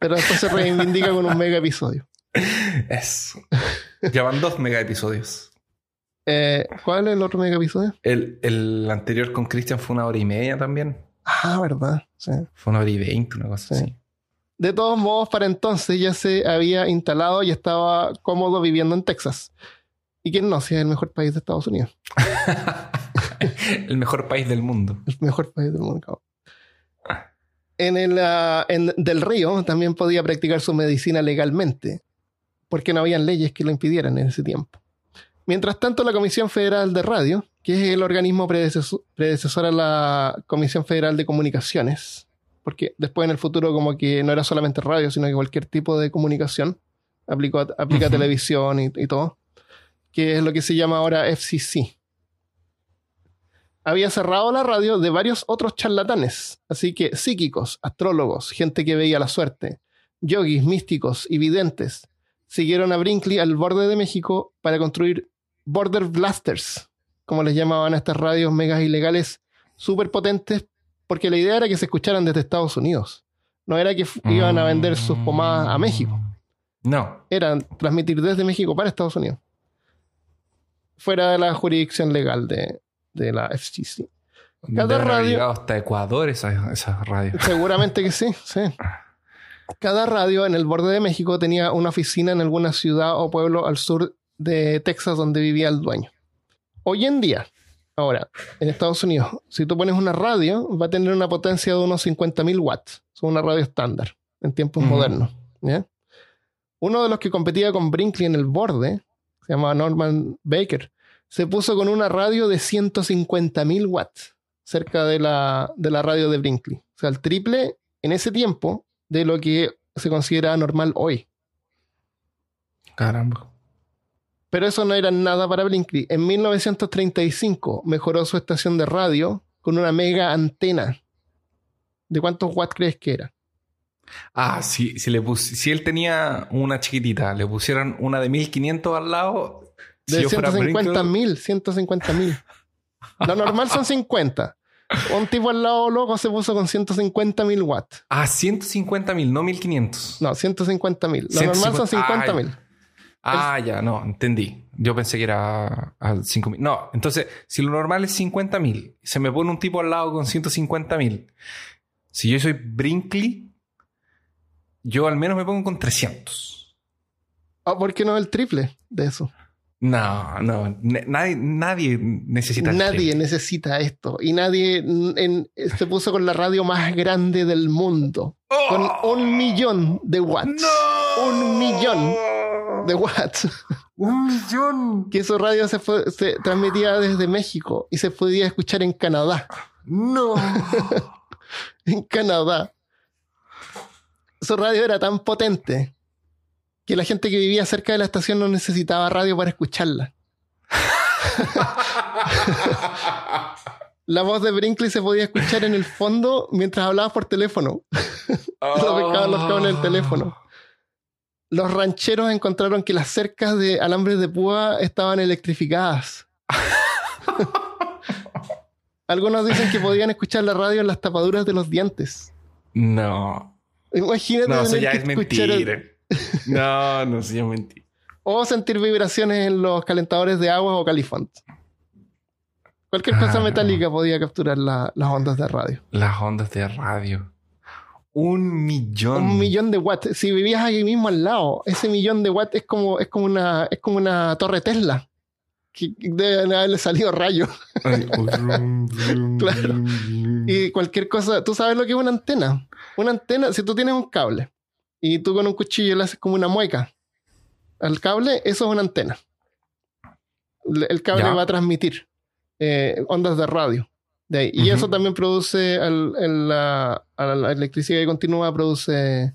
Pero después se reivindica con un mega episodio. Eso. Ya van dos mega episodios. Eh, ¿Cuál es el otro mega episodio? El, el anterior con Christian fue una hora y media también. Ah, verdad. Sí. Fue una hora y veinte, una cosa Sí. así. De todos modos, para entonces ya se había instalado y estaba cómodo viviendo en Texas. ¿Y quién no? Si es el mejor país de Estados Unidos. el mejor país del mundo. El mejor país del mundo. cabrón. En el en Del Río también podía practicar su medicina legalmente, porque no habían leyes que lo impidieran en ese tiempo. Mientras tanto, la Comisión Federal de Radio, que es el organismo predecesor, predecesor a la Comisión Federal de Comunicaciones, porque después en el futuro como que no era solamente radio, sino que cualquier tipo de comunicación, aplicó, aplica televisión y, y todo, que es lo que se llama ahora FCC había cerrado la radio de varios otros charlatanes, así que psíquicos, astrólogos, gente que veía la suerte, yogis, místicos y videntes, siguieron a Brinkley al borde de México para construir border blasters, como les llamaban a estas radios megas ilegales súper potentes, porque la idea era que se escucharan desde Estados Unidos. No era que iban a vender sus pomadas a México No. era transmitir desde México para Estados Unidos. Fuera de la jurisdicción legal de, de la FCC. Cada radio- hasta Ecuador esas radios. Seguramente que sí, sí. Cada radio en el borde de México tenía una oficina en alguna ciudad o pueblo al sur de Texas donde vivía el dueño. Hoy en día, ahora, en Estados Unidos, si tú pones una radio, va a tener una potencia de unos 50.000 watts. Es una radio estándar en tiempos modernos. ¿ya? Uno de los que competía con Brinkley en el borde, se llamaba Norman Baker, se puso con una radio de 150.000 watts cerca de la, de la radio de Brinkley. O sea, el triple en ese tiempo de lo que se considera normal hoy. Caramba. Pero eso no era nada para Brinkley. En 1935 mejoró su estación de radio con una mega antena. ¿De cuántos watts crees que era? Ah, si, si, le pus- si él tenía una chiquitita, le pusieran una de 1500 al lado. De yo fuera 150 Brinkley- mil, 150 mil. Lo normal son 50. Un tipo al lado loco se puso con 150 mil watts. Ah, 150 mil, no 1500. No, 150 mil. Lo normal son 50 mil. Ah, ya, no, entendí. Yo pensé que era a 5 mil. No, entonces, si lo normal es 50 mil, se me pone un tipo al lado con 150 mil. Si yo soy Brinkley, yo al menos me pongo con 300. Ah, ¿Por qué no el triple de eso? No, no, nadie, nadie necesita. Nadie necesita esto. Y nadie en- se puso con la radio más grande del mundo. Con un millón de watts. ¡No! Un millón de watts. Un millón. Que su radio se, fue- se transmitía desde México y se podía escuchar en Canadá. No. En Canadá. Su radio era tan potente que la gente que vivía cerca de la estación no necesitaba radio para escucharla. La voz de Brinkley se podía escuchar en el fondo mientras hablabas por teléfono. Lo pescaban los cables del teléfono. Los rancheros encontraron que las cercas de alambres de púa estaban electrificadas. Algunos dicen que podían escuchar la radio en las tapaduras de los dientes. No. Imagínate. No, eso ya que es el- mentira. No, no, es mentira. O sentir vibraciones en los calentadores de agua o califont. Cualquier Ah, cosa metálica podía capturar la- las ondas de radio. Las ondas de radio. Un millón. Un millón de watts. Si vivías ahí mismo al lado, ese millón de watts es como, es como, una, es como una torre Tesla. Que deben haberle salido rayos. Brum, Claro. Y cualquier cosa, tú sabes lo que es una antena. Una antena, si tú tienes un cable y tú con un cuchillo le haces como una mueca al cable, eso es una antena. El cable Ya. va a transmitir eh, ondas de radio. De ahí. Y eso también produce, al- la, a la electricidad que continúa, produce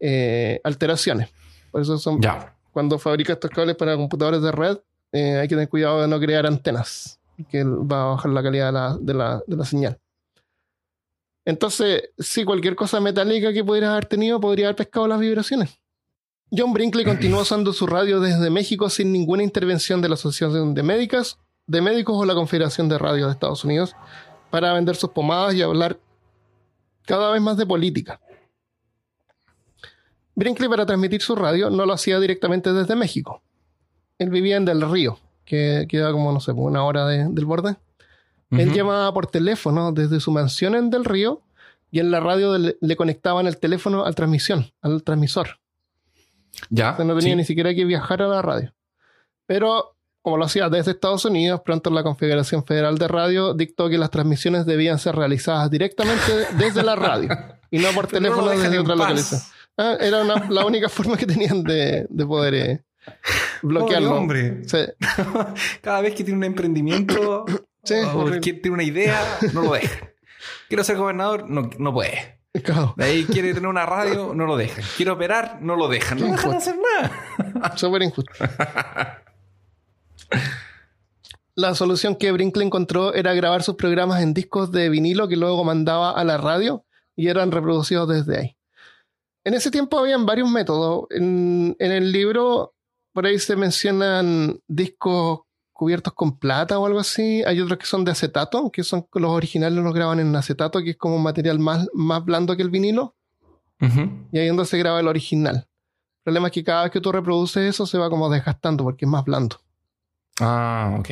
eh, alteraciones. Por eso son, Ya. cuando fabrica estos cables para computadores de red, eh, hay que tener cuidado de no crear antenas, que va a bajar la calidad de la, de la- de la señal. Entonces, sí, cualquier cosa metálica que pudieras haber tenido podría haber pescado las vibraciones. John Brinkley continuó usando su radio desde México sin ninguna intervención de la Asociación de Médicas, de Médicos o la Confederación de Radio de Estados Unidos para vender sus pomadas y hablar cada vez más de política. Brinkley para transmitir su radio no lo hacía directamente desde México. Él vivía en Del Río, que queda como, no sé, una hora de- del borde. Él llamaba por teléfono desde su mansión en Del Río y en la radio le, le conectaban el teléfono al transmisión, al transmisor. Ya. O sea, no tenía sí. ni siquiera que viajar a la radio. Pero como lo hacía desde Estados Unidos, pronto la Confederación Federal de Radio dictó que las transmisiones debían ser realizadas directamente desde la radio y no por no teléfono desde otra localización. Ah, era una- la única forma que tenían de, de poder eh, bloquearlo. Pobre hombre. Sí, Cada vez que tiene un emprendimiento Sí, que tiene una idea, no lo deja. Quiero ser gobernador, no, no puede. claro, De ahí quiere tener una radio, no lo dejan. Quiere operar, no lo dejan. No Qué dejan hacer nada. súper injusto. La solución que Brinkley encontró era grabar sus programas en discos de vinilo que luego mandaba a la radio y eran reproducidos desde ahí. En ese tiempo habían varios métodos. En, en el libro, por ahí se mencionan discos cubiertos con plata o algo así. Hay otros que son de acetato, que son los originales los graban en acetato, que es como un material más, más blando que el vinilo. Y ahí es donde se graba el original. El problema es que cada vez que tú reproduces eso se va como desgastando porque es más blando. Ah, ok.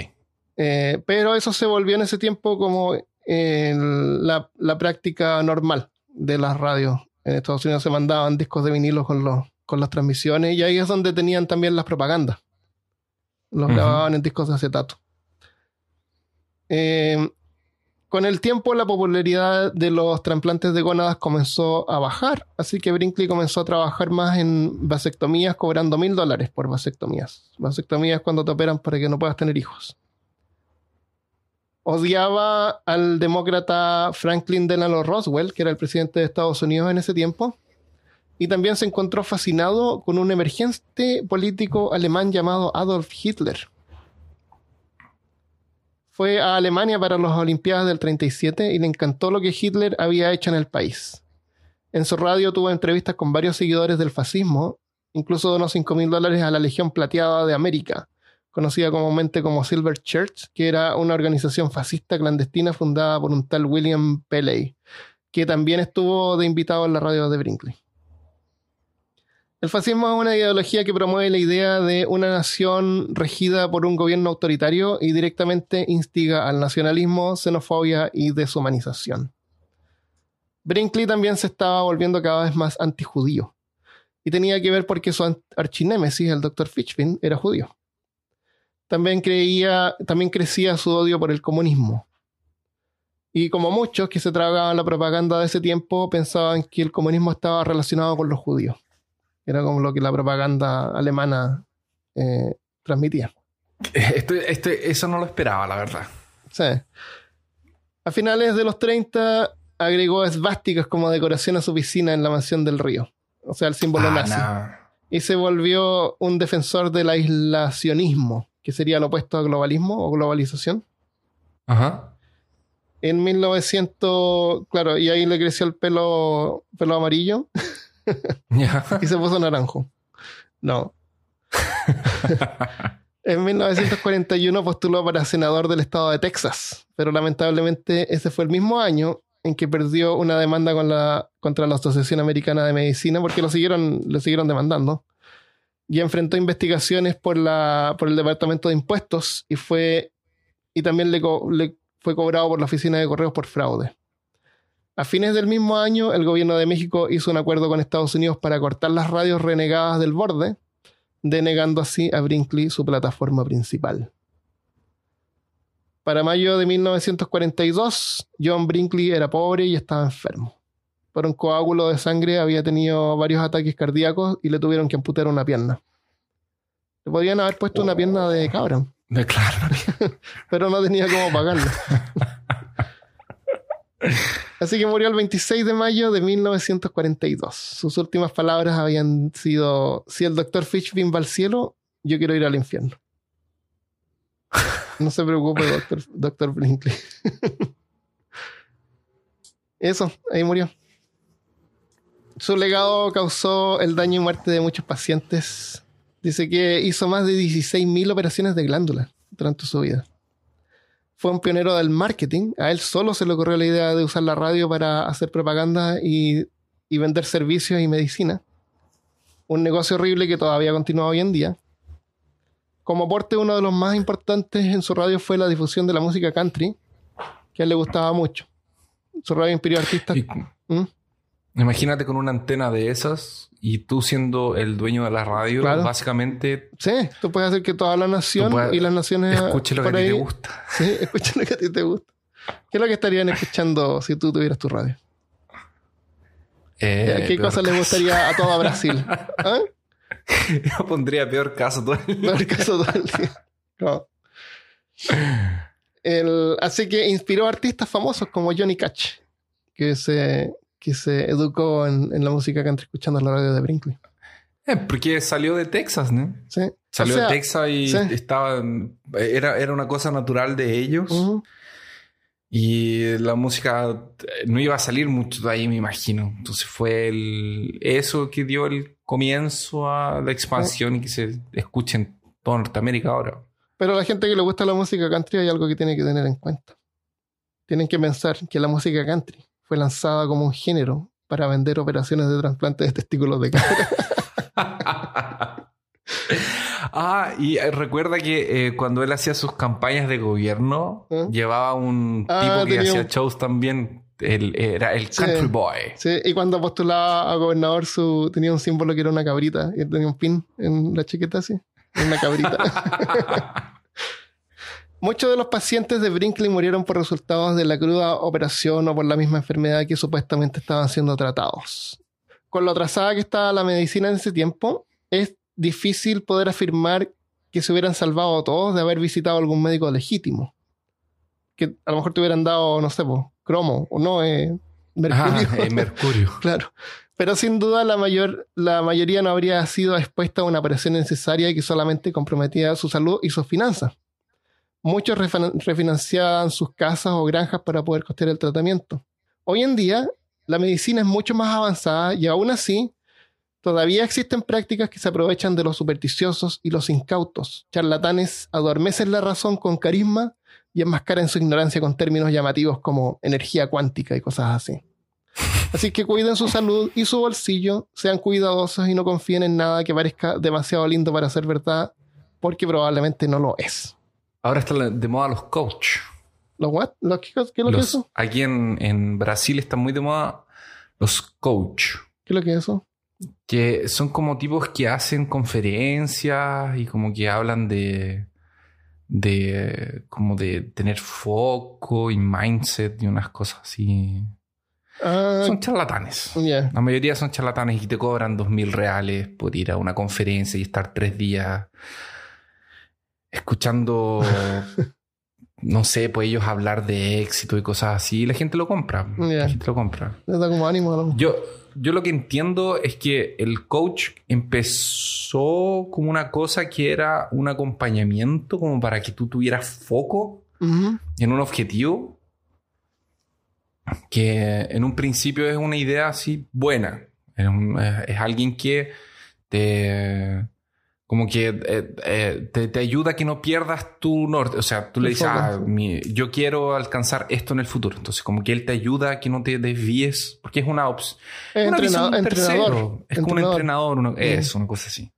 Eh, pero eso se volvió en ese tiempo como eh, la, la práctica normal de las radios. En Estados Unidos se mandaban discos de vinilo con, los, con las transmisiones y ahí es donde tenían también las propagandas. Los grababan en discos de acetato. Eh, con el tiempo la popularidad de los trasplantes de gónadas comenzó a bajar, así que Brinkley comenzó a trabajar más en vasectomías cobrando mil dólares por vasectomías. Vasectomías cuando te operan para que no puedas tener hijos. Odiaba al demócrata Franklin Delano Roswell, que era el presidente de Estados Unidos en ese tiempo, y también se encontró fascinado con un emergente político alemán llamado Adolf Hitler. Fue a Alemania para las Olimpiadas del 37 y le encantó lo que Hitler había hecho en el país. En su radio tuvo entrevistas con varios seguidores del fascismo, incluso donó 5 mil dólares a la Legión Plateada de América, conocida comúnmente como Silver Church, que era una organización fascista clandestina fundada por un tal William Pelley, que también estuvo de invitado en la radio de Brinkley. El fascismo es una ideología que promueve la idea de una nación regida por un gobierno autoritario y directamente instiga al nacionalismo, xenofobia y deshumanización. Brinkley también se estaba volviendo cada vez más antijudío. Y tenía que ver porque su archinémesis, el Dr. Fitchpin, era judío. También, creía, también crecía su odio por el comunismo. Y como muchos que se tragaban la propaganda de ese tiempo, pensaban que el comunismo estaba relacionado con los judíos. Era como lo que la propaganda alemana eh, transmitía. Esto, esto- eso no lo esperaba, la verdad. Sí. A finales de los 30 agregó esvásticas como decoración a su piscina en la mansión del río. O sea, el símbolo Ah, nazi. no. Y se volvió un defensor del aislacionismo, que sería lo opuesto a globalismo o globalización. Ajá. En 1900, claro, y ahí le creció el pelo, pelo amarillo Y se puso naranjo. No. en 1941 postuló para senador del estado de Texas, pero lamentablemente ese fue el mismo año en que perdió una demanda con la, contra la Asociación Americana de Medicina porque lo siguieron, lo siguieron demandando. Y enfrentó investigaciones por, la, por el Departamento de Impuestos y fue y también le, co- le fue cobrado por la Oficina de Correos por fraude. A fines del mismo año, el gobierno de México hizo un acuerdo con Estados Unidos para cortar las radios renegadas del borde, denegando así a Brinkley su plataforma principal. Para mayo de 1942, John Brinkley era pobre y estaba enfermo. Por un coágulo de sangre había tenido varios ataques cardíacos y le tuvieron que amputar una pierna. Le podían haber puesto una pierna de cabra, De claro. pero no tenía cómo pagarla. Así que murió el 26 de mayo de 1942. Sus últimas palabras habían sido: Si el doctor Fishbin va al cielo, yo quiero ir al infierno. No se preocupe, doctor, doctor Brinkley. Eso, ahí murió. Su legado causó el daño y muerte de muchos pacientes. Dice que hizo más de 16.000 operaciones de glándula durante su vida. Fue un pionero del marketing. A él solo se le ocurrió la idea de usar la radio para hacer propaganda y, y vender servicios y medicina. Un negocio horrible que todavía continúa hoy en día. Como aporte, uno de los más importantes en su radio fue la difusión de la música country, que a él le gustaba mucho. Su radio inspiró a artistas. Y- ¿Mm? Imagínate con una antena de esas y tú siendo el dueño de la radio, Claro. básicamente Sí, tú puedes hacer que toda la nación y las naciones. escuche lo que a ti te gusta. Sí, escucha lo que a ti te gusta. ¿Qué es lo que estarían escuchando si tú tuvieras tu radio? Eh, ¿Qué cosa le caso. gustaría a toda Brasil? ¿Ah? Yo pondría peor caso todo el- Peor caso todo el día. No. El- así que inspiró a artistas famosos como Johnny Cash, que se, que se educó en, en la música country escuchando la radio de Brinkley. Eh, porque salió de Texas, ¿no? ¿Sí? Salió O sea, de Texas y sí. estaba era, era una cosa natural de ellos. Y la música eh, no iba a salir mucho de ahí, me imagino. Entonces fue el, eso que dio el comienzo a la expansión y que se escuche en toda Norteamérica ahora. Pero a la gente que le gusta la música country hay algo que tiene que tener en cuenta. Tienen que pensar que la música country fue lanzada como un género para vender operaciones de trasplante de testículos de cabra. ah, y eh, recuerda que eh, cuando él hacía sus campañas de gobierno, ¿Eh? llevaba un Ah, tipo que hacía un- shows también. El, era el Sí. country boy. Sí, y cuando postulaba a gobernador su, tenía un símbolo que era una cabrita. Y él tenía un pin en la chaqueta así. Una cabrita. Muchos de los pacientes de Brinkley murieron por resultados de la cruda operación o por la misma enfermedad que supuestamente estaban siendo tratados. Con lo atrasada que estaba la medicina en ese tiempo, es difícil poder afirmar que se hubieran salvado todos de haber visitado algún médico legítimo. Que a lo mejor te hubieran dado, no sé, po, cromo o no, eh, mercurio. Ah, eh, Mercurio. Claro. Pero sin duda la, mayor, la mayoría no habría sido expuesta a una operación necesaria que solamente comprometía su salud y sus finanzas. Muchos refin- refinanciaban sus casas o granjas para poder costear el tratamiento. Hoy en día, la medicina es mucho más avanzada y aún así, todavía existen prácticas que se aprovechan de los supersticiosos y los incautos. Charlatanes adormecen la razón con carisma y enmascaran su ignorancia con términos llamativos como energía cuántica y cosas así. Así que cuiden su salud y su bolsillo, sean cuidadosos y no confíen en nada que parezca demasiado lindo para ser verdad, porque probablemente no lo es. Ahora están de moda los coach. ¿Los what? ¿Los qué, qué es lo que es eso? aquí en, en Brasil están muy de moda los coach. ¿Qué es lo que es eso? Que son como tipos que hacen conferencias y como que hablan de. de. como de tener foco y mindset y unas cosas así. Ah, Son charlatanes. La mayoría son charlatanes y te cobran dos mil reales por ir a una conferencia y estar tres días escuchando, no sé, pues ellos hablar de éxito y cosas así. Y la gente lo compra. La gente lo compra. Da como ánimo. ¿no? Yo, yo lo que entiendo es que el coach empezó como una cosa que era un acompañamiento como para que tú tuvieras foco en un objetivo que en un principio es una idea así buena. Es, un- es- es alguien que te como que eh, eh, te, te ayuda a que no pierdas tu norte. O sea, tú le dices, ah, mi- yo quiero alcanzar esto en el futuro. Entonces, como que él te ayuda a que no te desvíes, porque es una opción. Es Una entrenador, entrenador. tercero. Es como un entrenador, uno- es una cosa así.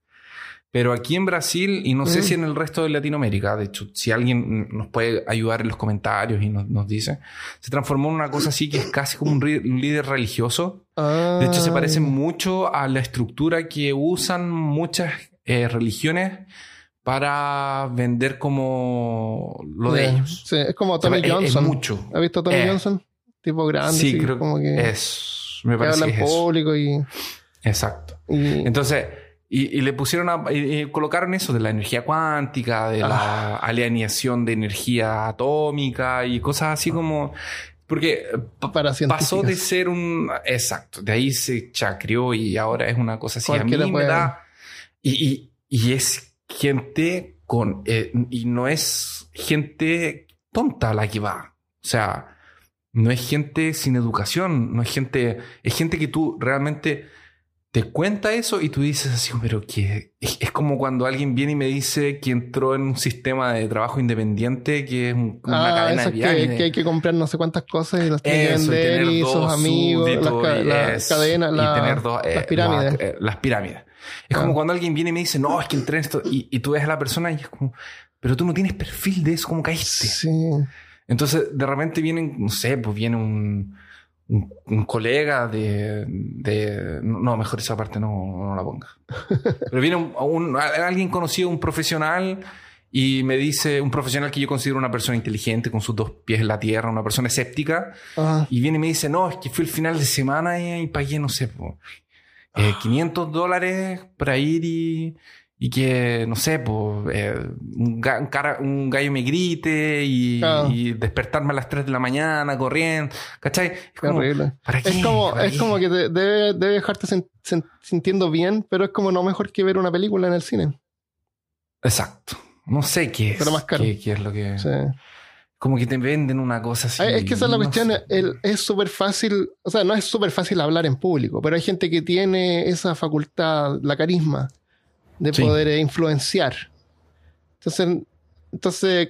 Pero aquí en Brasil, y no sé si en el resto de Latinoamérica, de hecho, si alguien nos puede ayudar en los comentarios y nos, nos dice, se transformó en una cosa así que es casi como un, un líder religioso. De hecho, se parece mucho a la estructura que usan muchas eh, religiones para vender como lo de ellos. Sí, es como O sea, Tommy es- es Johnson. mucho. ¿Has visto a Tommy Eh, Johnson? Tipo grande. Sí, creo como que, es. Me que parece habla que es eso. público y, Exacto. y- Entonces, y, y le pusieron a, y, y colocaron eso de la energía cuántica, de la alineación de energía atómica y cosas así como. Porque pa- para científicos. pasó de ser un. Exacto, de ahí se chacrió y ahora es una cosa así. A mí me da. Y, y, y es gente con. eh, y no es gente tonta la que va. O sea, no es gente sin educación, no es gente. Es gente que tú realmente te cuenta eso y tú dices así, pero que es, es como cuando alguien viene y me dice que entró en un sistema de trabajo independiente que es un- una Ah, cadena eso de es que, que hay que comprar no sé cuántas cosas y las tiene que vender tener y sus amigos, las, cadenas, la- las pirámides. la- eh, las pirámides. Es Ah. como cuando alguien viene y me dice, no, es que entré en esto, y, y tú ves a la persona y es como, pero tú no tienes perfil de eso, ¿cómo caíste? Sí. Entonces, de repente vienen, no sé, pues viene un, un, un colega de, de- No, mejor esa parte no, no la ponga. Pero viene un, un- alguien conocido, un profesional, y me dice, un profesional que yo considero una persona inteligente, con sus dos pies en la tierra, una persona escéptica, y viene y me dice, no, es que fui el final de semana y, y pagué, no sé, po, eh, 500 dólares para ir y, y que, no sé, pues, un, ga- gallo me grite y, Claro. y despertarme a las 3 de la mañana corriendo, ¿cachai? Es como, horrible. ¿para qué? Es como, ¿Para es qué? como que te- debe, debe dejarte sintiendo bien, pero es como no mejor que ver una película en el cine. Exacto. No sé qué es. Pero más caro. Qué, qué es lo que... Sí. Como que te venden una cosa así. Es que esa es la no cuestión. el- es súper fácil, o sea, no es súper fácil hablar en público, pero hay gente que tiene esa facultad, la carisma, de Sí. poder eh, influenciar. Entonces, entonces,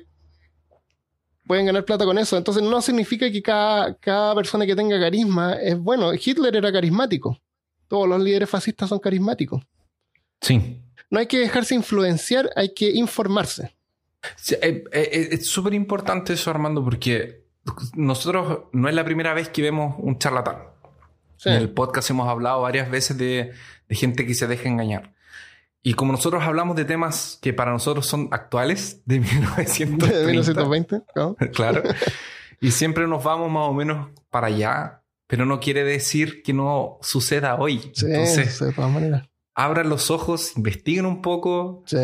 pueden ganar plata con eso. Entonces, no significa que cada, cada persona que tenga carisma es bueno. Hitler era carismático. Todos los líderes fascistas son carismáticos. Sí. No hay que dejarse influenciar, hay que informarse. Sí, eh, eh, es súper importante eso, Armando, porque nosotros no es la primera vez que vemos un charlatán. Sí. En el podcast hemos hablado varias veces de, de gente que se deja engañar. Y como nosotros hablamos de temas que para nosotros son actuales, de 1930, De 1920, ¿no? claro, y siempre nos vamos más o menos para allá, pero no quiere decir que no suceda hoy. Sí, Entonces, de todas maneras. abran los ojos, investiguen un poco, Sí.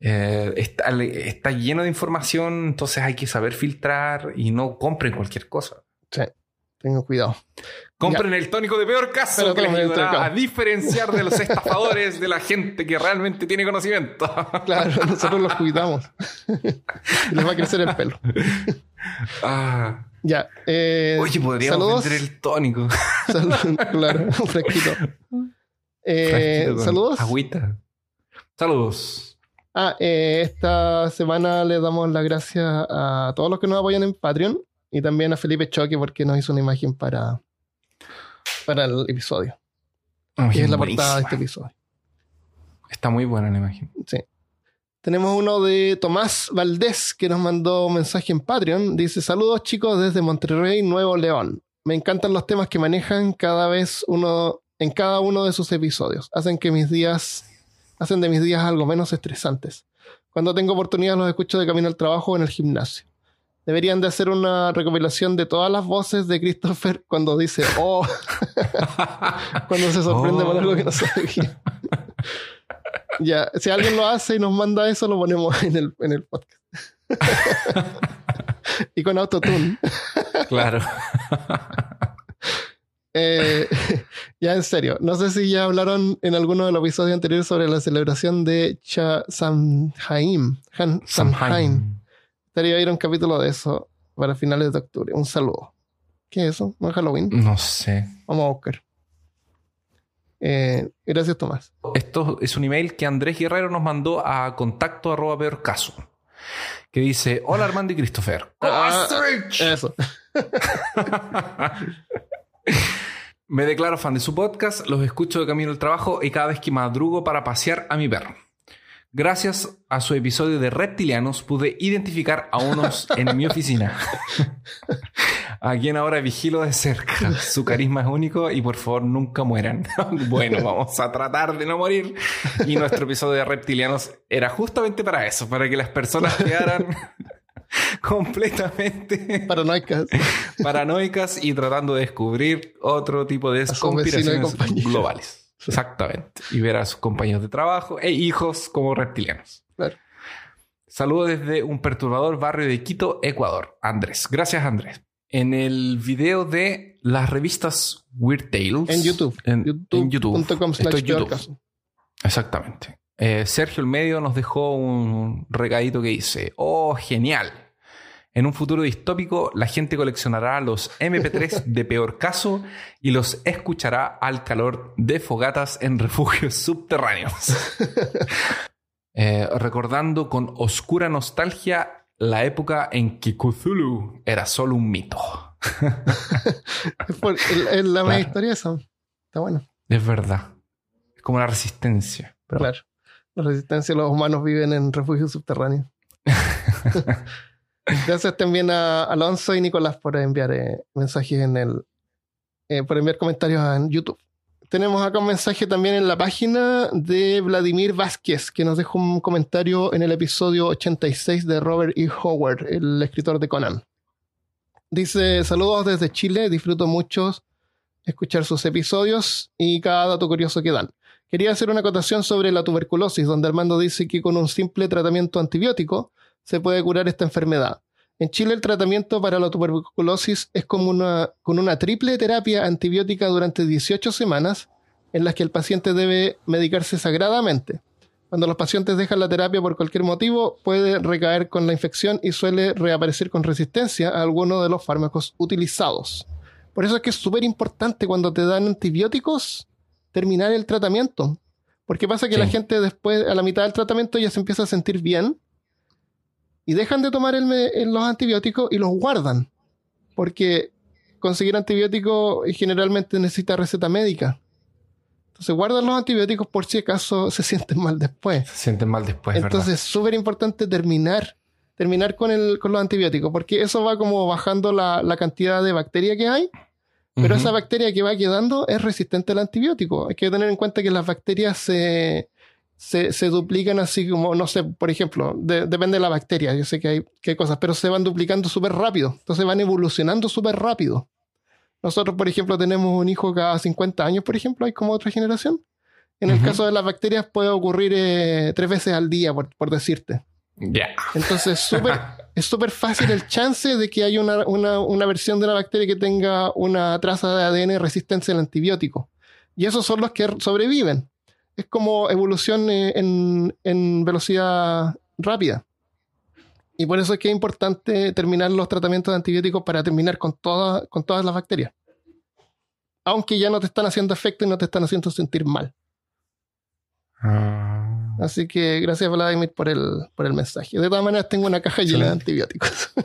Eh, está, está lleno de información, entonces hay que saber filtrar y no compren cualquier cosa. Sí, tengo cuidado. Compren el tónico de peor caso Pero que les ayudará a diferenciar de los estafadores de la gente que realmente tiene conocimiento. Claro, nosotros los cuidamos. Les va a crecer el pelo. Ah. Ya. eh, Oye, podríamos saludos. vender el tónico. Salud- claro, un fresquito. Eh, saludos. Agüita. Saludos. Ah, eh, esta semana le damos las gracias a todos los que nos apoyan en Patreon y también a Felipe Choque porque nos hizo una imagen para, para el episodio, que es la portada de este episodio. Está muy buena la imagen. Sí. Tenemos uno de Tomás Valdés que nos mandó un mensaje en Patreon. Dice: Saludos chicos desde Monterrey, Nuevo León. Me encantan los temas que manejan cada vez uno en cada uno de sus episodios. Hacen que mis días hacen de mis días algo menos estresantes. Cuando tengo oportunidad los escucho de camino al trabajo o en el gimnasio. Deberían de hacer una recopilación de todas las voces de Christopher cuando dice oh, cuando se sorprende por Oh. algo que no sabía. Ya, si alguien lo hace y nos manda eso, lo ponemos en el, en el podcast. y con autotune. Claro. Eh, ya en serio, no sé si ya hablaron en alguno de los episodios anteriores sobre la celebración de Cha Samhain. Han- Samhain. Estaría ir a un capítulo de eso para finales de octubre. Un saludo. ¿Qué es eso? ¿No es Halloween? No sé. Vamos a buscar. Eh, gracias, Tomás. Esto es un email que Andrés Guerrero nos mandó a contacto arroba peor caso. Que dice: Hola Armando y Christopher. Ah, eso. Me declaro fan de su podcast, los escucho de camino al trabajo y cada vez que madrugo para pasear a mi perro. Gracias a su episodio de Reptilianos pude identificar a unos en mi oficina, a quien ahora vigilo de cerca. Su carisma es único y por favor nunca mueran. bueno, vamos a tratar de no morir. Y nuestro episodio de Reptilianos era justamente para eso, para que las personas quedaran completamente paranoicas. paranoicas y tratando de descubrir otro tipo de conspiraciones globales. Exactamente. Y ver a sus compañeros de trabajo e hijos como reptilianos. Claro. Saludo desde un perturbador barrio de Quito, Ecuador. Andrés. Gracias, Andrés. En el video de las revistas Weird Tales. En YouTube. En YouTube. Estoy YouTube. Exactamente. Eh, Sergio el Medio nos dejó un regadito que dice: Oh, genial. En un futuro distópico, la gente coleccionará los MP3 de peor caso y los escuchará al calor de fogatas en refugios subterráneos. Eh, recordando con oscura nostalgia la época en que Cthulhu era solo un mito. es la claro. historia esa. Está bueno. Es verdad. Es como la resistencia. Claro. La resistencia, los humanos viven en refugios subterráneos. Gracias también a Alonso y Nicolás por enviar eh, mensajes en el. Eh, por enviar comentarios en YouTube. Tenemos acá un mensaje también en la página de Vladimir Vázquez, que nos dejó un comentario en el episodio 86 de Robert E. Howard, el escritor de Conan. Dice: Saludos desde Chile, disfruto mucho escuchar sus episodios y cada dato curioso que dan. Quería hacer una acotación sobre la tuberculosis, donde Armando dice que con un simple tratamiento antibiótico se puede curar esta enfermedad. En Chile el tratamiento para la tuberculosis es como una, con una triple terapia antibiótica durante 18 semanas en las que el paciente debe medicarse sagradamente. Cuando los pacientes dejan la terapia por cualquier motivo, puede recaer con la infección y suele reaparecer con resistencia a alguno de los fármacos utilizados. Por eso es que es súper importante cuando te dan antibióticos terminar el tratamiento. Porque pasa que la gente después, a la mitad del tratamiento, ya se empieza a sentir bien y dejan de tomar los antibióticos y los guardan. Porque conseguir antibióticos generalmente necesita receta médica. Entonces guardan los antibióticos por si acaso se sienten mal después. Se sienten mal después. Entonces es súper importante terminar, terminar con, el, con los antibióticos, porque eso va como bajando la, la cantidad de bacteria que hay, pero esa bacteria que va quedando es resistente al antibiótico. Hay que tener en cuenta que las bacterias se, se, duplican así como, no sé, por ejemplo, depende de la bacteria, yo sé que hay, que cosas, pero se van duplicando súper rápido, entonces van evolucionando súper rápido. Nosotros, por ejemplo, tenemos un hijo cada 50 años, por ejemplo, hay como otra generación. En el caso de las bacterias puede ocurrir eh, tres veces al día, por, decirte. Ya. Entonces es súper fácil el chance de que haya una, una, versión de la bacteria que tenga una traza de ADN resistencia al antibiótico. Y esos son los que sobreviven es como evolución eh, en, velocidad rápida. Y por eso es que es importante terminar los tratamientos de antibióticos para terminar con, con todas las bacterias. Aunque ya no te están haciendo efecto y no te están haciendo sentir mal. Ah. Así que gracias Vladimir por el, por el mensaje. De todas maneras tengo una caja llena de antibióticos.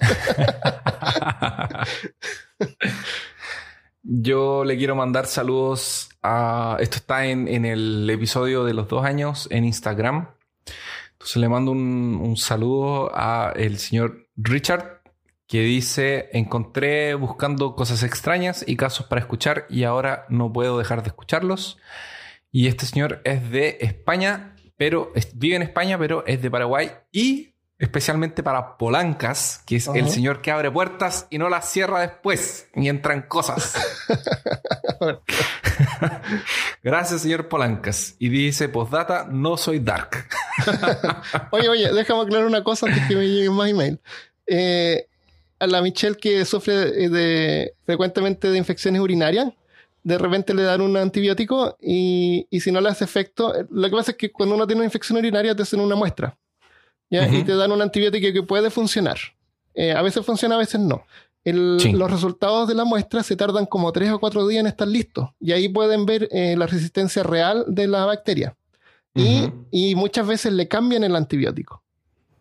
Yo le quiero mandar saludos a... Esto está en, el episodio de los dos años en Instagram. Entonces le mando un, saludo a el señor Richard que dice, encontré buscando cosas extrañas y casos para escuchar y ahora no puedo dejar de escucharlos. Y este señor es de España, pero vive en España, pero es de Paraguay y especialmente para Polancas, que es el señor que abre puertas y no las cierra después, y entran cosas. Gracias, señor Polancas. Y dice, postdata, no soy dark. oye, oye, déjame aclarar una cosa antes que me lleguen más email. Eh, a la Michelle que sufre de, frecuentemente de infecciones urinarias, de repente le dan un antibiótico y, y si no le hace efecto, lo que pasa es que cuando uno tiene una infección urinaria te hacen una muestra ¿ya? Y te dan un antibiótico que puede funcionar. Eh, a veces funciona, a veces no. El- Sí. Los resultados de la muestra se tardan como tres o cuatro días en estar listos y ahí pueden ver eh, la resistencia real de la bacteria. Y, y muchas veces le cambian el antibiótico.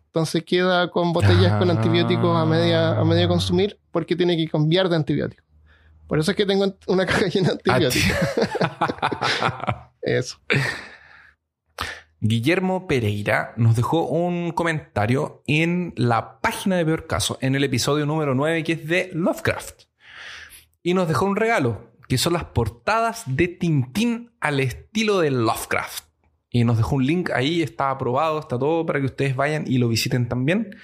Entonces queda con botellas con Ah. antibióticos a media, a media consumir porque tiene que cambiar de antibiótico. Por eso es que tengo una caja llena de antibióticos. Eso. Guillermo Pereira nos dejó un comentario en la página de Peor Caso, en el episodio número 9, que es de Lovecraft. Y nos dejó un regalo, que son las portadas de Tintín al estilo de Lovecraft. Y nos dejó un link ahí, está aprobado, está todo para que ustedes vayan y lo visiten también.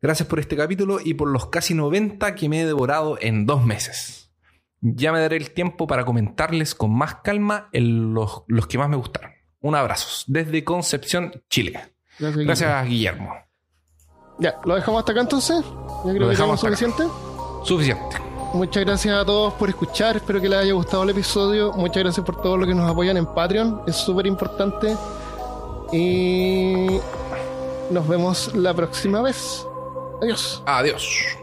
Gracias por este capítulo y por los casi 90 que me he devorado en dos meses. Ya me daré el tiempo para comentarles con más calma los, los que más me gustaron. Un abrazo desde Concepción, Chile. Gracias. Gracias, Guillermo. Ya, ¿lo dejamos hasta acá entonces? Yo creo Lo que dejamos tenemos hasta acá. suficiente. Suficiente. Muchas gracias a todos por escuchar. Espero que les haya gustado el episodio. Muchas gracias por todo lo que nos apoyan en Patreon. Es súper importante. Y nos vemos la próxima vez. Adiós. Adiós.